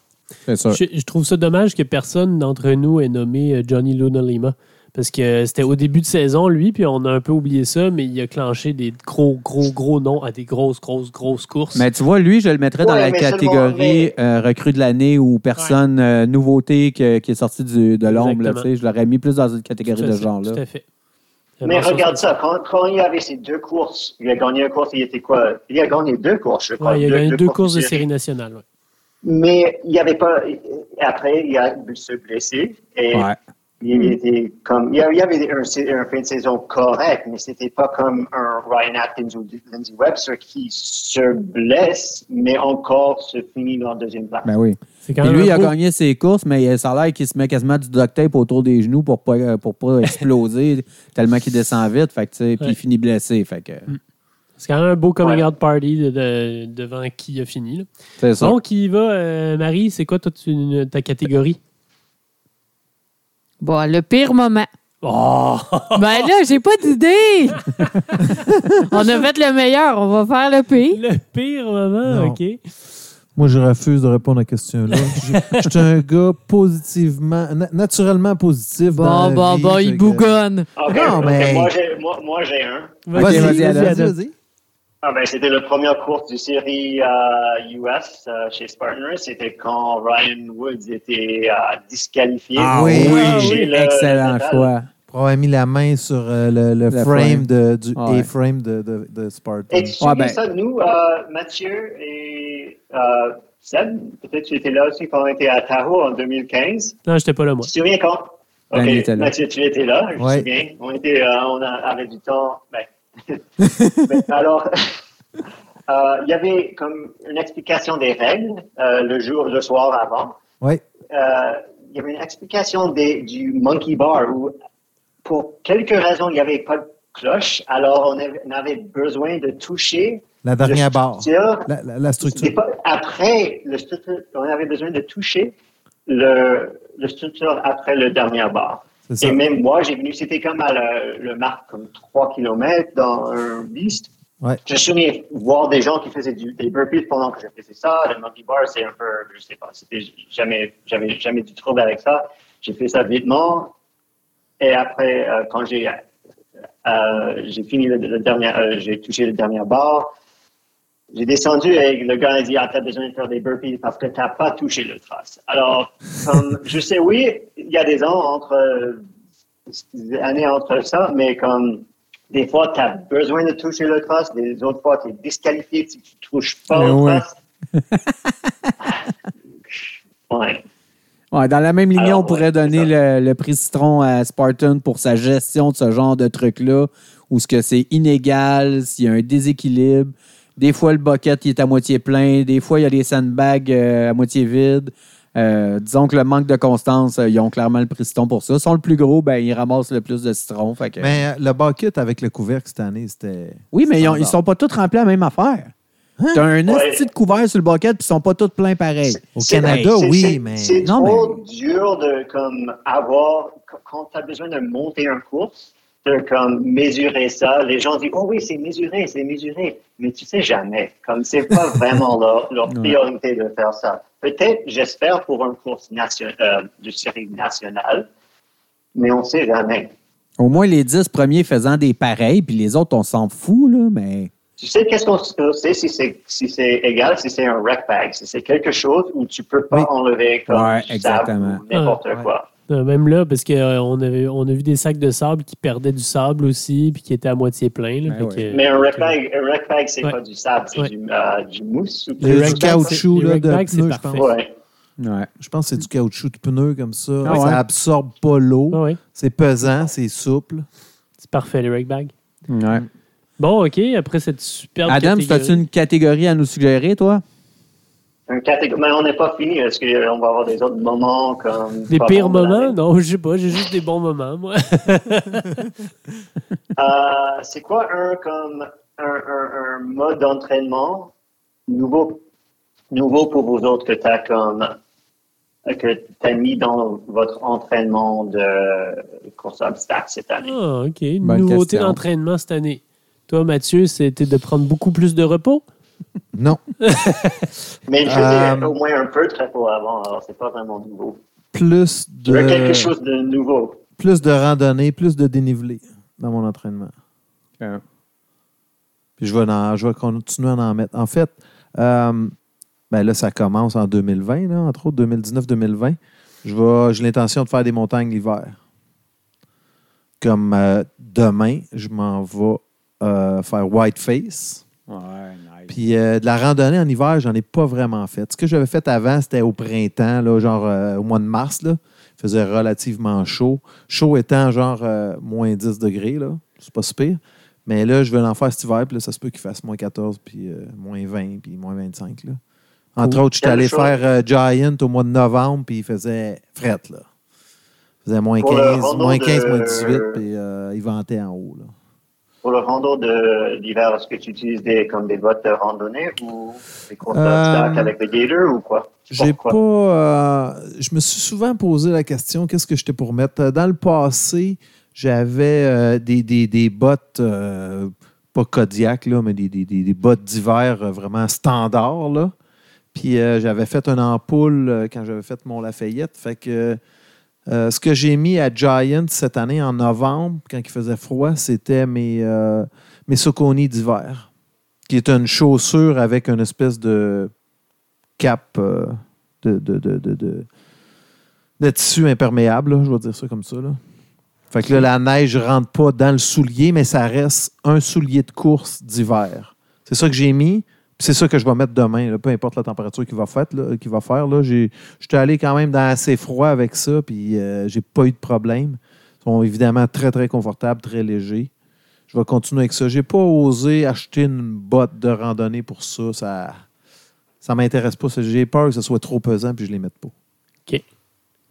Je, je trouve ça dommage que personne d'entre nous ait nommé euh, Johnny Luna Lima. Parce que c'était au début de saison, lui, puis on a un peu oublié ça, mais il a clenché des gros, gros, gros noms à des grosses, grosses, grosses courses. Mais tu vois, lui, je le mettrais dans Ouais, la catégorie mais- euh, recrue de l'année ou personne euh, nouveauté que- qui est sortie du- de l'ombre. Je l'aurais mis plus dans une catégorie Tout de fait, genre-là. Tout à fait. Mais regarde ça, quand, quand il y avait ces deux courses, il a gagné une course, il était quoi? Il a gagné deux courses, je crois. Ouais, il a gagné deux courses de série nationale. ouais. Mais il n'y avait pas. Après, il a se blessé et Ouais. il était comme. Il y avait- il y avait un, un fin de saison correct, mais c'était pas comme un Ryan Atkins ou Lindsey Webster qui se blesse, mais encore se finit dans la deuxième place. Ben oui. Quand même lui, il a gagné ses courses, mais ça a l'air qu'il se met quasiment du duct tape autour des genoux pour pas, pour pas exploser *laughs* tellement qu'il descend vite. Fait que, Puis il finit blessé. Fait que, C'est quand même un beau coming Ouais. out party de- de- devant qui a fini. là. c'est ça. Donc, y va, euh, Marie, c'est quoi toi, tu- ta catégorie? Bon, le pire moment. Oh! Ben là, j'ai pas d'idée. *laughs* on a fait le meilleur, on va faire le pire. Le pire moment, Non. OK. Moi, je refuse de répondre à la question-là. *laughs* Je je suis un gars positivement, na- naturellement positif. dans Bon, la bon, vie, bon, il que- bougonne. Ok, Non, ok, mais- moi, j'ai, moi, moi, j'ai un. Vas-y, vas-y, vas-y. Ah ben, c'était la première course du série euh, US euh, chez Spartaners. C'était quand Ryan Woods était euh, disqualifié. Ah oui, Pour oui, le- excellent le choix. Pour avoir mis la main sur euh, le, le Le frame, frame. de, du Ouais. A-frame de, de, de Spartan. Et tu ben- ça, nous, euh, Mathieu et euh, Seb, peut-être tu étais là aussi quand on était à Tahoe en 2015. Non, j'étais pas là, moi. Tu te souviens quand? Ok, Danny était là. Mathieu, tu étais là, je Ouais. me souviens. On, était, euh, on a- avait du temps. Ben. *laughs* Ben, alors, euh, il y avait comme une explication des règles euh, le jour, le soir avant. Oui. Euh, il y avait une explication des, du monkey bar où, pour quelques raisons, il n'y avait pas de cloche. Alors, on avait, besoin de toucher La dernière barre. structure. La, la- la structure. Après, le structure, on avait besoin de toucher le, le structure après le dernier bar. Et même moi, j'ai venu, c'était comme à le, le marque, comme 3 km dans un beast. Ouais. Je me souviens voir des gens qui faisaient du, des burpees pendant que je faisais ça. Le monkey bar, c'est un peu, je sais pas, c'était jamais, j'avais jamais du trouble avec ça. J'ai fait ça vitement. Et après, euh, quand j'ai, euh, j'ai fini le, le dernier, euh, j'ai touché le dernier bar, j'ai descendu et le gars a dit, ah, t'as besoin de faire des burpees parce que t'as pas touché le trace. Alors, comme, je sais, oui, il y a des ans entre, des années entre ça, mais comme, des fois, tu as besoin de toucher le trace, des autres fois, tu es disqualifié si tu touches pas Mais au ouais. trace. *laughs* Ouais. Ouais, dans la même lignée, Alors, on pourrait ouais, donner le, le prix citron à Spartan pour sa gestion de ce genre de truc-là, où ce que c'est inégal, s'il y a un déséquilibre. Des fois, le bucket il est à moitié plein, des fois, il y a des sandbags euh, à moitié vides. Euh, disons que le manque de constance, euh, ils ont clairement le prix citron pour ça. Ils sont le plus gros, ben, ils ramassent le plus de citron. Fait que- Mais euh, le bucket avec le couvercle cette année, c'était. oui, mais ils, ont- ils sont pas tous remplis à la même affaire. T'as un Ouais. esti de couvert sur le bucket, puis ils sont pas tous pleins pareil. Au Canada, oui, mais. C'est trop dur de comme avoir quand tu as besoin de monter un course, de comme mesurer ça. Les gens disent oh oui c'est mesuré, c'est mesuré, mais tu sais jamais. Comme c'est pas *laughs* vraiment leur, leur Ouais. priorité de faire ça. Peut-être, j'espère pour une course nation, euh, de série nationale, mais on sait jamais. Au moins les 10 premiers faisant des pareils, puis les autres, on s'en fout, là, mais. Tu sais qu'est-ce qu'on sait si c'est si c'est égal, si c'est un rec bag, si c'est quelque chose où tu peux pas Oui. enlever comme Ouais, n'importe ouais. quoi. Euh, Même là, parce qu'on avait on a vu des sacs de sable qui perdaient du sable aussi, puis qui étaient à moitié pleins. là. Ben que- Mais un rec bag, un rec bag, c'est Ouais. pas du sable, c'est Ouais. du, euh, du mousse. ou du caoutchouc là, de bags, c'est pneus, je parfait. pense. Ouais. Ouais. Je pense que c'est du caoutchouc de pneu comme ça. Ah ouais. Ça absorbe pas l'eau. Ah ouais, C'est pesant, c'est souple. c'est parfait, les rec bags. Ouais. Bon, OK, après cette superbe Adam, catégorie- as-tu une catégorie à nous suggérer, toi? Un catég- Mais on n'est pas fini. Est-ce qu'on va avoir des autres moments comme. Des pires moments? Non, je sais pas, j'ai juste des bons moments, moi. *laughs* Euh, c'est quoi un, comme, un, un, un mode d'entraînement nouveau, nouveau pour vous autres que tu as comme. que tu mis dans votre entraînement de course à obstacles cette année? Ah, OK. Une Bonne nouveauté d'entraînement cette année. Toi, Mathieu, c'était de prendre beaucoup plus de repos? Non. *laughs* Mais je faisais Euh, au moins un peu de repos avant, alors c'est pas vraiment nouveau. Plus Je veux de, quelque chose de nouveau. plus de randonnée, plus de dénivelé dans mon entraînement. Puis je vais, en- je vais continuer à en mettre. En fait, euh, ben là, ça commence en 2020, là, entre autres 2019-2020. Je vais- J'ai l'intention de faire des montagnes l'hiver. Comme euh, demain, je m'en vais euh, faire Whiteface. Ouais, nice. Puis euh, de la randonnée en hiver, j'en ai pas vraiment fait. Ce que j'avais fait avant, c'était au printemps, là, genre euh, au mois de mars. Là. Il faisait relativement chaud. Chaud étant genre euh, moins 10 degrés. Là. C'est pas si pire. Mais là, je vais en faire cet hiver. Puis là, ça se peut qu'il fasse moins 14, puis euh, moins 20, puis moins 25. Là. Entre autres, j'étais Quelle allé faire euh, Giant au mois de novembre, puis il faisait fret. Là. Il faisait moins Pour le 15, rando moins 15, de- moins 18, puis euh, il ventait en haut. Là. Pour le rando de l'hiver, est-ce que tu utilises des, comme des bottes de randonnée ou des courses Euh, avec le gator ou quoi? J'ai pas. Euh, je me suis souvent posé la question qu'est-ce que j'étais pour mettre? Euh, Dans le passé, j'avais euh, des, des, des bottes, pas Kodiak, là, mais des, des, bottes d'hiver vraiment standards. Là. Puis j'avais fait une ampoule quand j'avais fait mon Lafayette. Fait que euh, ce que j'ai mis à Giant cette année en novembre, quand il faisait froid, c'était mes, euh, mes Soconi d'hiver, qui est une chaussure avec une espèce de cap euh, de, de, de, de, tissu imperméable, je vais dire ça comme ça. Fait que là, la neige ne rentre pas dans le soulier, mais ça reste un soulier de course d'hiver. C'est ça que j'ai mis. C'est ça que je vais mettre demain, là, peu importe la température qu'il va, là, qu'il va faire. Là. J'ai- J'étais allé quand même dans assez froid avec ça, puis euh, j'ai pas eu de problème. Ils sont évidemment très, très confortables, très légers. Je vais continuer avec ça. J'ai pas osé acheter une botte de randonnée pour ça. Ça ça m'intéresse pas. J'ai peur que ce soit trop pesant puis je les mette pas.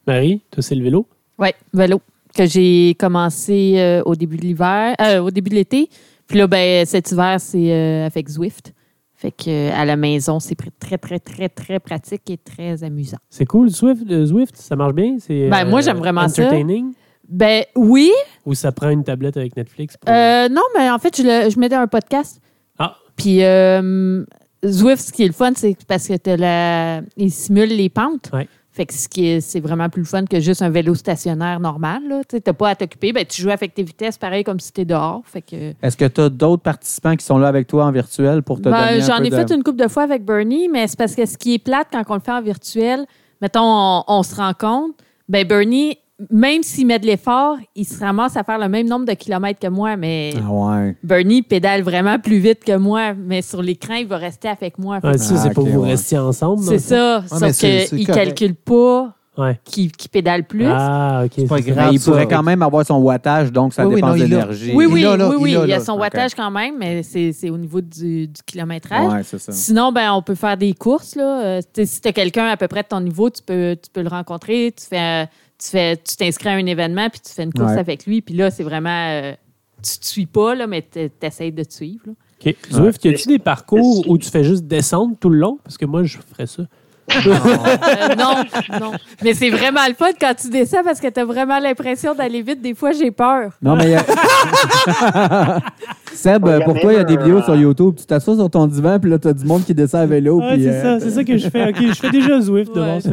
Marie, toi, c'est le vélo? Oui, vélo. Que j'ai commencé euh, au début de l'hiver, euh, au début de l'été. Puis là, ben, cet hiver, c'est euh, avec Zwift. Fait que euh, à la maison, c'est très, très, très, très pratique et très amusant. C'est cool, Zwift, euh, Zwift, ça marche bien? C'est, Ben, moi, j'aime vraiment ça. entertaining? Ben oui. Ou ça prend une tablette avec Netflix? Pour... Euh, non, mais en fait, je, le- je mettais un podcast. Ah. Puis euh, Zwift, ce qui est le fun, c'est parce que t'as la... il simule les pentes. Ouais. Fait que ce qui est, c'est vraiment plus fun que juste un vélo stationnaire normal. Tu n'as pas à t'occuper. Ben, tu joues avec tes vitesses, pareil comme si tu dehors. Fait que... Est-ce que tu as d'autres participants qui sont là avec toi en virtuel pour te Ben, donner un J'en peu ai de- fait une couple de fois avec Bernie, mais c'est parce que ce qui est plate quand on le fait en virtuel, mettons, on, on se rend compte, ben Bernie, même s'il met de l'effort, il se ramasse à faire le même nombre de kilomètres que moi, mais Ah ouais. Bernie pédale vraiment plus vite que moi, mais sur l'écran, il va rester avec moi. Ça, c'est Ah, pour ok, vous ouais. rester ensemble. C'est ça, sauf qu'il calcule pas? Ouais. qui, qui pédale plus. Ah, OK. pas grave. Mais il ça. pourrait quand même avoir son wattage, donc ça Oui, oui, non, il l'a. d'énergie. oui, il oui, l'a, là, oui, il oui, l'a, il y a là. son wattage quand même, mais c'est au niveau du, du kilométrage. Ouais, c'est ça. Sinon, ben, on peut faire des courses. Là. Euh, si tu as quelqu'un à peu près de ton niveau, tu peux, tu peux le rencontrer. Tu fais, euh, tu fais, tu t'inscris à un événement, puis tu fais une course Ouais. avec lui. Puis là, c'est vraiment. euh, tu ne te suis pas, là, mais tu essaies de te suivre. là. OK. Zwift, y a-tu des parcours où tu fais juste descendre tout le long? Parce que moi, je ferais ça. Euh, non, non. Mais c'est vraiment le fun quand tu descends parce que tu as vraiment l'impression d'aller vite. Des fois, j'ai peur. Non, mais. euh, *laughs* Seb, Il y a pourquoi il y a des vidéos sur YouTube? Tu t'assois sur ton divan, puis là, t'as du monde qui descend à vélo. Ouais, c'est euh, ça, c'est ça que je fais. OK, je fais déjà Zwift devant Ouais. *laughs* ça.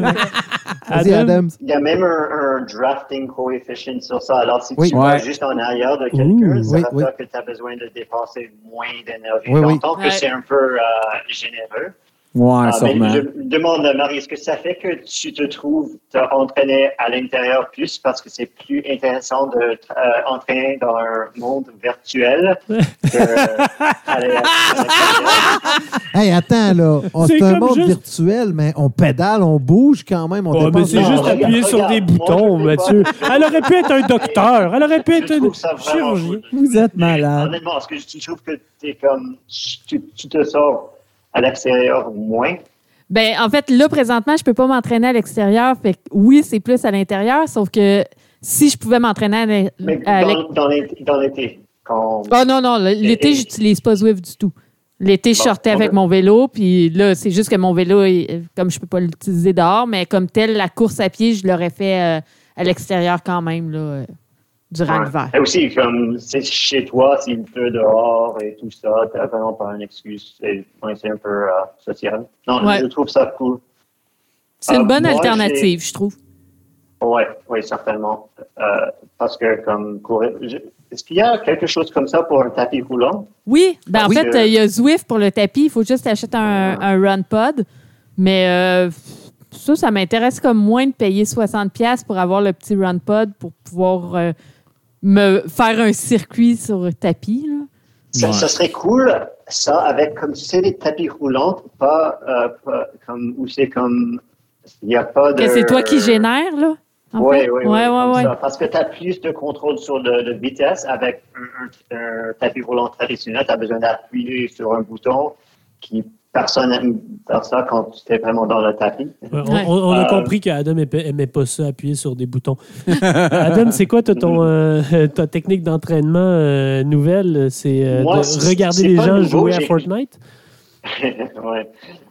Il y a même un, un drafting coefficient sur ça. Alors, si Oui. tu vas Ouais. juste en arrière de quelqu'un, ça oui, va oui. faire que tu as besoin de dépenser moins d'énergie. Oui, oui. J'entends que Ouais. c'est un peu euh, généreux. Ouais, Ah, mais sûrement. je demande, Marie, est-ce que ça fait que tu te trouves entraîné à l'intérieur plus parce que c'est plus intéressant de euh, dans un monde virtuel que euh, *laughs* aller à, à? Hey, attends, là. On- C'est un comme monde juste- virtuel, mais on pédale, on bouge quand même, on Oh, mais dépense c'est juste regarde, appuyer sur regarde, des boutons, Mathieu. Elle aurait pu être un docteur. Elle aurait pu être Je un trouve ça vraiment chirurgien. cool. Vous êtes malade. Honnêtement, est-ce que tu trouves que t'es comme, tu, tu te sors à l'extérieur moins? Ben, en fait, là, présentement, je peux pas m'entraîner à l'extérieur. Fait que oui, c'est plus à l'intérieur, sauf que si je pouvais m'entraîner à l'in- Mais à l'ex- dans, l'été, quand... Oh non, non, l'été, j'utilise pas Zwift du tout. L'été, je sortais avec mon vélo, puis là, c'est juste que mon vélo, comme je peux pas l'utiliser dehors, mais comme tel, la course à pied, je l'aurais fait euh, à l'extérieur quand même, là, euh, durant Ouais. l'hiver. Et aussi, comme c'est chez toi, s'il pleut dehors et tout ça, t'as vraiment pas une excuse. C'est un peu euh, social. Non, Ouais. je trouve ça cool. C'est une Euh, bonne moi, alternative, je trouve. Oui, oui, certainement. Euh, parce que comme courir, je- est-ce qu'il y a quelque chose comme ça pour un tapis roulant? Oui, ben en Oui. fait, il y a Zwift pour le tapis. Il faut juste acheter un, un run pod. Mais euh, ça, ça m'intéresse comme moins de payer 60$ pour avoir le petit run pod pour pouvoir me faire un circuit sur le tapis. là. Ça, Ouais. ça serait cool, ça, avec comme sais, des tapis roulants, pas, euh, pas comme où c'est comme il n'y a pas de. Que c'est toi qui génère, là? en Oui, fait? oui, oui. ouais, comme ouais, ça. ouais. Parce que tu as plus de contrôle sur le, le vitesse avec un, un- un tapis roulant traditionnel. Tu as besoin d'appuyer sur un bouton qui personne n'aime faire ça quand tu es vraiment dans le tapis. Ouais, on, Ouais. on- on a Euh, compris qu'Adam aimait, aimait pas ça, appuyer sur des boutons. *laughs* Adam, c'est quoi ton, euh, *laughs* ta technique d'entraînement euh, nouvelle? C'est euh, de regarder les gens nouveau, jouer à Fortnite? *laughs* ouais.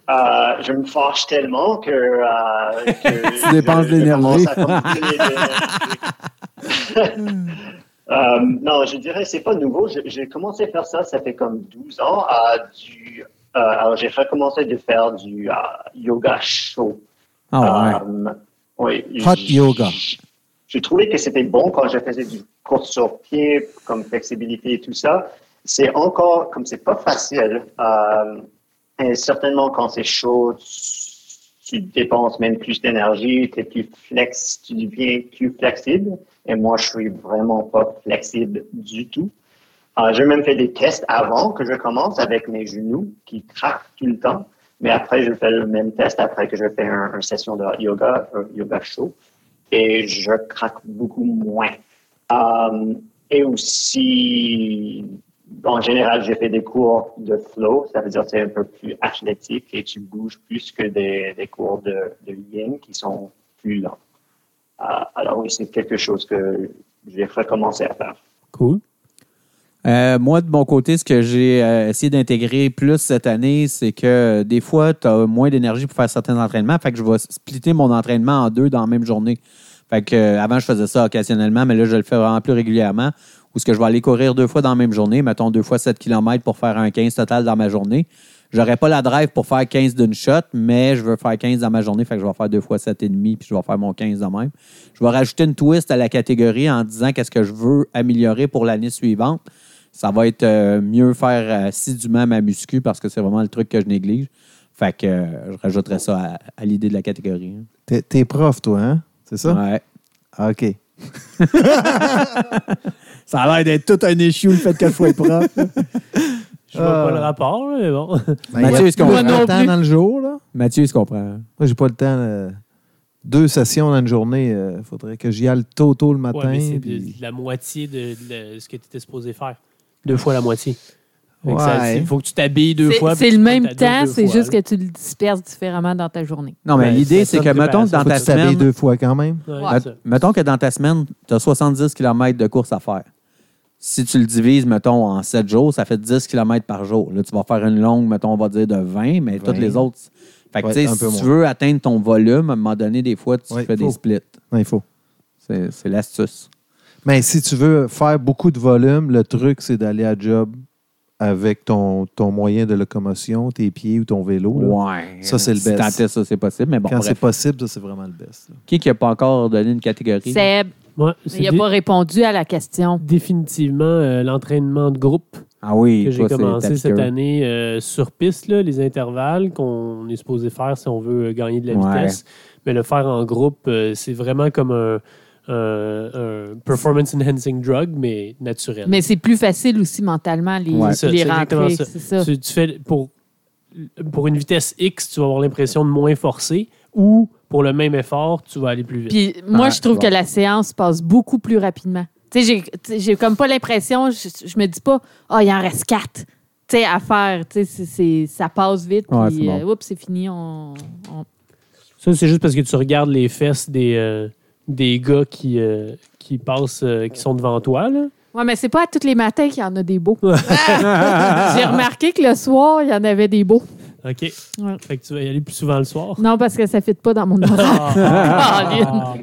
Euh, je me fâche tellement que, euh, que Tu dépenses l'énergie. à. Euh, non, je dirais c'est pas nouveau. J'ai commencé à faire ça, ça fait comme 12 ans. euh, du, euh, alors j'ai recommencé de faire du euh, yoga chaud. Ah Euh, oui, Hot yoga. J'ai trouvé que c'était bon quand je faisais du course sur pied, comme flexibilité et tout ça. C'est encore, comme c'est pas facile, et certainement quand c'est chaud, tu, tu dépenses même plus d'énergie, tu es plus flex, tu deviens plus flexible. Et moi, je suis vraiment pas flexible du tout. Euh, j'ai même fait des tests avant que je commence avec mes genoux qui craquent tout le temps. Mais après, je fais le même test après que je fais un- une session de yoga, un yoga chaud. Et je craque beaucoup moins. Euh, et aussi, en général, j'ai fait des cours de flow. Ça veut dire que c'est un peu plus athlétique et tu bouges plus que des, des cours de, de yin qui sont plus lents. Euh, alors oui, c'est quelque chose que j'ai recommencé à faire. Cool. Euh, moi, de mon côté, ce que j'ai euh, essayé d'intégrer plus cette année, c'est que euh, des fois, tu as moins d'énergie pour faire certains entraînements. Fait que je vais splitter mon entraînement en deux dans la même journée. Fait que avant, je faisais ça occasionnellement, mais là, je le fais vraiment plus régulièrement. Ou ce que je vais aller courir deux fois dans la même journée, mettons deux fois 7 km pour faire un 15 total dans ma journée. J'aurais pas la drive pour faire 15 d'une shot, mais je veux faire 15 dans ma journée, fait que je vais faire deux fois 7,5 puis je vais faire mon 15 de même. Je vais rajouter une twist à la catégorie en disant qu'est-ce que je veux améliorer pour l'année suivante. Ça va être euh, mieux faire assidûment ma muscu parce que c'est vraiment le truc que je néglige. Fait que euh, je rajouterais ça à, à l'idée de la catégorie. hein. T'es, t'es prof, toi, hein? C'est ça? Ouais. Ah, OK. *laughs* Ça a l'air d'être tout un issue, le fait que je sois propre. *laughs* Je vois Ah. pas le rapport, là, mais bon. Ben, Mathieu, il y a est-ce qu'on- pas Moi non le temps plus. dans le jour, là? Mathieu, il se comprend. Moi, j'ai pas le temps. euh, deux sessions dans une journée. Il faudrait que j'y aille tôt, tôt le matin. Ouais, mais c'est puis- de- la moitié de, de ce que tu étais supposé faire. Deux fois la moitié. Ouais. Il faut que tu t'habilles deux fois. C'est le même temps, c'est juste là. que tu le disperses différemment dans ta journée. Non, mais Ouais, l'idée, c'est que, mettons, dans ta que tu t'habilles semaine, deux fois quand même. Ouais, mettons que dans ta semaine, tu as 70 km de course à faire. Si tu le divises, mettons, en 7 jours, ça fait 10 km par jour. Là, tu vas faire une longue, mettons, on va dire de 20, mais 20. toutes les autres. Fait que, si tu moins. veux atteindre ton volume, à un moment donné, des fois, tu Ouais, fais des splits. Non, il faut. C'est l'astuce. Mais si tu veux faire beaucoup de volume, le truc, c'est d'aller à job avec ton, ton moyen de locomotion, tes pieds ou ton vélo. là. Ouais. Ça, c'est le Si best. tant est, ça, c'est possible. Mais bon, Quand c'est bref. possible, ça, c'est vraiment le best. là. Qui qui n'a pas encore donné une catégorie? Seb, c'est il n'a dé- pas répondu à la question. définitivement euh, l'entraînement de groupe Ah oui, que j'ai toi, c'est commencé cette année euh, sur piste, là, les intervalles qu'on est supposé faire si on veut euh, gagner de la Ouais. vitesse. Mais le faire en groupe, euh, c'est vraiment comme un, un- un performance enhancing drug, mais naturel. Mais c'est plus facile aussi mentalement, les, Ouais. C'est ça, les rentrées. ça. C'est ça. Tu, tu fais pour, pour une vitesse X, tu vas avoir l'impression de moins forcer, ou pour le même effort, tu vas aller plus vite. Puis moi, Ah, je trouve bon. que la séance passe beaucoup plus rapidement. Tu sais, j'ai- comme pas l'impression, je, je me dis pas, ah, il en reste quatre. Tu sais, à faire, tu sais, c'est- c'est- ça passe vite, Ouais, puis c'est bon. euh, oups, c'est fini, on, on- Ça, c'est juste parce que tu regardes les fesses des, euh, des gars qui, euh, qui passent, euh, qui sont devant toi. Là. Ouais, mais c'est pas à tous les matins qu'il y en a des beaux. *laughs* J'ai remarqué que le soir, il y en avait des beaux. OK. Ouais. Fait que tu vas y aller plus souvent le soir. Non, parce que ça ne fit pas dans mon horaire. Ah.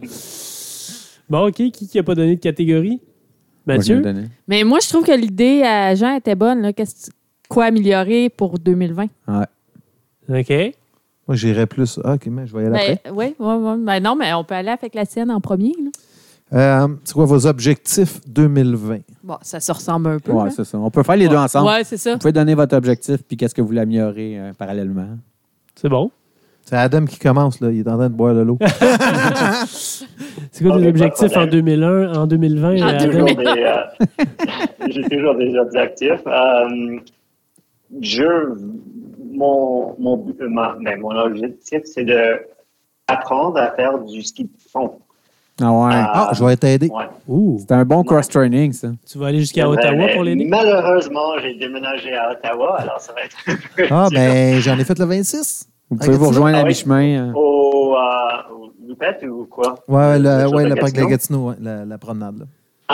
*laughs* bon, OK. Qui n'a pas donné de catégorie? Moi, je vais Mathieu? mais moi, je trouve que l'idée à Jean était bonne. là. Qu'est-ce que- quoi améliorer pour 2020? OK. Moi, j'irais plus. Ah, OK, mais je vais y aller après. Oui, ouais, ouais. Ben non, mais on peut aller avec la sienne en premier. là. Euh, c'est quoi vos objectifs 2020? Bon, ça se ressemble un peu. Ouais, hein. c'est ça. On peut faire les deux ensemble. Ouais, c'est ça. Vous pouvez donner votre objectif puis qu'est-ce que vous voulez améliorer euh, parallèlement. C'est bon. C'est Adam qui commence, là. Il est en train de boire de l'eau. *laughs* C'est quoi tes pas objectifs en problème. 2001, en 2020? En euh, J'ai Adam? toujours, des, euh, *laughs* j'ai toujours des objectifs. Euh, je, mon, mon, euh, ma- mais mon objectif, c'est de apprendre à faire du ski de fond. Ah ouais. Ah, je vais t'aider. Ouais. C'est un bon cross-training, ça. Tu vas aller jusqu'à Ottawa Mais pour l'aider? Malheureusement, j'ai déménagé à Ottawa, alors ça va être un peu Ah, ben, j'en ai fait le 26. Vous pouvez vous Gatineau? rejoindre Ah à oui. mi-chemin. euh. Au, euh, au Loupette ou quoi? Ouais, le, ouais, de le parc de la Gatineau? Gatineau, ouais, la, la promenade. Là.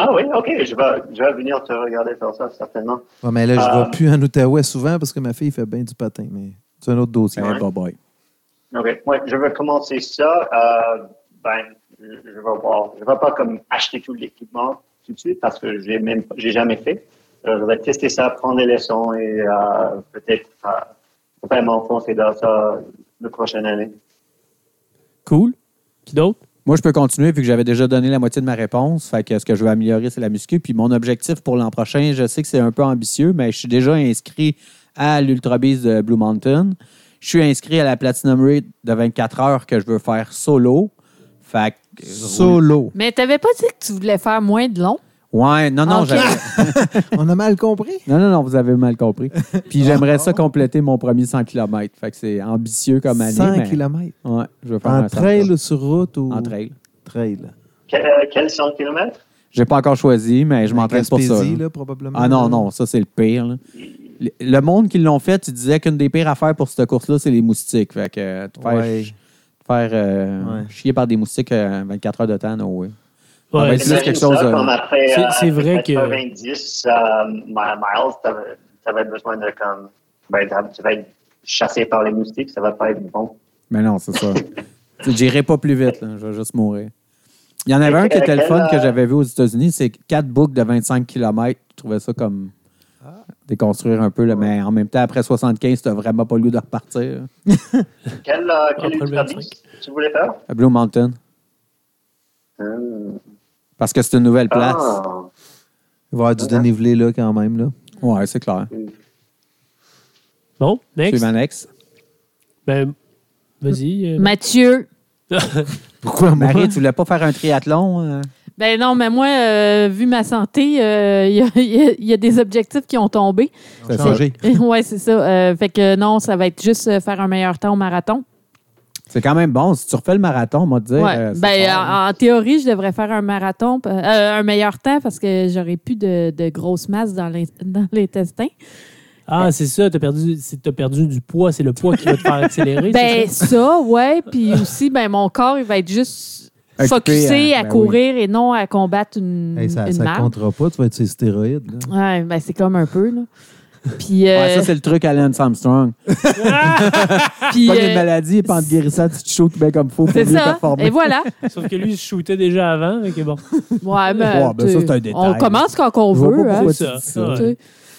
Ah oui, ok, je vais, je vais venir te regarder faire ça, certainement. Ouais, mais là, je Ah. vais plus en Outaouais souvent parce que ma fille fait bien du patin, mais c'est un autre dossier. Eh, bye bye. OK. Ouais, je vais commencer ça. Euh, ben, je, je vais voir. Je ne vais pas comme acheter tout l'équipement tout de suite parce que j'ai même j'ai jamais fait. Euh, je vais tester ça, prendre des leçons et euh, peut-être euh, vraiment foncer dans ça la prochaine année. Cool. Qui d'autre? Moi, je peux continuer vu que j'avais déjà donné la moitié de ma réponse. Fait que ce que je veux améliorer, c'est la muscu. Puis mon objectif pour l'an prochain, je sais que c'est un peu ambitieux, mais je suis déjà inscrit à l'Ultra Beast de Blue Mountain. Je suis inscrit à la Platinum Rate de 24 heures que je veux faire solo. Fait que- Solo. Mais t'avais pas dit que tu voulais faire moins de long? Ouais, non, non, Ok. j'avais- *laughs* On a mal compris? *laughs* non, non, non, vous avez mal compris. Puis j'aimerais ça compléter mon premier 100 km. Fait que c'est ambitieux comme année. 100 mais- km. Ouais, je veux faire En un 100 trail ou sur route ou. En trail. Trail. Quel, euh, quel 100 km? J'ai pas encore choisi, mais je m'entraîne pour ça. Gaspésie, là. là, probablement. Ah non, non, ça c'est le pire. là. Le- Le monde qui l'ont fait, tu disais qu'une des pires affaires pour cette course-là, c'est les moustiques. Fait que euh, te faire, Ouais. te faire euh, Ouais. chier par des moustiques euh, 24 heures de temps, non, oui. Ouais, Ah, ben, c'est- c'est quelque chose, ça, euh, c'est- euh, c'est vrai que- 90 euh, mi- miles, tu avais besoin de comme. Ben, tu vas être chassé par les moustiques, ça va pas être bon. Mais non, c'est ça. *laughs* J'irai pas plus vite, là. je vais juste mourir. Il y en avait un qui était le fun que j'avais vu aux États-Unis, c'est quatre boucles de 25 km. Je trouvais ça comme déconstruire un peu, là, mais en même temps, après 75, tu vraiment pas le goût de repartir. Quel, euh, quel Entre le ultra 25. beast tu voulais faire? À Blue Mountain. Hmm. Parce que c'est une nouvelle place. Ah. Il va y avoir du dénivelé là quand même. Là. Ouais, c'est clair. Bon, next. Suivant next. Ben, vas-y. euh, Mathieu, *laughs* Pourquoi moi? Marie, tu voulais pas faire un triathlon? euh? Ben non, mais moi, euh, vu ma santé, euh, il y, a- il y a- il y a des objectifs qui ont tombé. Ça a changé. *laughs* Oui, c'est ça. Euh, fait que non, ça va être juste euh, faire un meilleur temps au marathon. C'est quand même bon. Si tu refais le marathon, on va te dire. Ouais. euh, Ben, en, en théorie, je devrais faire un marathon, euh, un meilleur temps parce que j'aurais plus de, de grosses masses dans les- *laughs* dans l'intestin. Ah, c'est ça, t'as perdu, t'as perdu du poids, c'est le poids qui va te faire accélérer. Ben, c'est ça? ça, ouais. Puis aussi, ben, mon corps, il va être juste Occupé focusé à- à ben courir et non à combattre une, Hey, ça ne comptera pas, tu vas être sur stéroïdes. là. Ouais, ben, c'est comme un peu, là. Puis, Ouais, euh, ça, c'est le truc à Lance Armstrong. *laughs* puis, Pas euh, une maladie, pas en te guérissant, tu te shootes bien comme il faut pour c'est mieux ça. performer. Et voilà. Sauf que lui, il se shootait déjà avant, que bon. Ouais, ben, Ouais, ben, ça, c'est un détail. On commence quand on Je veut. hein. C'est ça, ça. ouais.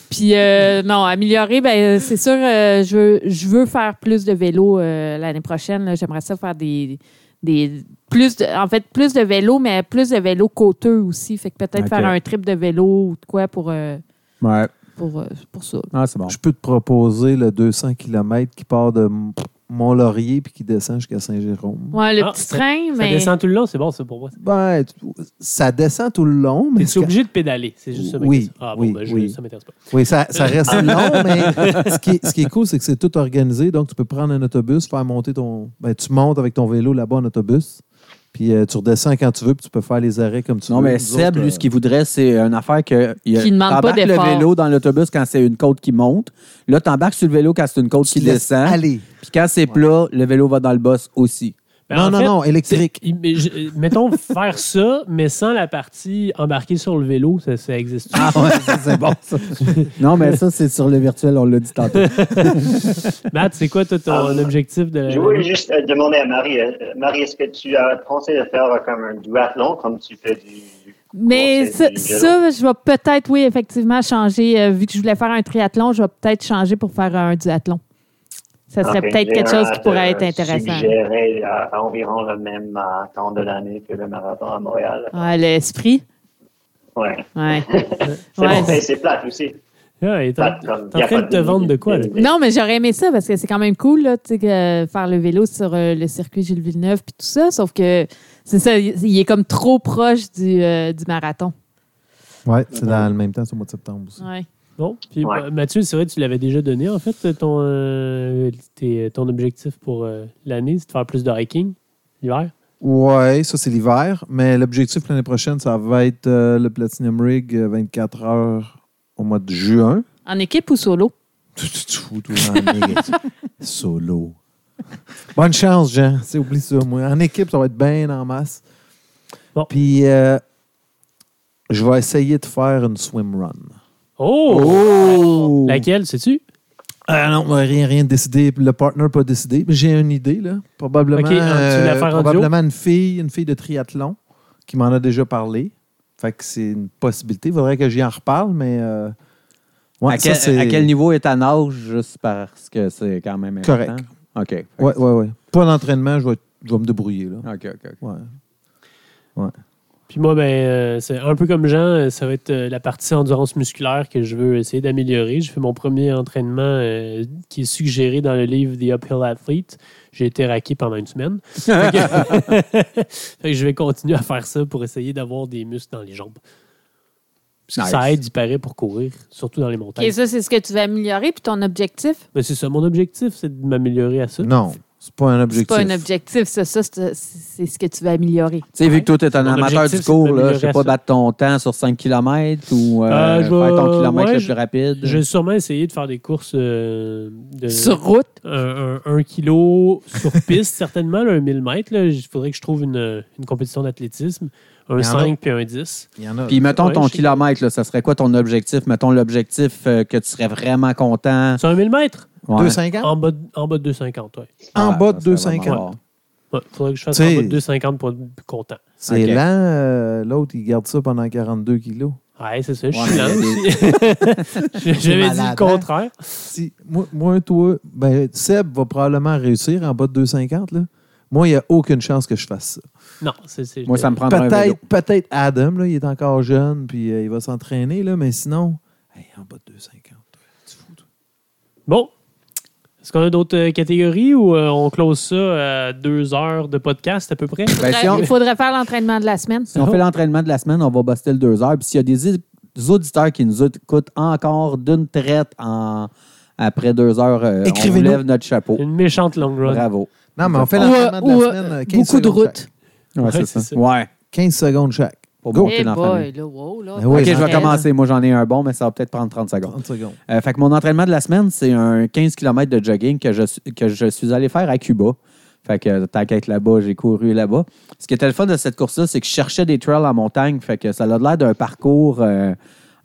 Puis euh, non, améliorer, ben c'est sûr, euh, je, veux, je veux faire plus de vélo euh, l'année prochaine. J'aimerais ça faire des, des plus de, en fait plus de vélo, mais plus de vélo côteux aussi. Fait que peut-être faire un trip de vélo ou de quoi pour euh, Ouais. Pour, euh, pour ça. Ah, c'est bon. Je peux te proposer le 200 km qui part de Mont-Laurier puis qui descend jusqu'à Saint-Jérôme. Ouais, le Ah, petit train, Ça mais descend tout le long, c'est bon, ça pour moi. Ben, tu- ça descend tout le long, mais T'es c'est- obligé de pédaler, c'est juste ça. ma Oui, question. Ah bon, oui, ben, je- oui. ça m'intéresse pas. oui, ça, ça reste long, mais ce qui, est, ce qui est cool, c'est que c'est tout organisé. Donc, tu peux prendre un autobus, faire monter ton. Ben, tu montes avec ton vélo là-bas en autobus, puis euh, tu redescends quand tu veux, puis tu peux faire les arrêts comme tu Non, veux. mais Nous Seb, autres, lui, ce qu'il voudrait, c'est une affaire que. il- Qui demande pas le vélo dans l'autobus quand c'est une côte qui monte. Là, t'embarques sur le vélo quand c'est une côte tu qui descend. Aller. Puis quand c'est plat, le vélo va dans le boss aussi. Ben, non, non, fait, non, électrique. c'est- mais je- mettons faire ça, mais sans la partie embarquer sur le vélo, ça, ça existe. Ah ouais, ça, c'est bon, ça. *laughs* non, mais ça, c'est sur le virtuel, on l'a dit tantôt. *laughs* Matt, c'est quoi toi, ton Ah, objectif de Je voulais juste euh, demander à Marie, euh, Marie, est-ce que tu as pensé de faire euh, comme un duathlon, comme tu fais du... Mais ça, je vais peut-être, oui, effectivement, changer. euh, vu que je voulais faire un triathlon, je vais peut-être changer pour faire un duathlon. Ça serait peut-être quelque chose qui pourrait à être intéressant. suggérer à, à environ le même euh, temps de l'année que le marathon à Montréal. Ouais, l'esprit? Ouais. Ouais. *laughs* C'est Ouais. bon, c'est plate aussi. Ah, et t'es en train de te vendre de quoi? là? Non, mais j'aurais aimé ça parce que c'est quand même cool, là, tu sais, que faire le vélo sur euh, le circuit Gilles Villeneuve puis tout ça. Sauf que c'est ça, il est comme trop proche du, euh, du marathon. Ouais, c'est dans le même temps, c'est au mois de septembre aussi. Ouais. Bon, puis Ouais. euh, Mathieu, c'est vrai, tu l'avais déjà donné, en fait, ton, euh, tes- ton objectif pour euh, l'année, c'est de faire plus de hiking l'hiver? Ouais, ça c'est l'hiver, mais l'objectif l'année prochaine, ça va être euh, le Platinum Rig euh, 24 heures au mois de juin. En équipe ou solo? Tout, tout, tout, tout en équipe. *laughs* Solo. Bonne chance, Jean. C'est oublie ça, moi. En équipe, ça va être bien en masse. Bon. Puis, euh, je vais essayer de faire une swim run. Oh! Oh! Laquelle, sais-tu? Ah non, rien, rien décidé. Le partner n'a pas décidé. Mais j'ai une idée, là. Probablement, Ok, tu veux la faire en probablement une fille, une fille de triathlon qui m'en a déjà parlé. Fait que c'est une possibilité. Il faudrait que j'y en reparle, mais. euh, ouais, à, quel, c'est- à quel niveau est ta nage, juste parce que c'est quand même important? Correct. OK. Ouais, ouais, ouais. Pas d'entraînement, je vais, je vais me débrouiller, là. OK, OK. Ouais. Puis moi, ben, euh, c'est un peu comme Jean, euh, ça va être euh, la partie endurance musculaire que je veux essayer d'améliorer. J'ai fait mon premier entraînement euh, qui est suggéré dans le livre The Uphill Athlete. J'ai été raqué pendant une semaine. *laughs* Fait que- *laughs* Fait que je vais continuer à faire ça pour essayer d'avoir des muscles dans les jambes. Nice. ça aide, il paraît, pour courir, surtout dans les montagnes. Et ça, c'est ce que tu veux améliorer. Puis ton objectif? Ben, c'est ça, mon objectif, c'est de m'améliorer à ça. Non, c'est pas un C'est objectif. pas un objectif, ça. Ça, c'est c'est ce que tu veux améliorer. Tu sais, vu que toi, tu es un Mon amateur objectif, du c'est cours, là, je sais pas, battre ton temps sur 5 km ou euh, Euh, je faire ton kilomètre ouais, le je- plus rapide. Je vais sûrement essayer de faire des courses euh, de Sur route? un, un- un kilo sur *laughs* piste, certainement, là, un 1000 mètres. là. Il faudrait que je trouve une, une compétition d'athlétisme. Un Il y en a. 5 puis un 10. Il y en a. Puis mettons Ouais, ton kilomètre, là, ça serait quoi ton objectif? Mettons l'objectif euh, que tu serais vraiment content. C'est un 1000 mètres? Ouais. 250? En bas, de, en bas de 250, oui. En Ah, bas de ça serait 250. vraiment fort. Il faudrait que je fasse Tu sais- en bas de 250 pour être content. C'est Ok. lent. euh, L'autre, il garde ça pendant 42 kilos. Ouais, c'est ça. Je suis lent aussi. *laughs* J'avais dit malade, le contraire. Si, moi, moi, toi, ben, Seb va probablement réussir en bas de 250. Là. Moi, il n'y a aucune chance que je fasse ça. Non, c'est. c'est- Moi, ça me prendrait un vélo. Peut-être peut Adam, là, il est encore jeune, puis euh, il va s'entraîner, là, mais sinon, hey, en bas de 250. toi, tu fous, toi. Bon. Est-ce qu'on a d'autres euh, catégories ou euh, on close ça à deux heures de podcast à peu près? Ben, si on, Il faudrait faire l'entraînement de la semaine. si on fait l'entraînement de la semaine, on va buster le deux heures. Puis s'il y a des, des auditeurs qui nous écoutent encore d'une traite en, après deux heures, euh, on lève notre chapeau. Une méchante long run. Bravo. Non, mais on fait l'entraînement de la euh, semaine. euh, 15 beaucoup de routes. Ouais, Ouais, c'est c'est ça. ça. Ouais. 15 secondes chaque. Pour Go. monter l'entraînement. boy, là, wow, là. Ben oui, OK, je vais commencer. Moi, j'en ai un bon, mais ça va peut-être prendre 30 secondes. 30 secondes. Euh, fait que mon entraînement de la semaine, c'est un 15 km de jogging que je, suis- que je suis allé faire à Cuba. Fait que être là-bas, j'ai couru là-bas. Ce qui était le fun de cette course-là, c'est que je cherchais des trails en montagne. Fait que ça a l'air d'un parcours euh,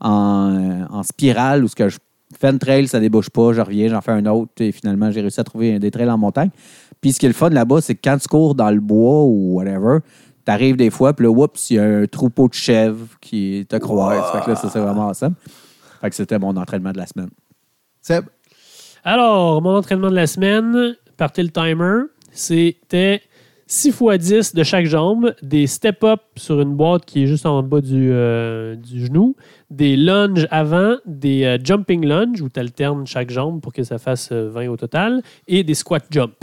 en, en spirale où ce que je fais une trail, ça débouche pas, je reviens, j'en fais un autre et finalement j'ai réussi à trouver des trails en montagne. Puis ce qui est le fun là-bas, c'est que quand tu cours dans le bois ou whatever, t'arrives des fois, puis là, oups, il y a un troupeau de chèvres qui te croise. Fait que là, ça c'est vraiment awesome. Fait que c'était mon entraînement de la semaine. Seb, Alors, mon entraînement de la semaine, partez le timer, c'était 6 x 10 de chaque jambe, des step-up sur une boîte qui est juste en bas du, euh, du genou, des lunges avant, des euh, jumping lunges où tu alternes chaque jambe pour que ça fasse euh, 20 au total, et des squat jump.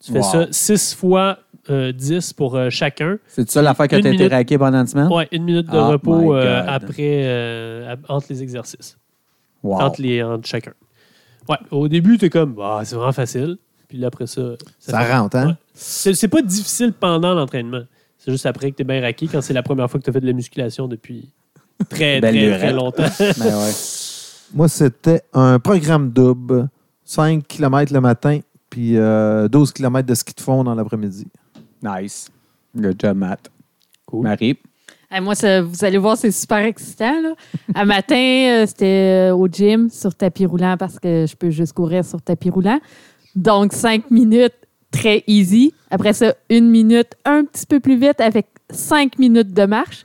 Tu fais Wow. ça 6 fois euh, 10 pour euh, chacun. C'est ça l'affaire que tu as été raqué pendant une semaine? Ouais, une minute de Oh repos euh, après, euh, entre les exercices. Wow. Entre, les, entre chacun. Ouais, au début, tu es comme, bah, c'est vraiment facile. Puis là, après ça, ça fait- rentre, hein? Ouais. C'est c'est pas difficile pendant l'entraînement. C'est juste après que tu es bien raqué quand c'est la première fois que tu as fait de la musculation depuis très, très, très longtemps. *laughs* Ben ouais. Moi, c'était un programme double. 5 km le matin, puis euh, 12 km de ski de fond dans l'après-midi. Nice. Good job, Matt. Cool. Marie? Moi, ça- vous allez voir, c'est super excitant. Là. À matin, euh, c'était euh, au gym sur tapis roulant parce que je peux juste courir sur tapis roulant. Donc, cinq minutes, très easy. Après ça, une minute un petit peu plus vite avec cinq minutes de marche.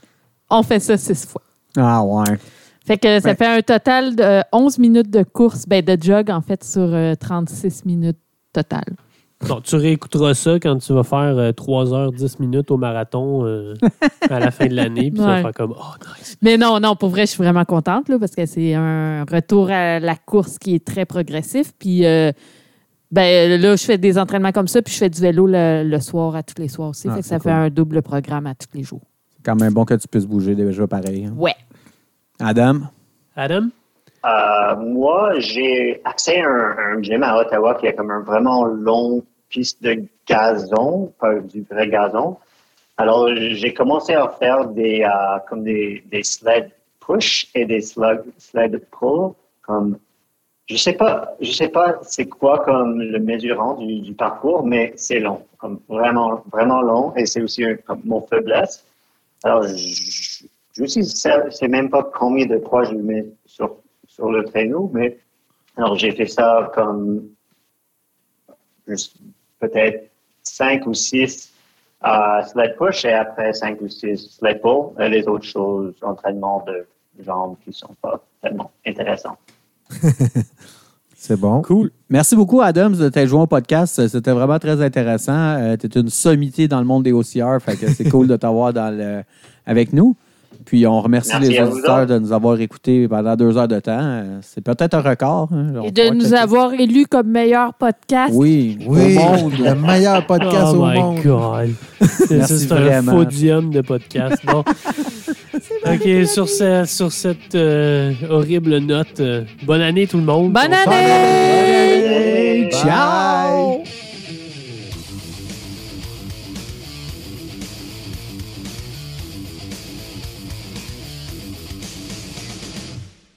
On fait ça six fois. Ah ouais. Fait que ça Ouais. fait un total de 11 minutes de course, ben de jog, en fait, sur euh, 36 minutes total. Bon, tu réécouteras ça quand tu vas faire euh, 3h10 minutes au marathon euh, à la fin de l'année. Puis tu vas Ouais. faire comme, oh, nice. Mais non, non, pour vrai, je suis vraiment contente là, parce que c'est un retour à la course qui est très progressif. Puis euh, ben, là, je fais des entraînements comme ça, puis je fais du vélo le, le soir à tous les soirs aussi. Ah, fait que c'est ça cool. fait un double programme à tous les jours. C'est quand même bon que tu puisses bouger déjà pareil. hein. Ouais. Adam? Adam? Euh, moi, j'ai accès à un, un gym à Ottawa qui a comme un vraiment long de gazon, pas du vrai gazon. Alors, j'ai commencé à faire des, euh, comme des, des sled push et des sled, sled pull. Comme, je sais pas, je sais pas c'est quoi comme le mesurant du, parcours, mais c'est long, comme vraiment, vraiment long et c'est aussi mon faiblesse. Alors, je, je sais, même pas combien de poids je mets sur, sur le traîneau, mais alors j'ai fait ça comme peut-être 5 ou 6 euh, sled push et après 5 ou 6 sled pull et les autres choses, entraînement de jambes qui sont pas tellement intéressants. *laughs* C'est bon. Cool. Merci beaucoup, Adam, de t'être joint au podcast. C'était vraiment très intéressant. tu es une sommité dans le monde des OCR, fait que c'est cool de t'avoir dans le... avec nous. Puis on remercie Merci les auditeurs de nous avoir écoutés pendant deux heures de temps. C'est peut-être un record. hein. Et de nous avoir élus comme meilleur podcast. Oui, Oui, au monde. le meilleur podcast oh au my monde. God. *laughs* C'est un podium de podcast. Bon. *laughs* OK, sur, ce- sur cette euh, horrible note, euh, bonne année tout le monde. Bonne On- année! Ciao!